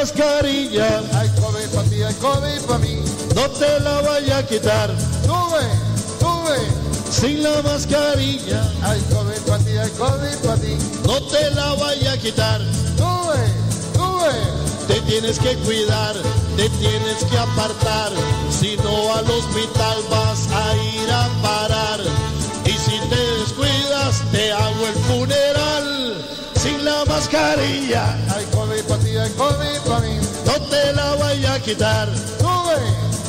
mascarilla, hay COVID para ti, hay COVID para mí. No te la vaya a quitar. Sube, sube. Sin la mascarilla, hay COVID para ti, hay COVID para ti. No te la vaya a quitar. Sube, sube. Te tienes que cuidar, te tienes que apartar. Si no al hospital vas a ir a parar. Y si te descuidas, te hago el funeral. Sin la mascarilla, hay COVID para ti, hay COVID para mí. No te la vaya a quitar. Sube,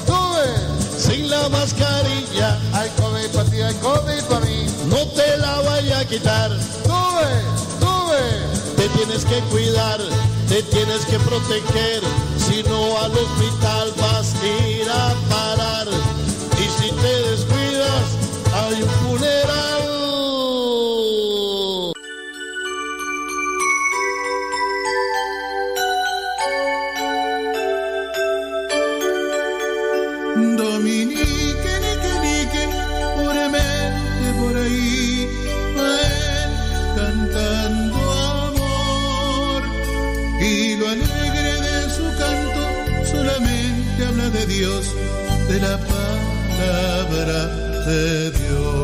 sube. Sin la mascarilla, hay COVID para ti, hay COVID para mí. No te la vaya a quitar. Sube, sube. Te tienes que cuidar, te tienes que proteger. Si no al hospital vas a ir a parar. Y si te descuidas, hay un funeral. De la palabra de Dios.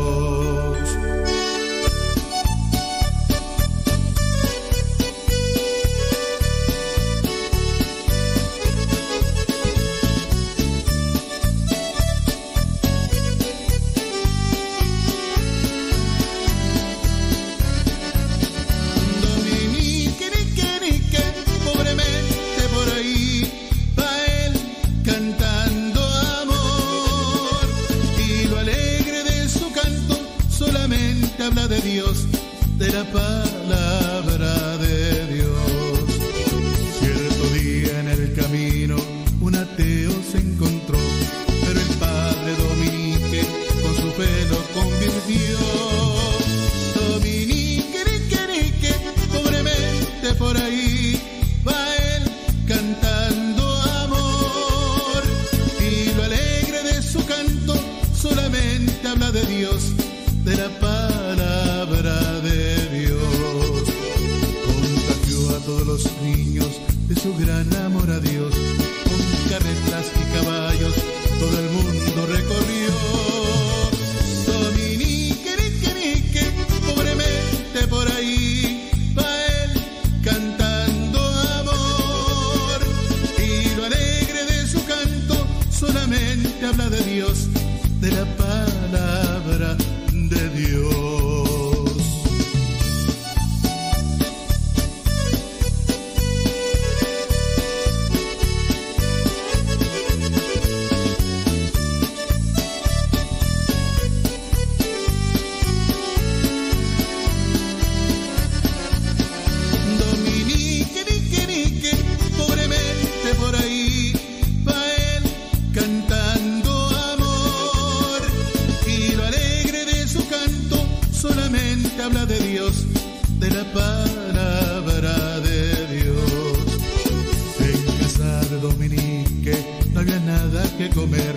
habla de Dios, de la palabra de Dios. En Casar Dominique no había nada que comer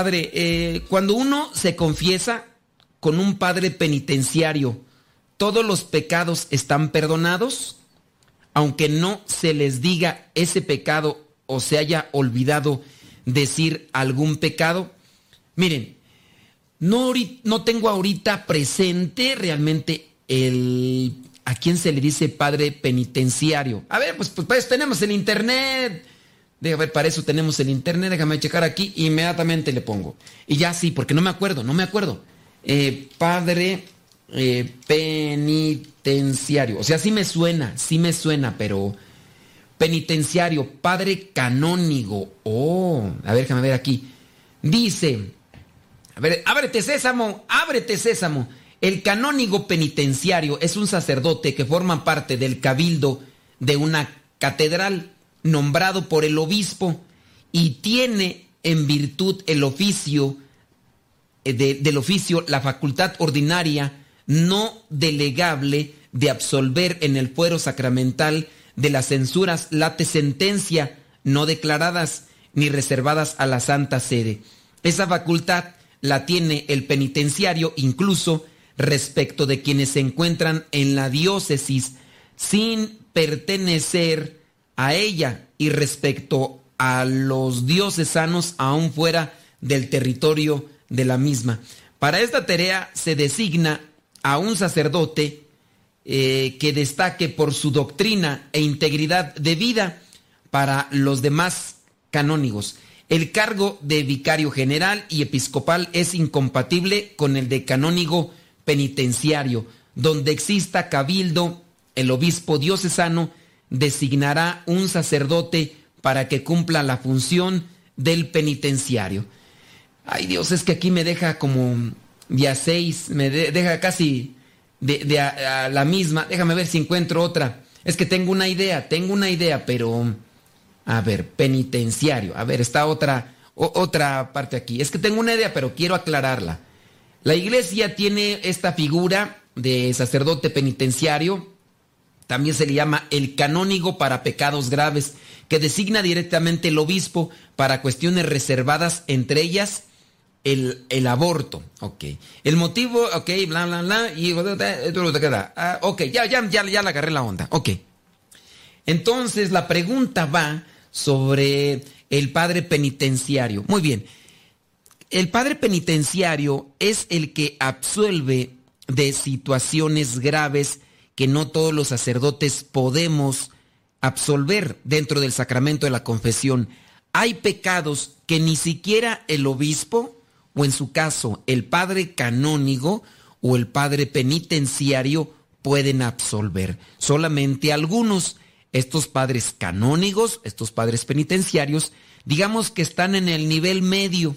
padre, eh, cuando uno se confiesa con un padre penitenciario, ¿todos los pecados están perdonados? Aunque no se les diga ese pecado o se haya olvidado decir algún pecado. Miren, no, no tengo ahorita presente realmente el a quién se le dice padre penitenciario. A ver, pues, pues, pues tenemos el internet, Deja ver, para eso tenemos el internet. Déjame checar aquí. Inmediatamente le pongo. Y ya sí, porque no me acuerdo, no me acuerdo. Eh, padre eh, penitenciario. O sea, sí me suena, sí me suena, pero penitenciario, padre canónigo. Oh, a ver, déjame ver aquí. Dice, a ver, ábrete sésamo, ábrete sésamo. El canónigo penitenciario es un sacerdote que forma parte del cabildo de una catedral nombrado por el obispo y tiene en virtud el oficio eh, de- del oficio la facultad ordinaria no delegable de absolver en el fuero sacramental de las censuras late sentencia no declaradas ni reservadas a la Santa Sede. Esa facultad la tiene el penitenciario incluso respecto de quienes se encuentran en la diócesis sin pertenecer a ella y respecto a los diocesanos aún fuera del territorio de la misma. Para esta tarea se designa a un sacerdote eh, que destaque por su doctrina e integridad de vida para los demás canónigos. El cargo de vicario general y episcopal es incompatible con el de canónigo penitenciario. Donde exista cabildo, el obispo diocesano designará un sacerdote para que cumpla la función del penitenciario. Ay Dios, es que aquí me deja como día 6, me de- deja casi de, a la misma. Déjame ver si encuentro otra. Es que tengo una idea, tengo una idea, pero... A ver, penitenciario. A ver, está otra, o- otra parte aquí. Es que tengo una idea, pero quiero aclararla. La iglesia tiene esta figura de sacerdote penitenciario, también se le llama el canónigo para pecados graves, que designa directamente el obispo para cuestiones reservadas, entre ellas el, el aborto. Ok. El motivo, ok, bla, bla, bla, y ah, ok, ya, ya, ya, ya le agarré la onda. Ok. Entonces la pregunta va sobre el padre penitenciario. Muy bien. El padre penitenciario es el que absuelve de situaciones graves que no todos los sacerdotes podemos absolver dentro del sacramento de la confesión. Hay pecados que ni siquiera el obispo, o en su caso el padre canónigo o el padre penitenciario, pueden absolver. Solamente algunos. Estos padres canónigos, estos padres penitenciarios, digamos que están en el nivel medio.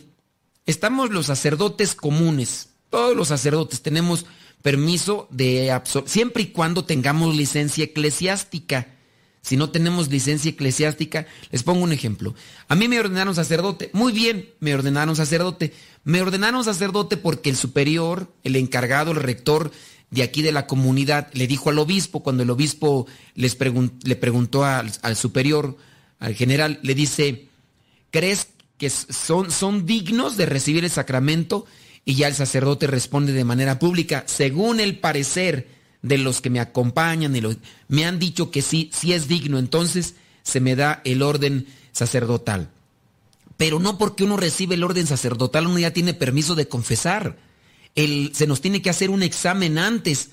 Estamos los sacerdotes comunes. Todos los sacerdotes tenemos permiso de absolver, siempre y cuando tengamos licencia eclesiástica. Si no tenemos licencia eclesiástica, les pongo un ejemplo. A mí me ordenaron sacerdote. Muy bien, me ordenaron sacerdote. Me ordenaron sacerdote porque el superior, el encargado, el rector de aquí de la comunidad, le dijo al obispo, cuando el obispo les le preguntó al, superior, al general, le dice, ¿crees que son dignos de recibir el sacramento? Y ya el sacerdote responde de manera pública, según el parecer de los que me acompañan, y me han dicho que sí, sí es digno, entonces se me da el orden sacerdotal. Pero no porque uno recibe el orden sacerdotal, uno ya tiene permiso de confesar. Se nos tiene que hacer un examen antes,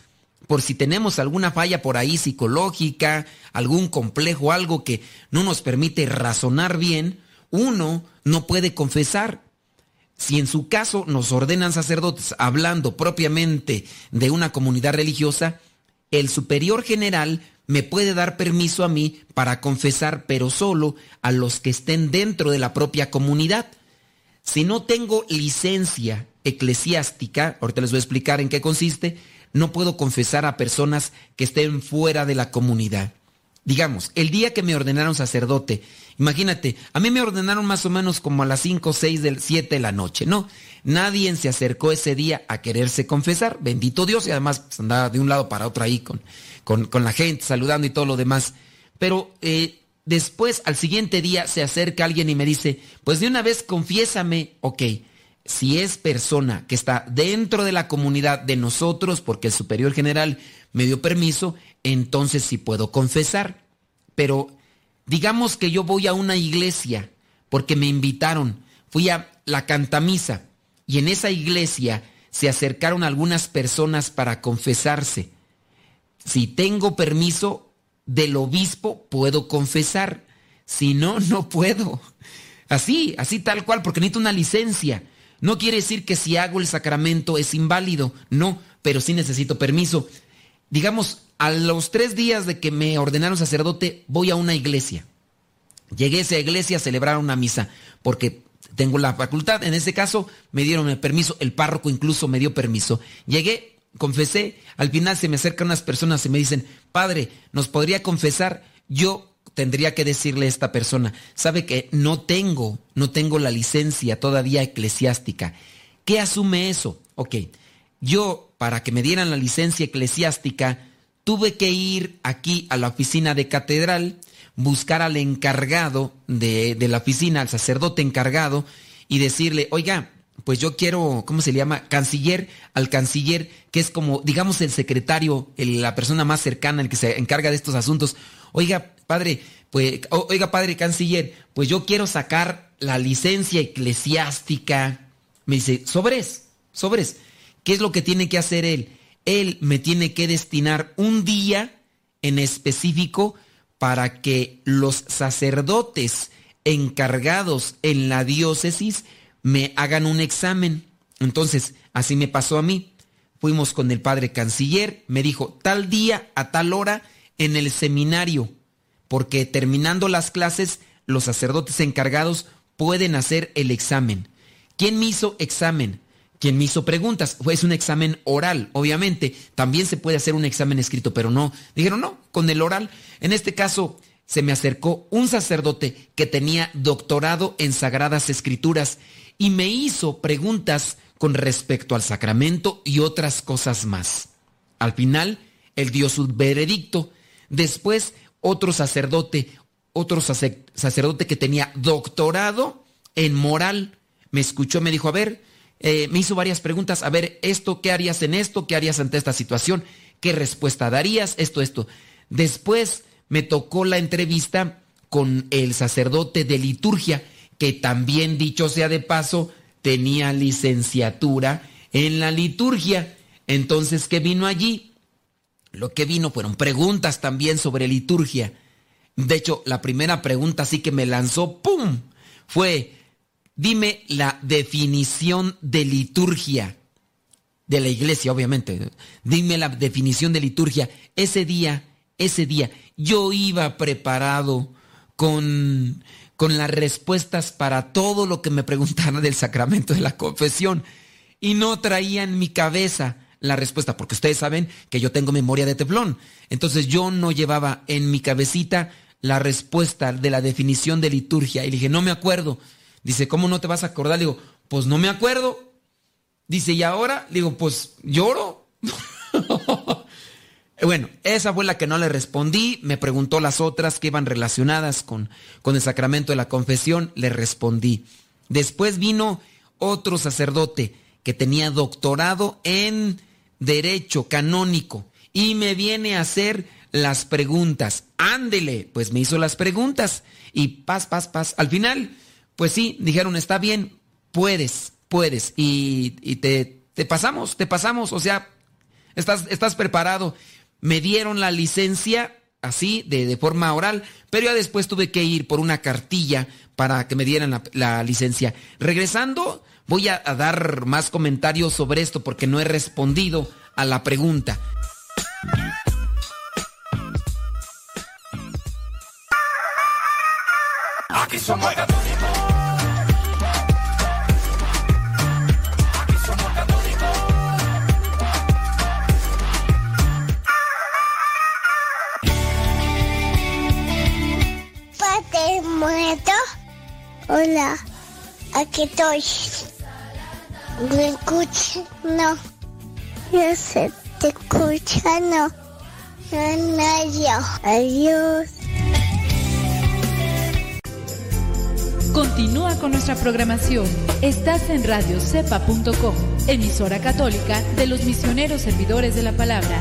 por si tenemos alguna falla por ahí psicológica, algún complejo, algo que no nos permite razonar bien, uno no puede confesar. Si en su caso nos ordenan sacerdotes hablando propiamente de una comunidad religiosa, el superior general me puede dar permiso a mí para confesar, pero solo a los que estén dentro de la propia comunidad. Si no tengo licencia eclesiástica, ahorita les voy a explicar en qué consiste, no puedo confesar a personas que estén fuera de la comunidad. Digamos, el día que me ordenaron sacerdote, imagínate, a mí me ordenaron más o menos como a las 5 o 6 del 7 de la noche, ¿no? Nadie se acercó ese día a quererse confesar, bendito Dios, y además pues, andaba de un lado para otro ahí con, con, con la gente, saludando y todo lo demás. Pero eh, después, al siguiente día, se acerca alguien y me dice, pues de una vez confiésame, ok. si es persona que está dentro de la comunidad de nosotros, porque el superior general me dio permiso, entonces sí puedo confesar. Pero digamos que yo voy a una iglesia porque me invitaron, fui a la cantamisa y en esa iglesia se acercaron algunas personas para confesarse. Si tengo permiso del obispo, puedo confesar. Si no, no puedo. Así, así tal cual, porque necesito una licencia. No quiere decir que si hago el sacramento es inválido, no, pero sí necesito permiso. Digamos, a los tres días de que me ordenaron sacerdote, voy a una iglesia. Llegué a esa iglesia a celebrar una misa, porque tengo la facultad. En ese caso, me dieron el permiso, el párroco incluso me dio permiso. Llegué, confesé, al final se me acercan unas personas y me dicen, padre, ¿nos podría confesar? Yo tendría que decirle a esta persona, sabe que no tengo, no tengo la licencia todavía eclesiástica. ¿Qué asume eso? Ok, yo para que me dieran la licencia eclesiástica, tuve que ir aquí a la oficina de catedral, buscar al encargado de, de la oficina, al sacerdote encargado, y decirle, oiga, pues yo quiero, ¿cómo se le llama? Canciller, al canciller, que es como, digamos, el secretario, la persona más cercana, el que se encarga de estos asuntos. Oiga, padre, pues, oiga, padre canciller, pues yo quiero sacar la licencia eclesiástica. Me dice, sobres, sobres. ¿Qué es lo que tiene que hacer él? Él me tiene que destinar un día en específico para que los sacerdotes encargados en la diócesis me hagan un examen. Entonces, así me pasó a mí. Fuimos con el padre canciller, me dijo, tal día a tal hora en el seminario, porque terminando las clases, los sacerdotes encargados pueden hacer el examen. ¿Quién me hizo examen? ¿Quién me hizo preguntas? Pues un examen oral, obviamente. También se puede hacer un examen escrito, pero no. Dijeron, no, con el oral. En este caso, se me acercó un sacerdote que tenía doctorado en Sagradas Escrituras y me hizo preguntas con respecto al sacramento y otras cosas más. Al final, él dio su veredicto. Después, otro sacerdote, otro sace- sacerdote que tenía doctorado en moral, me escuchó, me dijo, a ver, eh, me hizo varias preguntas, a ver, esto, ¿qué harías en esto? ¿Qué harías ante esta situación? ¿Qué respuesta darías? Esto, esto. Después me tocó la entrevista con el sacerdote de liturgia, que también, dicho sea de paso, tenía licenciatura en la liturgia. Entonces, ¿qué vino allí? Lo que vino fueron preguntas también sobre liturgia. De hecho, la primera pregunta sí que me lanzó, ¡pum! Fue, dime la definición de liturgia. De la iglesia, obviamente. Dime la definición de liturgia. Ese día, ese día, yo iba preparado con, con las respuestas para todo lo que me preguntaran del sacramento de la confesión. Y no traía en mi cabeza la respuesta, porque ustedes saben que yo tengo memoria de teflón. Entonces yo no llevaba en mi cabecita la respuesta de la definición de liturgia. Y dije, no me acuerdo. Dice, ¿cómo no te vas a acordar? Le digo, pues no me acuerdo. Dice, ¿y ahora? Le digo, pues lloro. Bueno, esa fue la que no le respondí. Me preguntó las otras que iban relacionadas con, con el sacramento de la confesión. Le respondí. Después vino otro sacerdote que tenía doctorado en derecho canónico y me viene a hacer las preguntas. Ándele, pues me hizo las preguntas y paz, paz, paz. Al final, pues sí, dijeron, está bien, puedes, puedes. Y, te, te pasamos, te pasamos, o sea, estás, estás preparado. Me dieron la licencia así, de, de forma oral, pero ya después tuve que ir por una cartilla para que me dieran la, la licencia. Regresando, voy a, a dar más comentarios sobre esto porque no he respondido a la pregunta. Aquí somos Hola, aquí estoy. ¿Me escuchas? No. Yo sé, te escucha, no. No, yo. Adiós. Continúa con nuestra programación. Estás en radiocepa.com, emisora católica de los misioneros servidores de la palabra.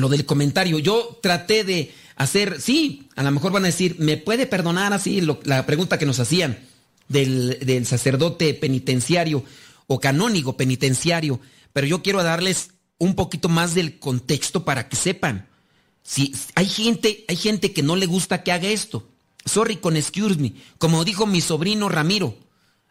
lo del comentario. Yo traté de hacer, sí, a lo mejor van a decir, ¿me puede perdonar así la pregunta que nos hacían del, del sacerdote penitenciario o canónigo penitenciario? Pero yo quiero darles un poquito más del contexto para que sepan. Si hay gente, hay gente que no le gusta que haga esto. Sorry con excuse me. Como dijo mi sobrino Ramiro.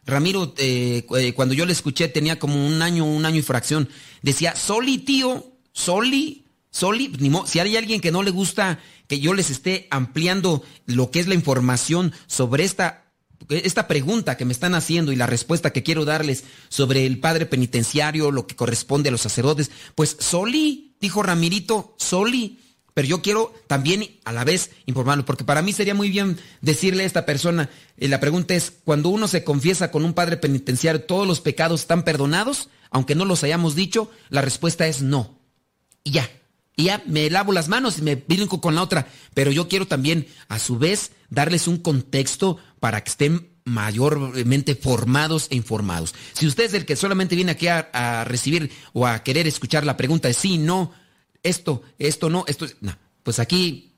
Ramiro, eh, eh, cuando yo le escuché, tenía como un año, un año y fracción. Decía, Soli, tío, Soli, Soli, ni mo- si hay alguien que no le gusta que yo les esté ampliando lo que es la información sobre esta, esta pregunta que me están haciendo y la respuesta que quiero darles sobre el padre penitenciario, lo que corresponde a los sacerdotes, pues Soli, dijo Ramirito, Soli. Pero yo quiero también a la vez informarlo, porque para mí sería muy bien decirle a esta persona, eh, la pregunta es, cuando uno se confiesa con un padre penitenciario, ¿todos los pecados están perdonados? Aunque no los hayamos dicho, la respuesta es no. Y ya, y ya me lavo las manos y me brinco con la otra. Pero yo quiero también, a su vez, darles un contexto para que estén mayormente formados e informados. Si usted es el que solamente viene aquí a, recibir o a querer escuchar la pregunta de sí, no, esto, esto no, esto, es- no, pues aquí,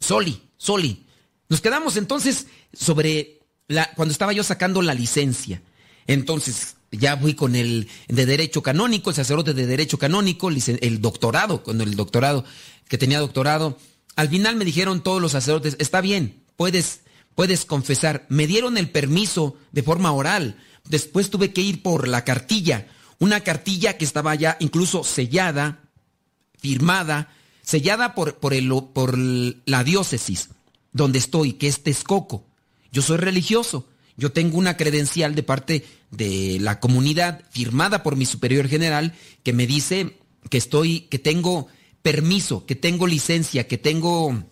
Soli, Soli. Nos quedamos entonces sobre la, cuando estaba yo sacando la licencia. Entonces, ya fui con el de Derecho Canónico, el sacerdote de Derecho Canónico, el doctorado, con el doctorado, que tenía doctorado. Al final me dijeron todos los sacerdotes, está bien, puedes, puedes confesar. Me dieron el permiso de forma oral. Después tuve que ir por la cartilla, una cartilla que estaba ya incluso sellada, firmada, sellada por, por, el, por la diócesis donde estoy, que es Texcoco. Yo soy religioso. Yo tengo una credencial de parte de la comunidad firmada por mi superior general que me dice que estoy, que tengo permiso, que tengo licencia, que tengo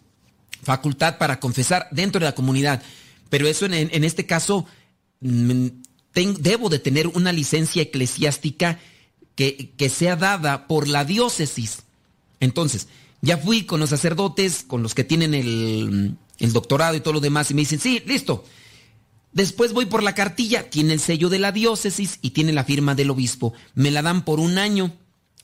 facultad para confesar dentro de la comunidad. Pero eso en, este caso mm, debo de tener una licencia eclesiástica que, que sea dada por la diócesis. Entonces, ya fui con los sacerdotes, con los que tienen el, el doctorado y todo lo demás, y me dicen, sí, listo. Después voy por la cartilla, tiene el sello de la diócesis y tiene la firma del obispo. Me la dan por un año.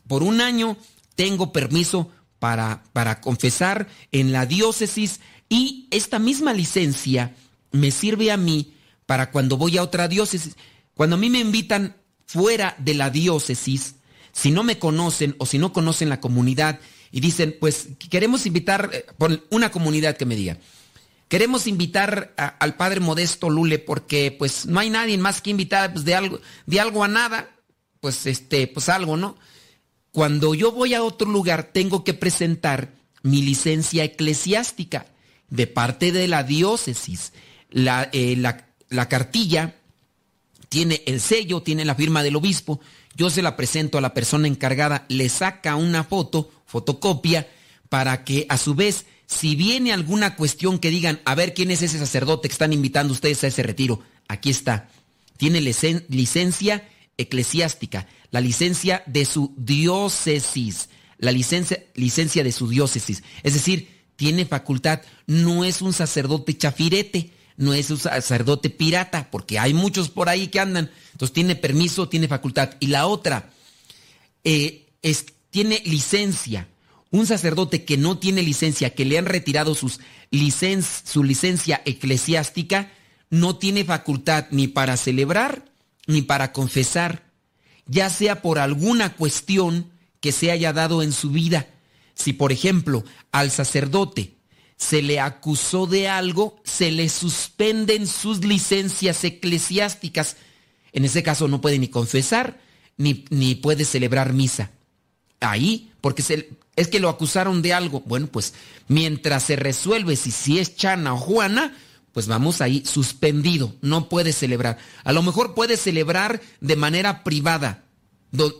Por un año tengo permiso para, para confesar en la diócesis y esta misma licencia me sirve a mí para cuando voy a otra diócesis. Cuando a mí me invitan fuera de la diócesis, si no me conocen o si no conocen la comunidad y dicen, pues queremos invitar, eh, por una comunidad que me diga, queremos invitar al padre Modesto Lule porque pues no hay nadie más que invitar pues, de algo, de algo a nada, pues este, pues algo, ¿no? Cuando yo voy a otro lugar tengo que presentar mi licencia eclesiástica de parte de la diócesis. La, eh, la cartilla tiene el sello, tiene la firma del obispo. Yo se la presento a la persona encargada, le saca una foto, fotocopia, para que a su vez, si viene alguna cuestión que digan, a ver quién es ese sacerdote que están invitando ustedes a ese retiro, aquí está. Tiene licen- licencia eclesiástica, la licencia de su diócesis, la licencia, licencia de su diócesis. Es decir, tiene facultad, no es un sacerdote chafirete, no es un sacerdote pirata, porque hay muchos por ahí que andan. Entonces tiene permiso, tiene facultad. Y la otra, eh, es, tiene licencia. Un sacerdote que no tiene licencia, que le han retirado sus licen su licencia eclesiástica, no tiene facultad ni para celebrar ni para confesar, ya sea por alguna cuestión que se haya dado en su vida. Si, por ejemplo, al sacerdote se le acusó de algo, se le suspenden sus licencias eclesiásticas. En ese caso no puede ni confesar ni, ni puede celebrar misa. Ahí, porque se, es que lo acusaron de algo. Bueno, pues mientras se resuelve si, si es Chana o Juana, pues vamos ahí suspendido, no puede celebrar. A lo mejor puede celebrar de manera privada,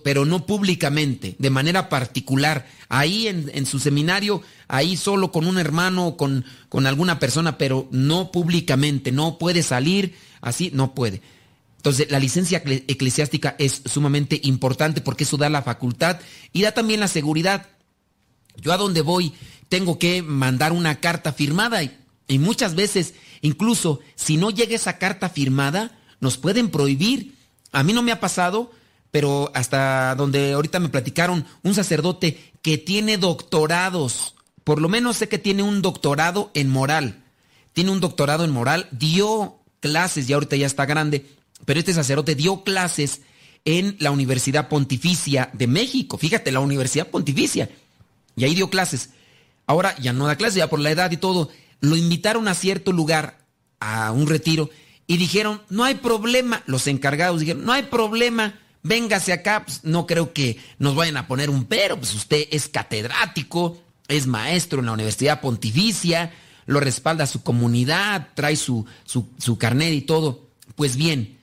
pero no públicamente, de manera particular, ahí en, su seminario, ahí solo con un hermano o con, con alguna persona, pero no públicamente, no puede salir así, no puede. Entonces, la licencia eclesiástica es sumamente importante porque eso da la facultad y da también la seguridad. Yo a donde voy tengo que mandar una carta firmada y, muchas veces Incluso si no llega esa carta firmada, nos pueden prohibir. A mí no me ha pasado, pero hasta donde ahorita me platicaron, un sacerdote que tiene doctorados, por lo menos sé que tiene un doctorado en moral, tiene un doctorado en moral, dio clases, y ahorita ya está grande, pero este sacerdote dio clases en la Universidad Pontificia de México, fíjate, la Universidad Pontificia, y ahí dio clases. Ahora ya no da clases, ya por la edad y todo, lo invitaron a cierto lugar, a un retiro, y dijeron, no hay problema, los encargados dijeron, no hay problema, véngase acá, pues, no creo que nos vayan a poner un pero, pues usted es catedrático, es maestro en la Universidad Pontificia, lo respalda su comunidad, trae su, su, su carnet y todo. Pues bien,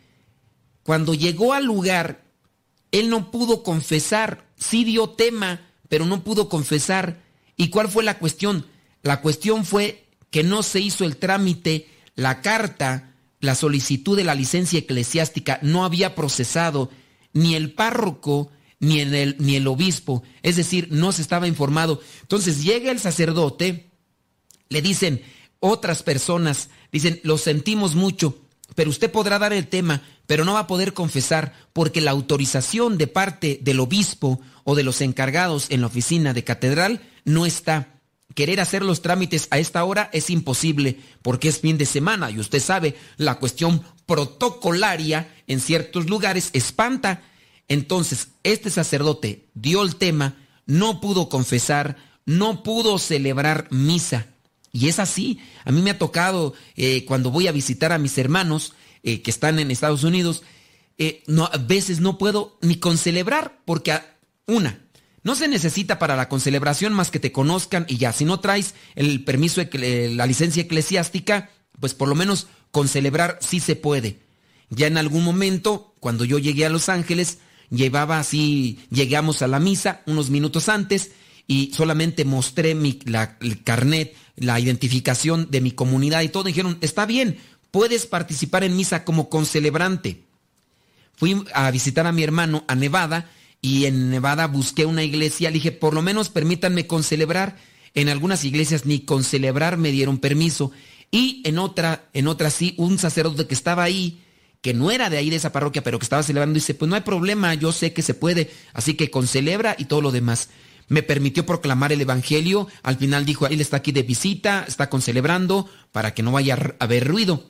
cuando llegó al lugar, él no pudo confesar, sí dio tema, pero no pudo confesar. ¿Y cuál fue la cuestión? La cuestión fue que no se hizo el trámite, la carta, la solicitud de la licencia eclesiástica no había procesado ni el párroco ni el, ni el obispo, es decir, no se estaba informado. Entonces llega el sacerdote, le dicen otras personas, dicen, lo sentimos mucho, pero usted podrá dar el tema, pero no va a poder confesar porque la autorización de parte del obispo o de los encargados en la oficina de catedral no está querer hacer los trámites a esta hora es imposible porque es fin de semana y usted sabe, la cuestión protocolaria en ciertos lugares espanta. Entonces, este sacerdote dio el tema, no pudo confesar, no pudo celebrar misa. Y es así. A mí me ha tocado eh, cuando voy a visitar a mis hermanos eh, que están en Estados Unidos, eh, no, a veces no puedo ni concelebrar porque, una, no se necesita para la concelebración más que te conozcan y ya, si no traes el permiso, la licencia eclesiástica, pues por lo menos concelebrar sí se puede. Ya en algún momento, cuando yo llegué a Los Ángeles, llevaba así, llegamos a la misa unos minutos antes y solamente mostré mi, el carnet, la identificación de mi comunidad y todo. Dijeron, está bien, puedes participar en misa como concelebrante. Fui a visitar a mi hermano a Nevada y en Nevada busqué una iglesia, le dije, por lo menos permítanme concelebrar. En algunas iglesias ni concelebrar me dieron permiso. Y en otra, en otra sí, un sacerdote que estaba ahí, que no era de ahí de esa parroquia, pero que estaba celebrando, dice, pues no hay problema, yo sé que se puede, así que concelebra y todo lo demás. Me permitió proclamar el Evangelio, al final dijo, él está aquí de visita, está concelebrando, para que no vaya a haber ruido.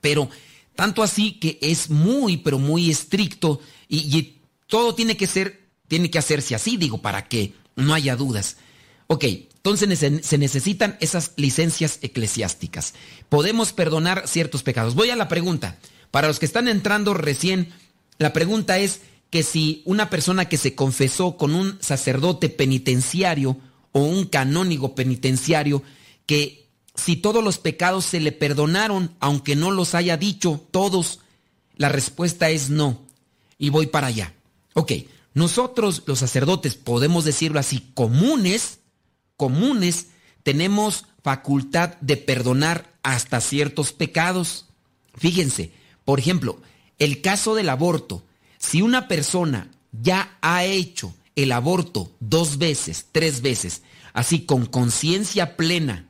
Pero tanto así que es muy, pero muy estricto y, y todo tiene que ser, tiene que hacerse así, digo, para que no haya dudas. Ok, entonces se necesitan esas licencias eclesiásticas. Podemos perdonar ciertos pecados. Voy a la pregunta. Para los que están entrando recién, la pregunta es que si una persona que se confesó con un sacerdote penitenciario o un canónigo penitenciario, que si todos los pecados se le perdonaron, aunque no los haya dicho todos, la respuesta es no. Y voy para allá. Ok, nosotros los sacerdotes, podemos decirlo así, comunes, comunes, tenemos facultad de perdonar hasta ciertos pecados. Fíjense, por ejemplo, el caso del aborto. Si una persona ya ha hecho el aborto dos veces, tres veces, así con conciencia plena,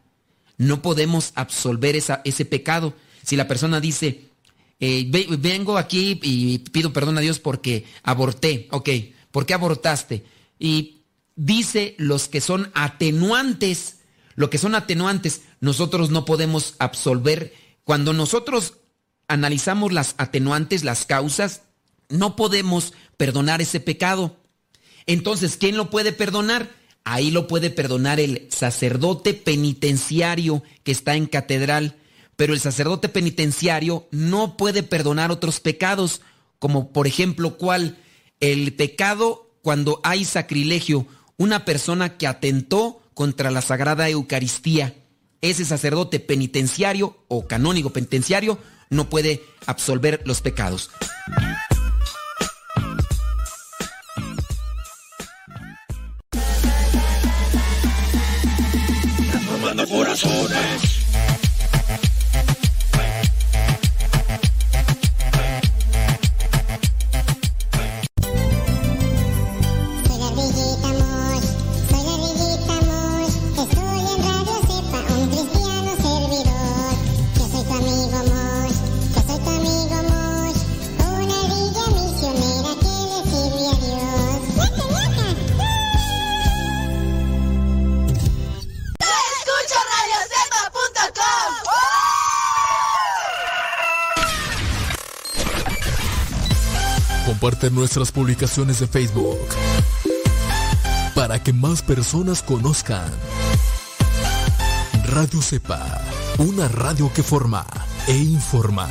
no podemos absolver ese pecado. Si la persona dice, eh, vengo aquí y pido perdón a Dios porque aborté. Ok, ¿por qué abortaste? Y dice los que son atenuantes. Lo que son atenuantes, nosotros no podemos absolver. Cuando nosotros analizamos las atenuantes, las causas, no podemos perdonar ese pecado. Entonces, ¿quién lo puede perdonar? Ahí lo puede perdonar el sacerdote penitenciario que está en catedral. Pero el sacerdote penitenciario no puede perdonar otros pecados, como por ejemplo, ¿cuál? El pecado cuando hay sacrilegio, una persona que atentó contra la Sagrada Eucaristía. Ese sacerdote penitenciario o canónigo penitenciario no puede absolver los pecados. Transformando corazones. Comparte nuestras publicaciones de Facebook para que más personas conozcan Radio Cepa, una radio que forma e informa.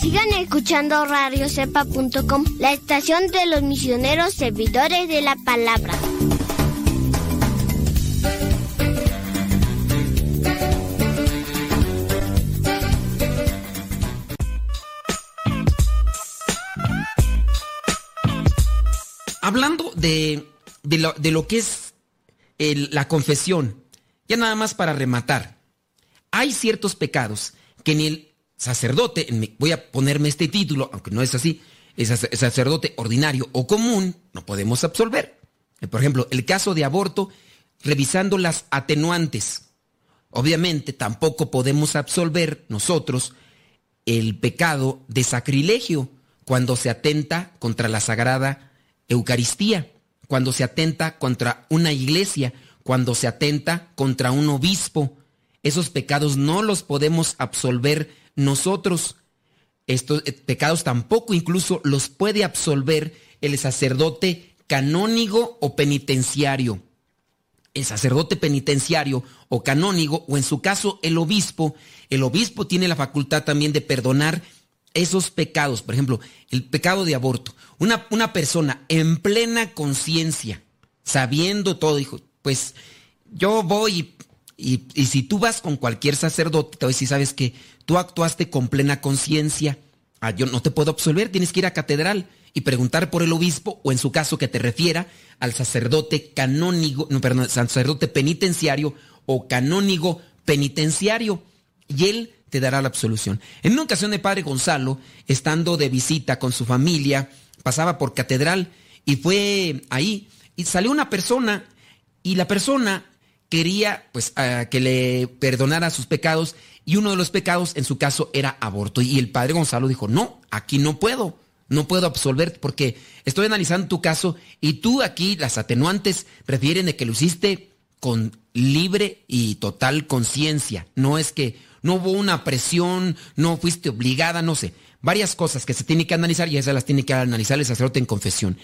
Sigan escuchando radiocepa.com, la estación de los misioneros servidores de la palabra. Hablando de, de lo, que es el- la confesión, ya nada más para rematar, hay ciertos pecados que ni el sacerdote, voy a ponerme este título, aunque no es así, sac- sacerdote ordinario o común, no podemos absolver. Por ejemplo, el caso de aborto, revisando las atenuantes. Obviamente tampoco podemos absolver nosotros el pecado de sacrilegio cuando se atenta contra la sagrada Eucaristía, cuando se atenta contra una iglesia, cuando se atenta contra un obispo. Esos pecados no los podemos absolver nosotros. Estos eh, pecados tampoco incluso los puede absolver el sacerdote canónigo o penitenciario el sacerdote penitenciario o canónigo, o en su caso el obispo, el obispo tiene la facultad también de perdonar esos pecados. Por ejemplo, el pecado de aborto. Una, una persona en plena conciencia, sabiendo todo, dijo, pues yo voy y, y- si tú vas con cualquier sacerdote, te voy a decir, sabes que tú actuaste con plena conciencia. Ah, yo no te puedo absolver, tienes que ir a catedral y preguntar por el obispo o en su caso que te refiera al sacerdote canónigo, no, perdón, sacerdote penitenciario o canónigo penitenciario y él te dará la absolución. En una ocasión el padre Gonzalo, estando de visita con su familia, pasaba por catedral y fue ahí y salió una persona y la persona quería pues que le perdonara sus pecados y uno de los pecados en su caso era aborto y el padre Gonzalo dijo, "No, aquí no puedo." No puedo absolver porque estoy analizando tu caso y tú aquí las atenuantes refieren de que lo hiciste con libre y total conciencia. No es que no hubo una presión, no fuiste obligada, no sé. Varias cosas que se tienen que analizar y esas las tiene que analizar el sacerdote en confesión.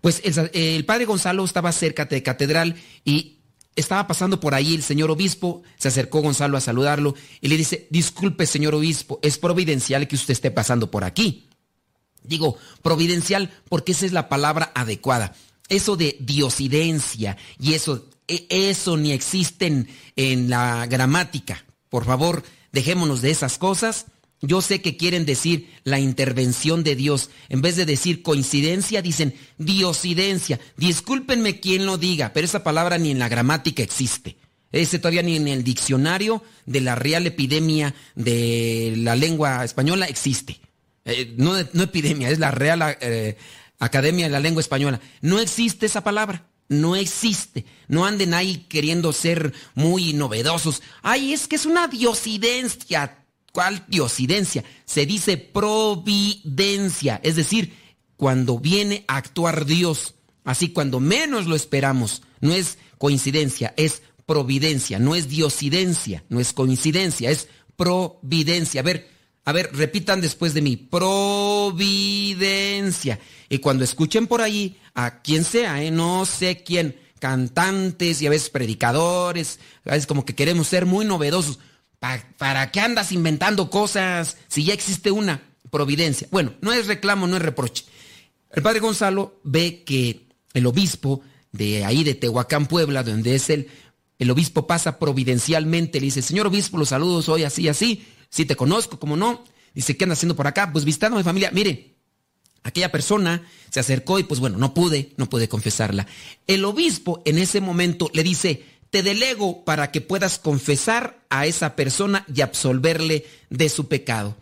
Pues el, padre Gonzalo estaba cerca de catedral y estaba pasando por ahí el señor obispo, se acercó Gonzalo a saludarlo y le dice, disculpe señor obispo, es providencial que usted esté pasando por aquí. Digo, providencial porque esa es la palabra adecuada. Eso de diosidencia y eso, e- eso ni existe en, en la gramática. Por favor, dejémonos de esas cosas. Yo sé que quieren decir la intervención de Dios. En vez de decir coincidencia, dicen diosidencia. Discúlpenme quien lo diga, pero esa palabra ni en la gramática existe. Ese todavía ni en el diccionario de la Real Epidemia de la lengua española existe. Eh, no, no epidemia, es la Real eh, Academia de la Lengua Española. No existe esa palabra. No existe. No anden ahí queriendo ser muy novedosos. Ay, es que es una diosidencia. ¿Cuál diosidencia? Se dice providencia, es decir, cuando viene a actuar Dios, así cuando menos lo esperamos. No es coincidencia, es providencia, no es diosidencia, no es coincidencia, es providencia. A ver, a ver, repitan después de mí, providencia. Y cuando escuchen por ahí, a quien sea, ¿eh? no sé quién, cantantes y a veces predicadores, a veces como que queremos ser muy novedosos. ¿Para qué andas inventando cosas si ya existe una providencia? Bueno, no es reclamo, no es reproche. El padre Gonzalo ve que el obispo de ahí de Tehuacán, Puebla, donde es él, el obispo pasa providencialmente, le dice, señor obispo, los saludos hoy así, así, si te conozco, como no. Dice, ¿qué anda haciendo por acá? Pues visitando mi familia. Mire, aquella persona se acercó y pues bueno, no pude, no pude confesarla. El obispo en ese momento le dice, te delego para que puedas confesar a esa persona y absolverle de su pecado.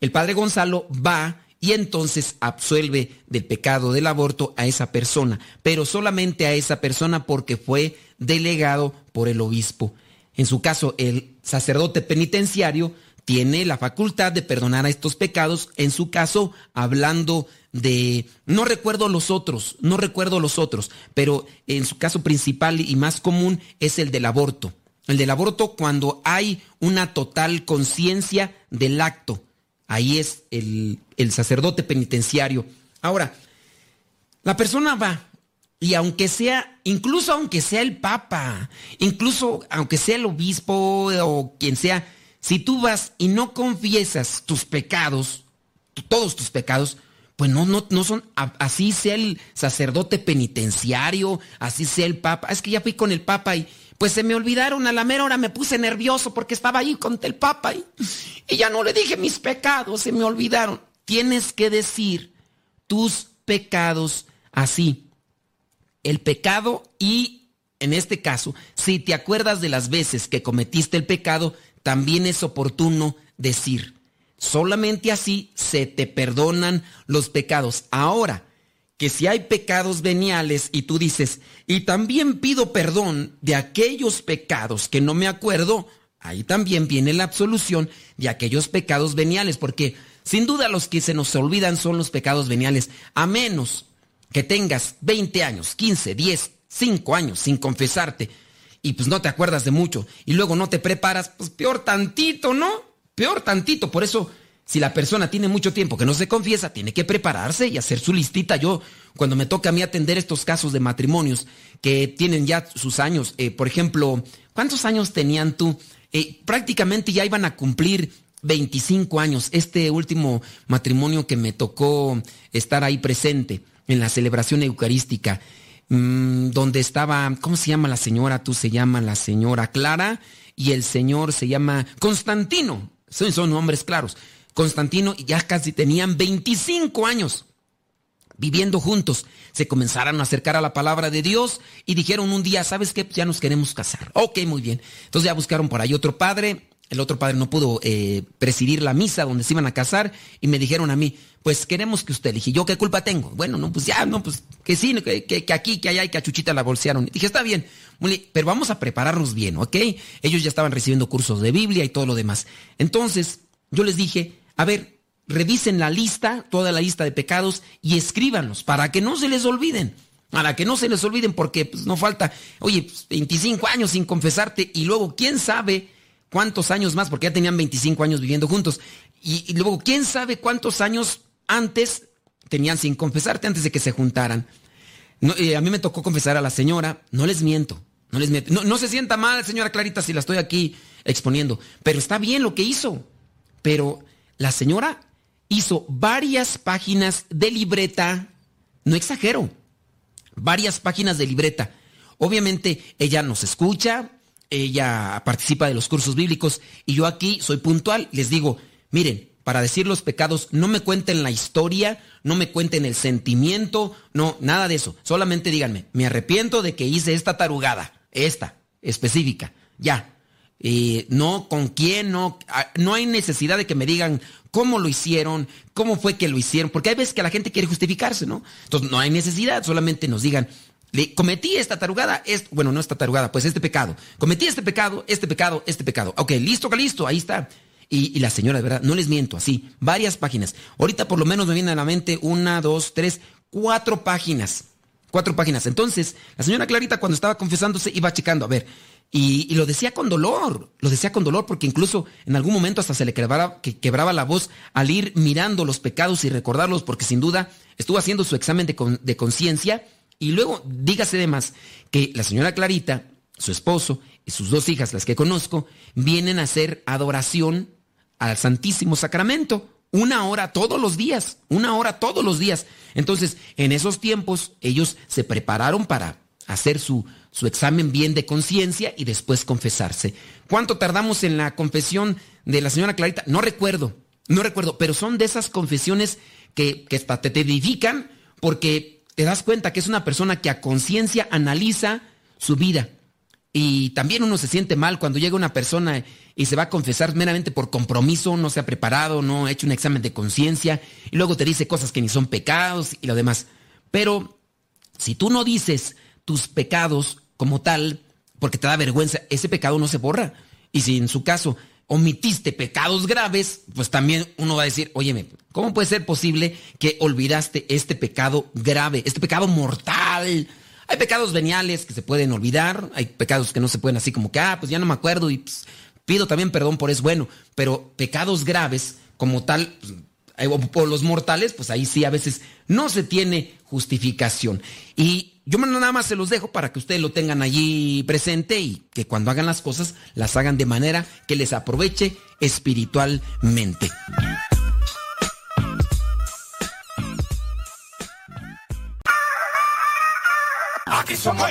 El padre Gonzalo va y entonces absuelve del pecado del aborto a esa persona, pero solamente a esa persona porque fue delegado por el obispo. En su caso, el sacerdote penitenciario tiene la facultad de perdonar a estos pecados, en su caso, hablando de, no recuerdo los otros, no recuerdo los otros, pero en su caso principal y más común es el del aborto. El del aborto cuando hay una total conciencia del acto. Ahí es el, el sacerdote penitenciario. Ahora, la persona va y aunque sea, incluso aunque sea el papa, incluso aunque sea el obispo o quien sea, si tú vas y no confiesas tus pecados, todos tus pecados, pues no, no, no son, así sea el sacerdote penitenciario, así sea el papa. Es que ya fui con el papa y pues se me olvidaron a la mera hora, me puse nervioso porque estaba ahí con el papa y, y ya no le dije mis pecados, se me olvidaron. Tienes que decir tus pecados así. El pecado y, en este caso, si te acuerdas de las veces que cometiste el pecado, también es oportuno decir. Solamente así se te perdonan los pecados. Ahora, que si hay pecados veniales y tú dices, y también pido perdón de aquellos pecados que no me acuerdo, ahí también viene la absolución de aquellos pecados veniales, porque sin duda los que se nos olvidan son los pecados veniales, a menos que tengas 20 años, 15, 10, 5 años sin confesarte y pues no te acuerdas de mucho y luego no te preparas, pues peor tantito, ¿no? Peor tantito. Por eso, si la persona tiene mucho tiempo que no se confiesa, tiene que prepararse y hacer su listita. Yo, cuando me toca a mí atender estos casos de matrimonios que tienen ya sus años, eh, por ejemplo, ¿cuántos años tenían tú? Eh, prácticamente ya iban a cumplir 25 años. Este último matrimonio que me tocó estar ahí presente en la celebración eucarística, mmm, donde estaba, ¿cómo se llama la señora? Tú se llama la señora Clara y el señor se llama Constantino. Son, son nombres claros. Constantino ya casi tenían 25 años viviendo juntos. Se comenzaron a acercar a la palabra de Dios y dijeron un día, ¿sabes qué? Ya nos queremos casar. Ok, muy bien. Entonces ya buscaron por ahí otro padre. El otro padre no pudo eh, presidir la misa donde se iban a casar y me dijeron a mí, pues queremos que usted. dije, ¿yo qué culpa tengo? Bueno, no, pues ya, no, pues que sí, que, que, aquí, que allá que a Chuchita la bolsearon. dije, está bien, pero vamos a prepararnos bien, ¿ok? Ellos ya estaban recibiendo cursos de Biblia y todo lo demás. Entonces, yo les dije, a ver, revisen la lista, toda la lista de pecados y escríbanlos para que no se les olviden. Para que no se les olviden porque pues, no falta, oye, 25 pues, años sin confesarte y luego, ¿quién sabe cuántos años más? Porque ya tenían 25 años viviendo juntos. Y, luego, ¿quién sabe cuántos años antes tenían sin confesarte, antes de que se juntaran. Eh, a mí me tocó confesar a la señora, no les miento, no les miento. No, no, se sienta mal, señora Clarita, si la estoy aquí exponiendo, pero está bien lo que hizo. Pero la señora hizo varias páginas de libreta, no exagero, varias páginas de libreta. Obviamente ella nos escucha, ella participa de los cursos bíblicos y yo aquí soy puntual, les digo, miren, para decir los pecados, no me cuenten la historia, no me cuenten el sentimiento, no, nada de eso. Solamente díganme, me arrepiento de que hice esta tarugada, esta, específica, ya. Eh, no con quién, no, ah, no hay necesidad de que me digan cómo lo hicieron, cómo fue que lo hicieron, porque hay veces que la gente quiere justificarse, ¿no? Entonces no hay necesidad, solamente nos digan, le cometí esta tarugada, es, bueno, no esta tarugada, pues este pecado. Cometí este pecado, este pecado, este pecado. Ok, listo, listo, ahí está. Y, la señora, de verdad, no les miento, así, varias páginas. Ahorita por lo menos me viene a la mente una, dos, tres, cuatro páginas. Cuatro páginas. Entonces, la señora Clarita cuando estaba confesándose iba checando, a ver, y, lo decía con dolor, lo decía con dolor porque incluso en algún momento hasta se le quebraba, que quebraba la voz al ir mirando los pecados y recordarlos porque sin duda estuvo haciendo su examen de conciencia y luego dígase de más que la señora Clarita, su esposo y sus dos hijas, las que conozco, vienen a hacer adoración al Santísimo Sacramento. Una hora todos los días, una hora todos los días. Entonces, en esos tiempos, ellos se prepararon para hacer su, su examen bien de conciencia y después confesarse. ¿Cuánto tardamos en la confesión de la señora Clarita? No recuerdo, no recuerdo, pero son de esas confesiones que, que hasta te edifican porque te das cuenta que es una persona que a conciencia analiza su vida. Y también uno se siente mal cuando llega una persona y se va a confesar meramente por compromiso, no se ha preparado, no ha hecho un examen de conciencia y luego te dice cosas que ni son pecados y lo demás. Pero si tú no dices tus pecados como tal, porque te da vergüenza, ese pecado no se borra. Y si en su caso omitiste pecados graves, pues también uno va a decir, óyeme, ¿cómo puede ser posible que olvidaste este pecado grave, este pecado mortal? Hay pecados veniales que se pueden olvidar, hay pecados que no se pueden así como que, ah, pues ya no me acuerdo y pues, pido también perdón por eso, bueno, pero pecados graves como tal, pues, por los mortales, pues ahí sí a veces no se tiene justificación. Y yo nada más se los dejo para que ustedes lo tengan allí presente y que cuando hagan las cosas las hagan de manera que les aproveche espiritualmente. Aquí somos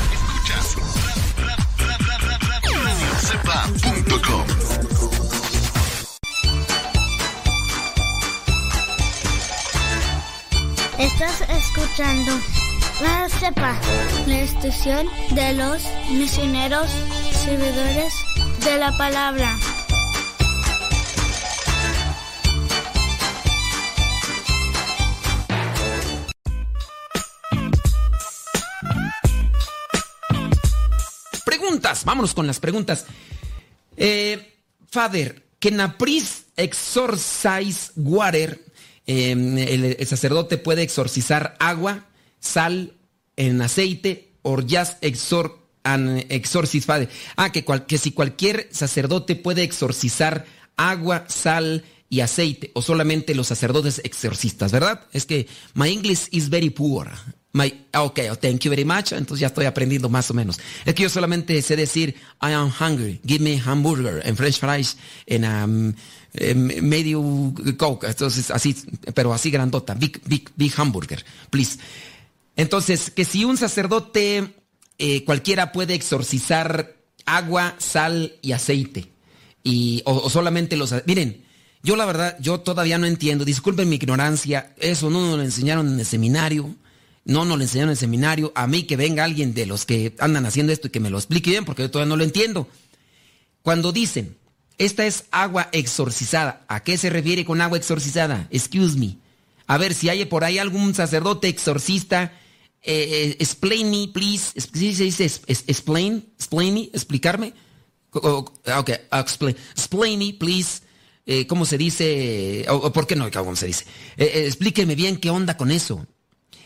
Estás escuchando La Cepa, la estación de los misioneros servidores de la palabra. Vámonos con las preguntas. Eh, Father, can a priest exorcise water? Em, el, sacerdote puede exorcizar agua, sal, en aceite, or just exor, an Father. Ah, que, que si cualquier sacerdote puede exorcizar agua, sal y aceite, o solamente los sacerdotes exorcistas, ¿verdad? Es que my English is very poor. My, ok, oh, thank you very much. Entonces ya estoy aprendiendo más o menos. Es que yo solamente sé decir I am hungry, give me hamburger and french fries en um, medio coke. Entonces así, pero así grandota, big, big, big hamburger, please. Entonces, que si un sacerdote eh, cualquiera puede exorcizar agua, sal y aceite. Y, o, o solamente los... Miren, yo la verdad, yo todavía no entiendo, disculpen mi ignorancia, eso no nos lo enseñaron en el seminario no nos lo enseñaron en el seminario, a mí que venga alguien de los que andan haciendo esto y que me lo explique bien, porque yo todavía no lo entiendo. Cuando dicen, esta es agua exorcizada, ¿a qué se refiere con agua exorcizada? Excuse me. A ver, si hay por ahí algún sacerdote exorcista, eh, eh, explain me, please. ¿Sí se dice explain? Explain me, explicarme. Ah, ok, explain. Explain me, please. Eh, ¿Cómo se dice? ¿Por qué no? ¿Cómo se dice? explíqueme bien qué onda con eso.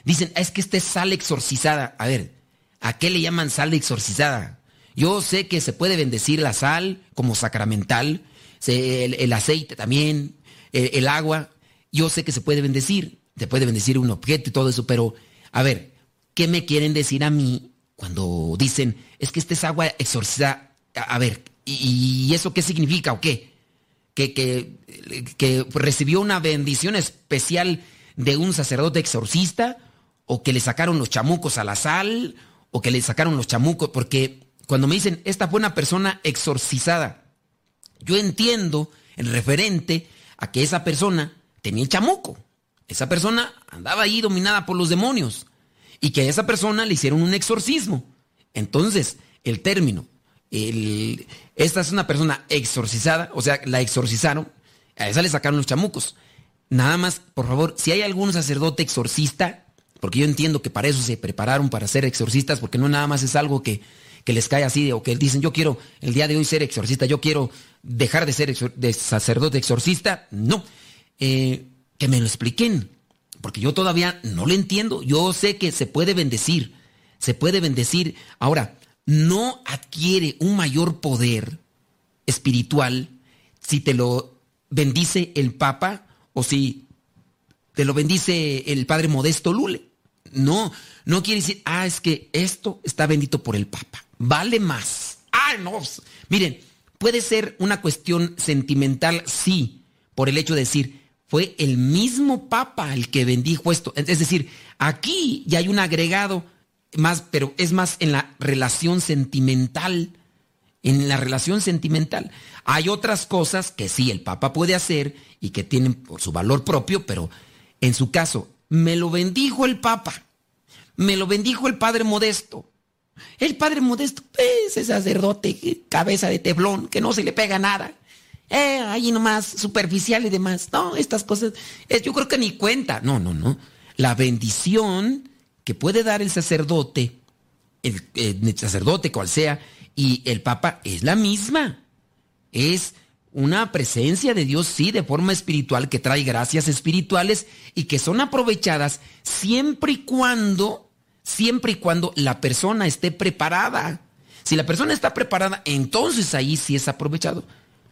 Dicen, es que esta es sal exorcizada. A ver, ¿a qué le llaman sal exorcizada? Yo sé que se puede bendecir la sal como sacramental, el, aceite también, el, agua. Yo sé que se puede bendecir, se puede bendecir un objeto y todo eso, pero a ver, ¿qué me quieren decir a mí cuando dicen, es que esta es agua exorcizada? A, ver, ¿y, eso qué significa o qué? Que, que recibió una bendición especial de un sacerdote exorcista o que le sacaron los chamucos a la sal o que le sacaron los chamucos, porque cuando me dicen, esta fue una persona exorcizada, yo entiendo el referente a que esa persona tenía el chamuco. Esa persona andaba ahí dominada por los demonios y que a esa persona le hicieron un exorcismo. Entonces, el término, esta es una persona exorcizada, o sea, la exorcizaron, a esa le sacaron los chamucos. Nada más, por favor, si hay algún sacerdote exorcista, porque yo entiendo que para eso se prepararon para ser exorcistas, porque no nada más es algo que, les cae así, o que dicen, yo quiero el día de hoy ser exorcista, yo quiero dejar de ser de sacerdote exorcista. No, eh, que me lo expliquen, porque yo todavía no lo entiendo. Yo sé que se puede bendecir, se puede bendecir. Ahora, no adquiere un mayor poder espiritual si te lo bendice el Papa o si te lo bendice el Padre Modesto Lule. No, no quiere decir, ah, es que esto está bendito por el Papa. Vale más. Ah, no. Miren, puede ser una cuestión sentimental, sí, por el hecho de decir, fue el mismo Papa el que bendijo esto. Es decir, aquí ya hay un agregado más, pero es más en la relación sentimental. En la relación sentimental. Hay otras cosas que sí el Papa puede hacer y que tienen por su valor propio, pero en su caso, me lo bendijo el Papa. Me lo bendijo el Padre Modesto. El Padre Modesto, ese sacerdote, cabeza de teflón, que no se le pega nada eh, ahí nomás, superficial y demás. No, estas cosas, eh, yo creo que ni cuenta. No, no, no. La bendición que puede dar el sacerdote, el sacerdote cual sea, y el Papa es la misma. Es una presencia de Dios, sí, de forma espiritual, que trae gracias espirituales y que son aprovechadas siempre y cuando, siempre y cuando la persona esté preparada. Si la persona está preparada, entonces ahí sí es aprovechado.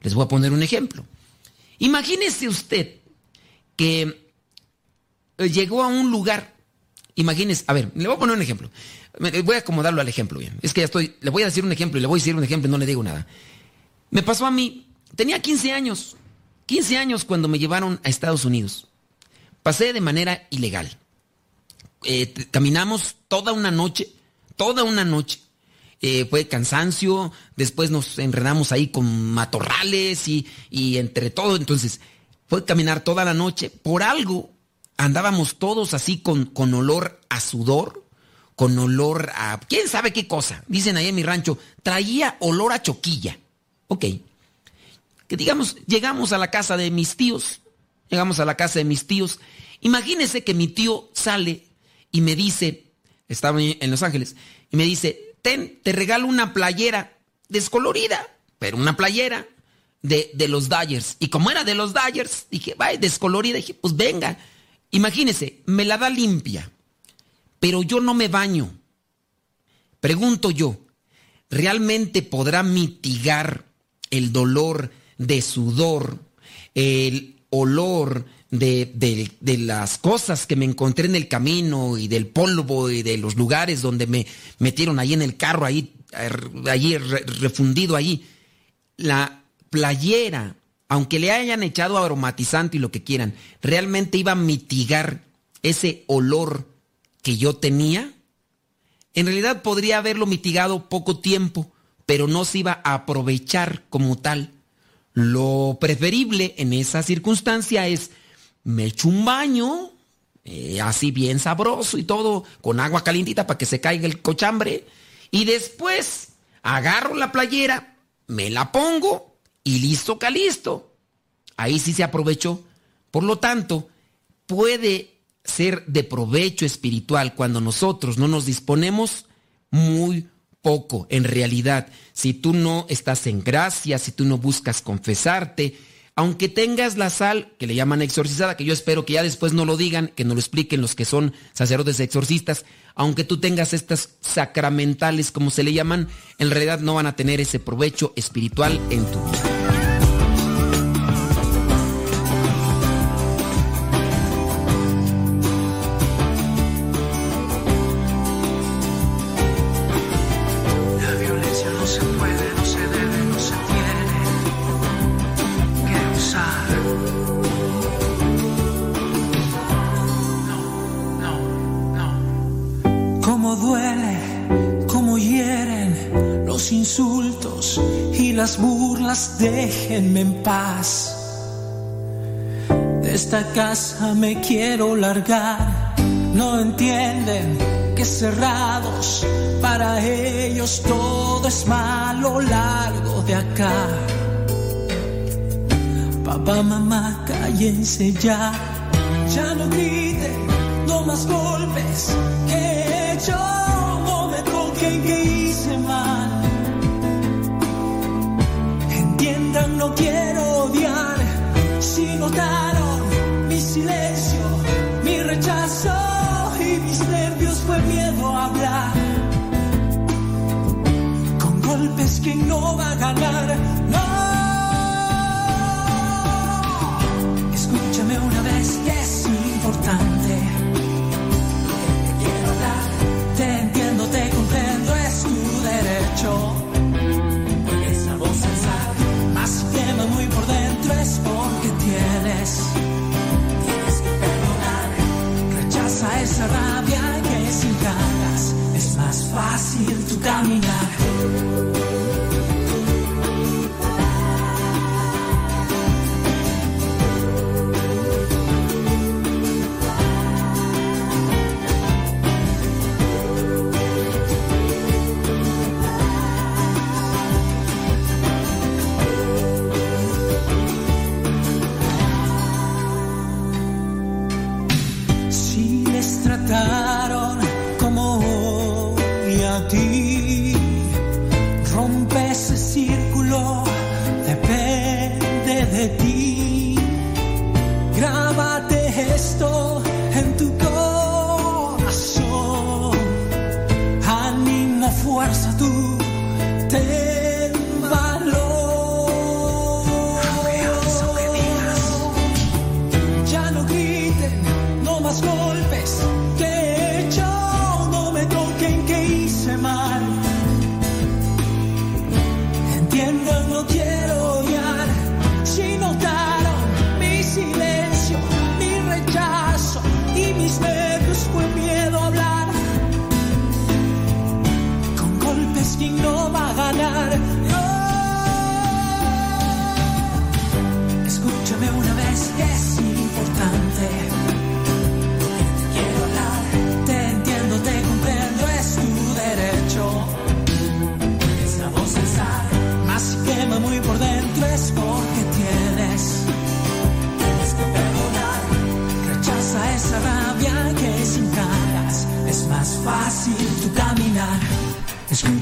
Les voy a poner un ejemplo. Imagínese usted que eh, llegó a un lugar. Imagínese, a ver, le voy a poner un ejemplo. Voy a acomodarlo al ejemplo bien. Es que ya estoy, le voy a decir un ejemplo y le voy a decir un ejemplo y no le digo nada. Me pasó a mí, tenía 15 años. 15 años cuando me llevaron a Estados Unidos. Pasé de manera ilegal. Eh, caminamos toda una noche, toda una noche. Eh, fue cansancio, después nos enredamos ahí con matorrales y, entre todo, entonces fue caminar toda la noche. Por algo andábamos todos así con, con olor a sudor, con olor a quién sabe qué cosa. Dicen ahí en mi rancho, traía olor a choquilla. Ok. Que digamos, llegamos a la casa de mis tíos, llegamos a la casa de mis tíos. Imagínese que mi tío sale y me dice, estaba en Los Ángeles, y me dice, ten, te regalo una playera descolorida, pero una playera de, de los Dyers. Y como era de los Dyers, dije, vaya, descolorida, dije, pues venga. Imagínese, me la da limpia, pero yo no me baño. Pregunto yo, ¿realmente podrá mitigar el dolor de sudor, el olor de, de, las cosas que me encontré en el camino y del polvo y de los lugares donde me metieron ahí en el carro, ahí, allí refundido allí. La playera, aunque le hayan echado aromatizante y lo que quieran, realmente iba a mitigar ese olor que yo tenía. En realidad podría haberlo mitigado poco tiempo, pero no se iba a aprovechar como tal. Lo preferible en esa circunstancia es me echo un baño, eh, así bien sabroso y todo, con agua calientita para que se caiga el cochambre. Y después agarro la playera, me la pongo y listo, calisto. Ahí sí se aprovechó. Por lo tanto, puede ser de provecho espiritual cuando nosotros no nos disponemos muy poco. En realidad, si tú no estás en gracia, si tú no buscas confesarte, aunque tengas la sal, que le llaman exorcizada, que yo espero que ya después no lo digan, que no lo expliquen los que son sacerdotes exorcistas, aunque tú tengas estas sacramentales, como se le llaman, en realidad no van a tener ese provecho espiritual en tu vida. Las burlas déjenme en paz. De esta casa me quiero largar. No entienden que cerrados para ellos todo es malo largo de acá. Papá, mamá, cállense ya. Ya no griten, no más golpes. Que he hecho, no me toquen que no quiero odiar. Si notaron mi silencio, mi rechazo y mis nervios fue miedo a hablar. Con golpes que no va a ganar. No. Escúchame una vez que es importante. Tienes. Tienes que perdonar. Rechaza esa rabia que sin ganas es más fácil tu caminar.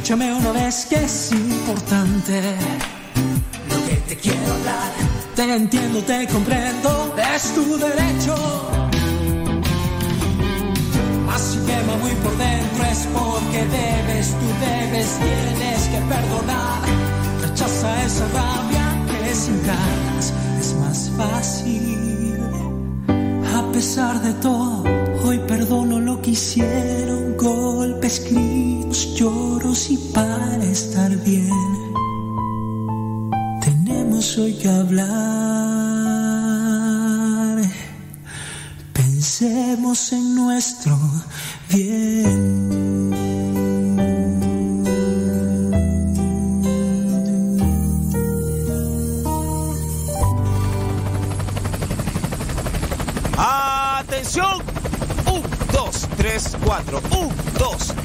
Escúchame una vez que es importante. Lo que te quiero hablar, te entiendo, te comprendo, es tu derecho. Si quema muy por dentro es porque debes, tú debes, tienes que perdonar. Rechaza esa rabia que sin ganas es más fácil. A pesar de todo, hoy perdono lo que hicieron, golpes, gritos, lloros y para estar bien. Tenemos hoy que hablar. Pensemos en nuestro bien. ¡Atención! Un, dos, tres, cuatro. Un,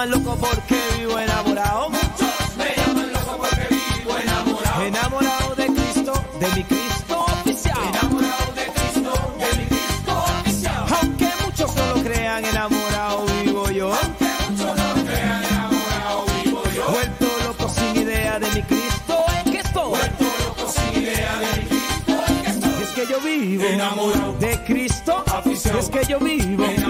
Llaman loco porque vivo enamorado. Muchos me llaman loco porque vivo enamorado. Enamorado de Cristo, de mi Cristo oficial. Enamorado de Cristo, de mi Cristo oficial. Aunque muchos no lo crean, enamorado vivo yo. Aunque muchos no lo crean, enamorado vivo yo. Vuelto loco sin idea de mi Cristo en que estoy. Vuelto loco sin idea de mi Cristo en que estoy. Es que yo vivo Enamorado de Cristo. Oficial. Es que yo vivo Enamorado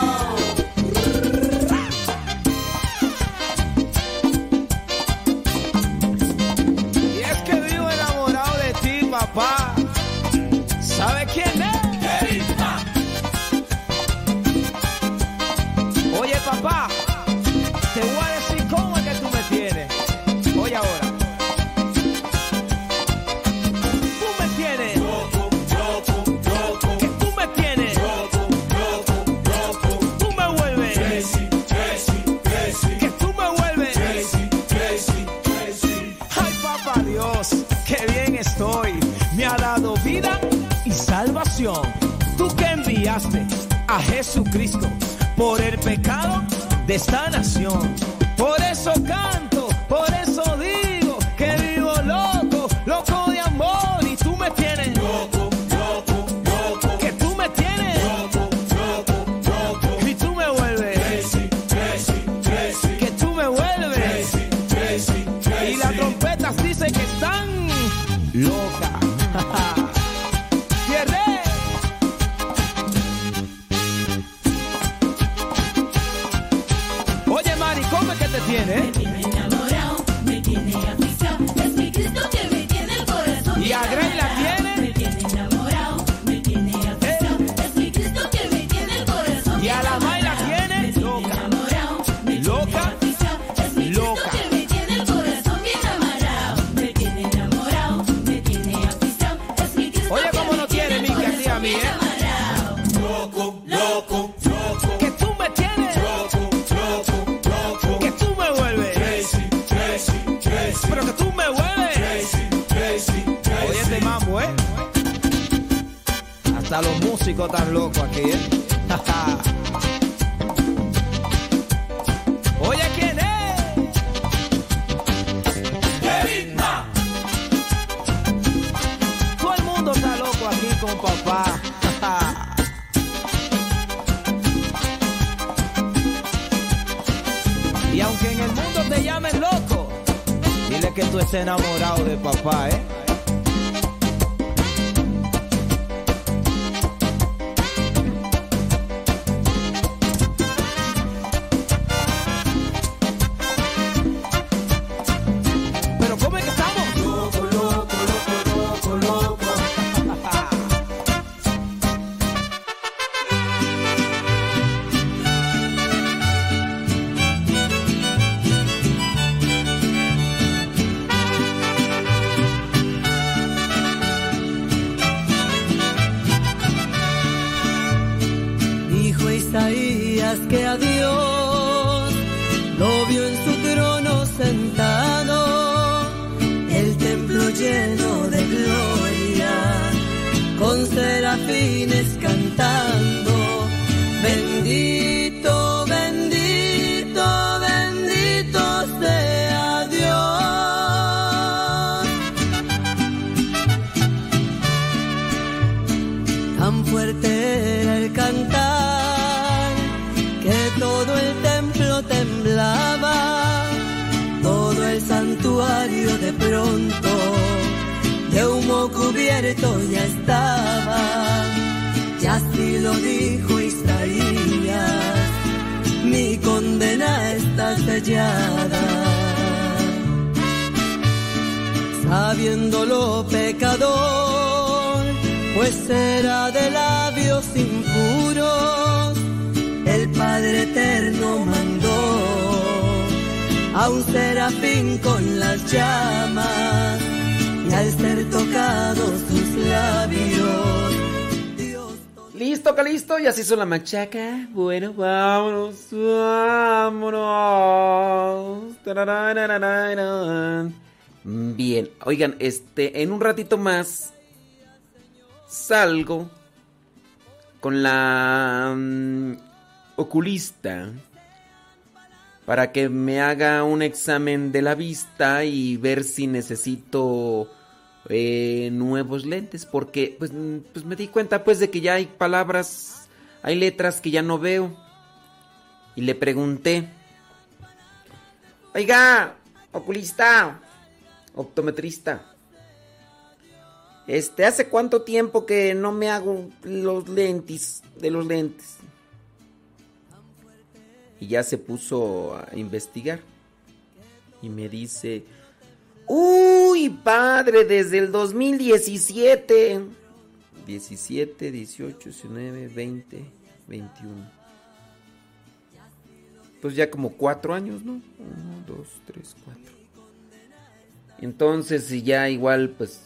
Jesucristo por el pecado de esta nación. Por eso canto, por eso digo que vivo loco, loco de amor y tú me tienes loco, loco, loco. Que tú me tienes loco, loco, loco. Y tú me vuelves crazy, crazy, crazy. Que tú me vuelves crazy, crazy, crazy. Y las trompetas dicen que están locas. bien, ¿eh? tan loco aquí. la machaca? Bueno, vámonos, vámonos. Bien, oigan, este, en un ratito más salgo con la mm, oculista para que me haga un examen de la vista y ver si necesito eh, nuevos lentes, porque pues, pues me di cuenta pues de que ya hay palabras hay letras que ya no veo. Y le pregunté, oiga, oculista, optometrista, este, ¿hace cuánto tiempo que no me hago los lentes de los lentes? Y ya se puso a investigar. Y me dice, uy, padre, desde el 2017. 17, 18, 19, 20, 21. Pues ya como cuatro años, ¿no? Uno, dos, tres, cuatro. Entonces, y ya igual, pues,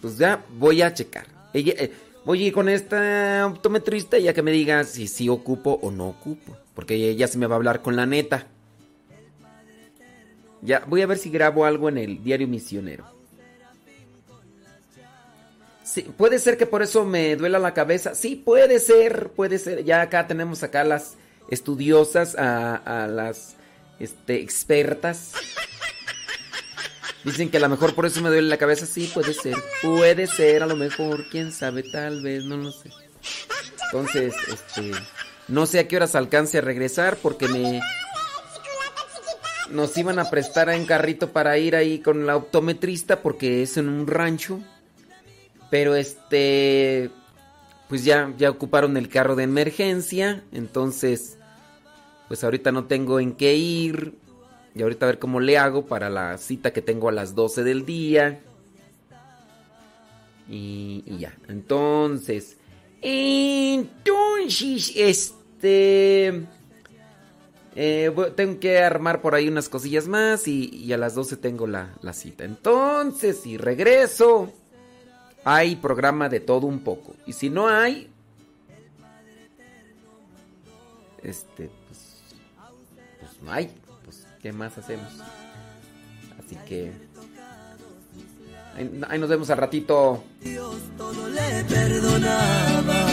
pues ya voy a checar. Eh, voy a ir con esta optometrista ya que me diga si sí ocupo o no ocupo. Porque ella se me va a hablar con la neta. Ya, voy a ver si grabo algo en el diario misionero. Sí, puede ser que por eso me duela la cabeza. Sí, puede ser, puede ser. Ya acá tenemos acá las estudiosas, a, a las este, expertas. Dicen que a lo mejor por eso me duele la cabeza. Sí, puede ser. Puede ser, a lo mejor. Quién sabe, tal vez, no lo sé. Entonces, este. No sé a qué horas alcance a regresar porque me. Nos iban a prestar en carrito para ir ahí con la optometrista porque es en un rancho. Pero este. Pues ya, ya ocuparon el carro de emergencia. Entonces. Pues ahorita no tengo en qué ir. Y ahorita a ver cómo le hago para la cita que tengo a las 12 del día. Y, y ya. Entonces. Entonces, este. eh, tengo que armar por ahí unas cosillas más y, y a las 12 tengo la, la cita. Entonces, si regreso, hay programa de todo un poco. Y si no hay, este, pues, pues no hay. Pues, ¿qué más hacemos? Así que... Ahí, nos vemos al ratito. Dios todo le perdonaba.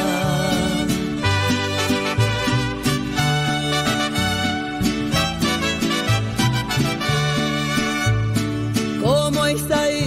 Como está ahí?